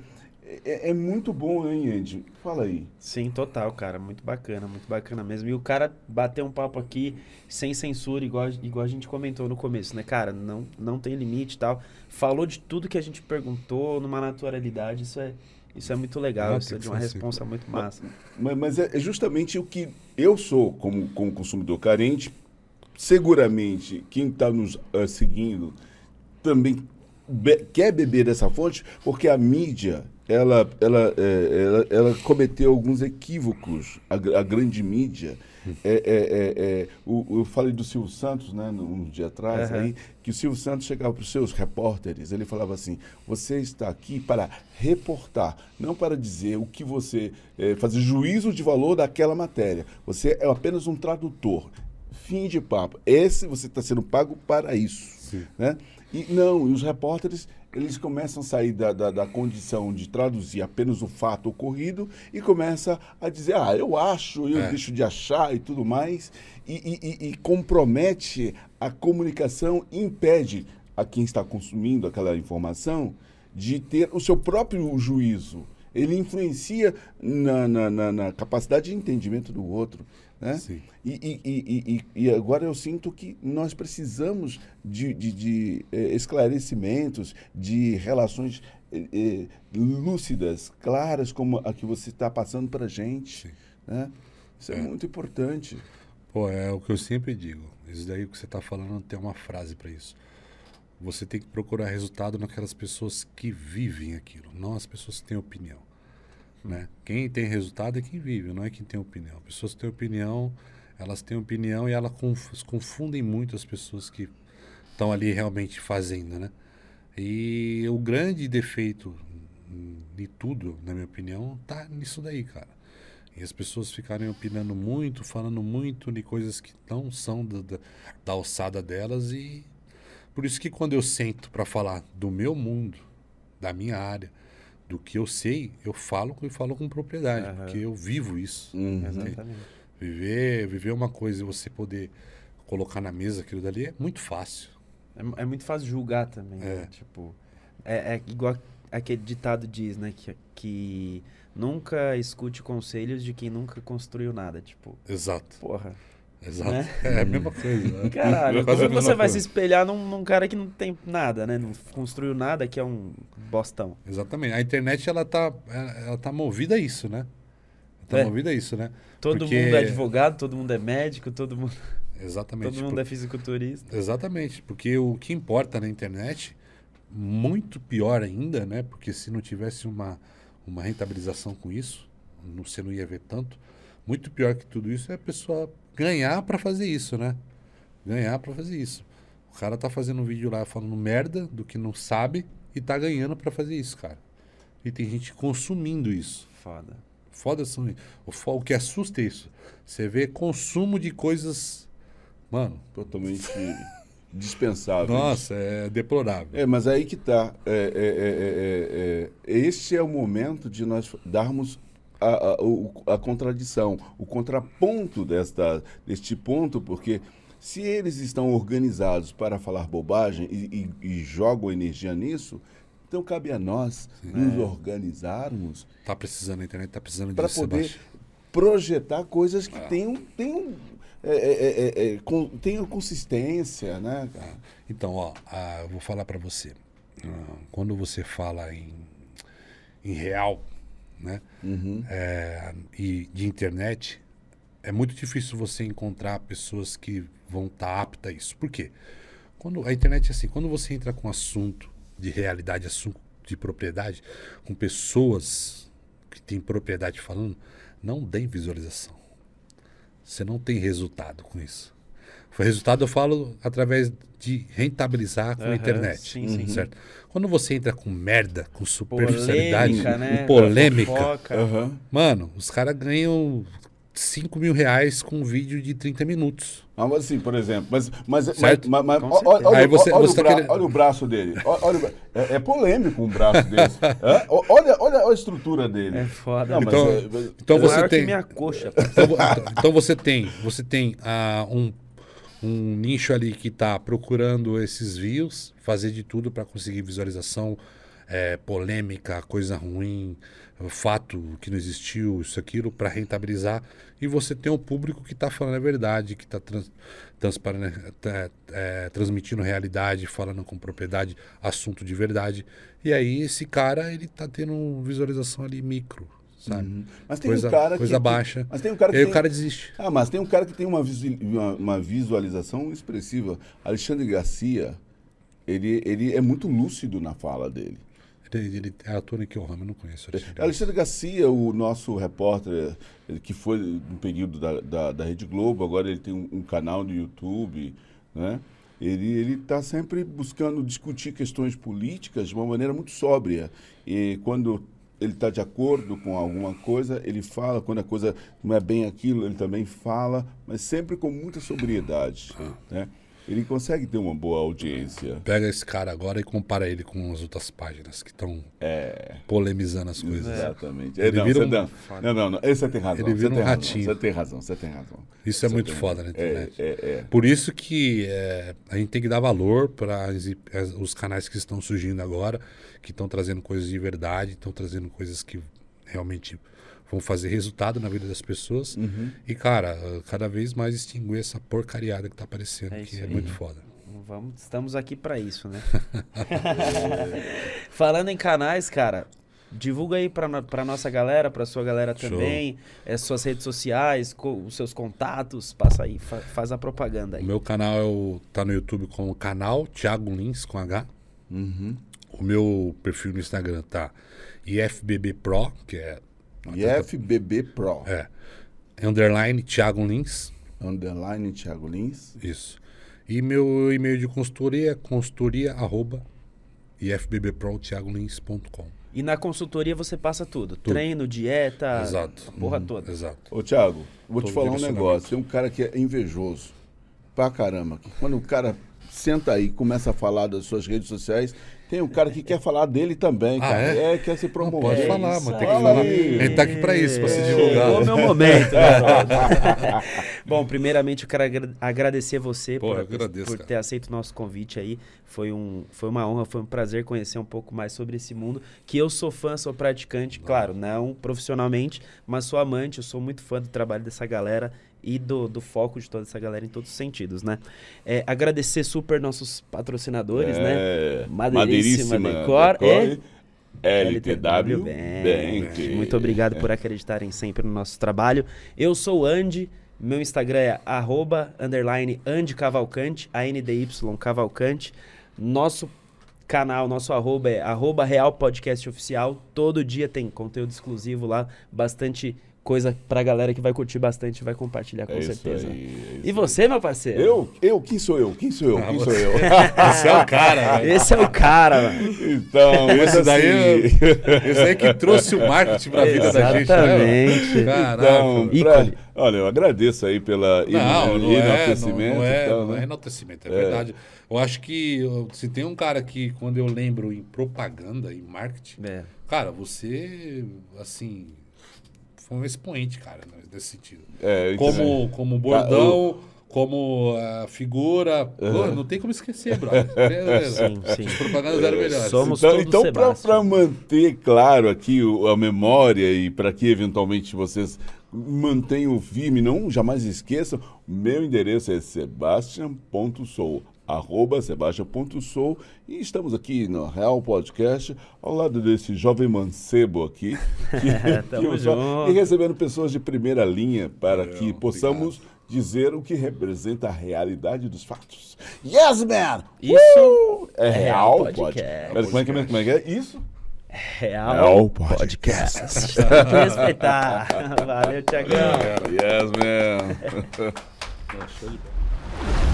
é, é muito bom, hein, Andy? Fala aí. Sim, total, cara. Muito bacana, muito bacana mesmo. E o cara bateu um papo aqui sem censura, igual, igual a gente comentou no começo, né, cara? Não, não tem limite e tal. Falou de tudo que a gente perguntou numa naturalidade. Isso é, isso é muito legal. Ah, isso é de uma assim. responsa muito massa. Mas, mas é é justamente o que eu sou como, como consumidor carente. Seguramente, quem está nos ah, seguindo também be- quer beber dessa fonte, porque a mídia ela, ela, é, ela, ela cometeu alguns equívocos, a, a grande mídia. É, é, é, é, o- eu falei do Silvio Santos, né, um dia atrás, Aham. aí, que o Silvio Santos chegava para os seus repórteres, ele falava assim: você está aqui para reportar, não para dizer o que você. eh, fazer juízo de valor daquela matéria. Você é apenas um tradutor. Fim de papo. Esse você está sendo pago para isso. Né? E não, e os repórteres eles começam a sair da, da, da condição de traduzir apenas o fato ocorrido e começa a dizer, ah, eu acho, eu É. deixo de achar e tudo mais, e, e- e- e compromete a comunicação, impede a quem está consumindo aquela informação de ter o seu próprio juízo. Ele influencia na, na- na- na capacidade de entendimento do outro. Né? E, e- e- e- agora eu sinto que nós precisamos de, de- de, eh, esclarecimentos, de relações eh, eh, lúcidas, claras, como a que você está passando para a gente. Sim. Né? Isso é, muito importante. Pô, é o que eu sempre digo. Isso daí que você está falando tem uma frase para isso. Você tem que procurar resultado naquelas pessoas que vivem aquilo, não as pessoas que têm opinião. Né? Quem tem resultado é quem vive, não é quem tem opinião. Pessoas que têm opinião, elas têm opinião e elas conf- confundem muito as pessoas que estão ali realmente fazendo, né? E o grande defeito de tudo, na minha opinião, tá nisso daí, cara. E as pessoas ficarem opinando muito, falando muito de coisas que não são da, da, da alçada delas e por isso que quando eu sento para falar do meu mundo, da minha área, do que eu sei, eu falo e falo com propriedade, Aham. porque eu vivo isso. Uhum. Exatamente. Viver, viver uma coisa e você poder colocar na mesa aquilo dali é muito fácil. É, é muito fácil julgar também. né? É. Tipo, é, é igual aquele ditado diz, né? Que, que nunca escute conselhos de quem nunca construiu nada. Tipo, Exato, porra. Exato. Né? É a mesma coisa. né? Caralho, como você vai coisa. se espelhar num, num cara que não tem nada, né? Não construiu nada, que é um bostão. Exatamente. A internet ela tá, ela ela tá movida a isso, né? Tá É. movida a isso, né? Todo Porque- mundo é advogado, todo mundo é médico, todo mundo, Exatamente. todo mundo é fisiculturista. Exatamente, porque o que importa na internet, muito pior ainda, né? Porque se não tivesse uma, uma rentabilização com isso, não, você não ia ver tanto. Muito pior que tudo isso é a pessoa ganhar para fazer isso, né? Ganhar para fazer isso. O cara tá fazendo um vídeo lá falando merda do que não sabe e tá ganhando para fazer isso, cara. E tem gente consumindo isso. Foda. Foda são o, o que assusta é isso. Você vê consumo de coisas. Mano, Totalmente dispensável. nossa, é deplorável. É, mas aí que tá. É, é, é, é, é, é, este é o momento de nós darmos a, a, a contradição, o contraponto desta, deste ponto, porque se eles estão organizados para falar bobagem e, e- e jogam energia nisso, então cabe a nós nos organizarmos Tá precisando, a internet tá precisando para poder Sebastião. projetar coisas que tenham, tenham, é, é, é, é, com- tenham consistência, né, cara? Então, ó, ah, eu vou falar pra você. Ah, quando você fala em, em real, né? Uhum. é, e de internet, é muito difícil você encontrar pessoas que vão estar aptas a isso. Por quê? Quando a internet é assim, quando você entra com assunto de realidade, assunto de propriedade, com pessoas que têm propriedade falando, não tem visualização. Você não tem resultado com isso. O resultado eu falo através de rentabilizar com a Aham, internet. sim, sim. Certo? Quando você entra com merda, com superficialidade, Polêmica, né? com polêmica. Aham. Mano, os caras ganham 5 mil reais com um vídeo de 30 minutos. Ah, mas assim, por exemplo, mas, mas, mas, Certo? mas, mas olha, você- olha você o tá bra- querendo- olha o braço dele. Olha, olha é, é polêmico um braço desse. Olha, olha a estrutura dele. É foda. Não, Então- é, mas- Então É você tem. minha coxa. Então, vo- então você tem, você tem ah, um, um nicho ali que está procurando esses views, fazer de tudo para conseguir visualização, é, polêmica, coisa ruim, fato que não existiu, isso aquilo, para rentabilizar. E você tem um público que está falando a verdade, que está trans, tá, é, transmitindo realidade, falando com propriedade, assunto de verdade. E aí esse cara ele está tendo visualização ali micro, sabe? Uhum. Mas tem Coisa, um cara coisa que, baixa. Mas tem um cara E que aí tem, o cara desiste. Ah, mas tem um cara que tem uma, uma, visualização expressiva. Alexandre Garcia, ele, ele é muito lúcido na fala dele. Ele, ele é ator em que eu não conheço. Alexandre. Alexandre Garcia, o nosso repórter, que foi no período da, da, da Rede Globo, agora ele tem um, um canal no YouTube, né? Ele está sempre buscando discutir questões políticas de uma maneira muito sóbria. E quando ele está de acordo com alguma coisa, ele fala. Quando a coisa não é bem aquilo, ele também fala, mas sempre com muita sobriedade. Né? Ele consegue ter uma boa audiência. Pega esse cara agora e compara ele com as outras páginas que estão É. polemizando as coisas. Exatamente. Ele É, não, vira um- não, não, não, não, esse você tem razão. Ele vira um ratinho. Você tem razão, você tem razão. Isso é Você muito tem foda na razão. internet. É, é, é. Por isso que é, a gente tem que dar valor para os canais que estão surgindo agora, que estão trazendo coisas de verdade, estão trazendo coisas que realmente vão fazer resultado na vida das pessoas. Uhum. E, cara, cada vez mais extinguir essa porcariada que tá aparecendo, É que é aí. muito foda. Vamos, estamos aqui pra isso, né? Falando em canais, cara, divulga aí pra, no- pra nossa galera, pra sua galera também, é, suas redes sociais, co- os seus contatos, passa aí, fa- faz a propaganda O aí. meu canal é o, tá no YouTube como canal Thiago Lins com H. Uhum. O meu perfil no Instagram tá IFBB Pro, que é, E FBB Pro. é underline Thiago Lins. Underline Thiago Lins. Isso. E meu e-mail de consultoria é consultoria arroba ifbbprothiagolins.com. E na consultoria você passa tudo, treino, dieta, Exato. a porra Uhum, toda. Exato. Ô, Thiago, vou te falar um negócio. Tem um cara que é invejoso pra caramba. que Quando o cara senta aí e começa a falar das suas redes sociais, tem um cara que quer falar dele também, Ah, cara. é? quer se promover. pode É falar, mas tem que falar. A gente tá aqui pra isso, pra se É. divulgar. Chegou o meu momento. né? Bom, primeiramente eu quero agra- agradecer você Pô, por, agradeço, por cara. ter aceito o nosso convite aí. Foi, um, foi uma honra, foi um prazer conhecer um pouco mais sobre esse mundo. Que eu sou fã, sou praticante, claro, não profissionalmente, mas sou amante, eu sou muito fã do trabalho dessa galera e do, do foco de toda essa galera em todos os sentidos, né? É, agradecer super nossos patrocinadores, né? É, Madeiríssima Madeiríssima Decor Decor e LTW Bank. Bank. Muito obrigado por acreditarem sempre no nosso trabalho. Eu sou o Andy, meu Instagram é arroba, underline Andy Cavalcante, A-N-D-Y Cavalcante. Nosso canal, nosso arroba é arroba Real Podcast Oficial. Todo dia tem conteúdo exclusivo lá, bastante coisa pra galera que vai curtir bastante e vai compartilhar com É certeza. aí, é E você, meu parceiro? Eu? Eu? Quem sou eu? Quem sou eu? Ah, Quem sou eu? Esse é o cara, velho. Esse é o cara, mano. Então, Esse esse daí, assim, esse aí que trouxe o marketing pra vida da gente, né? Exatamente. Caraca. Então, pra- Ícone. olha, eu agradeço aí pela Não, não é, não, enaltecimento não é, e tal, não é né? enaltecimento, é, verdade. Eu acho que eu- se tem um cara que, quando eu lembro em propaganda, em marketing, É. cara, você, assim, foi um expoente, cara, né, nesse sentido. É, Como, como bordão, como ah, figura. Pô, não tem como esquecer, brother. Sim, sim. As propagandas eram melhores. Somos então, todos então para manter claro aqui o- a memória e para que eventualmente vocês mantenham firme, não jamais esqueçam, meu endereço é sebastian.sou, arroba sebastian.sou e estamos aqui no Real Podcast, ao lado desse jovem mancebo aqui, que, só- junto. e recebendo pessoas de primeira linha para Valeu, que possamos dizer o que representa a realidade dos fatos. Yes, man! Isso Uh! é Real real Podcast. podcast. Mas como é que é? Como é que é? Isso? Real, Real Podcast. Tem que respeitar. Valeu, Tiagão. Yes, man. Show de bola.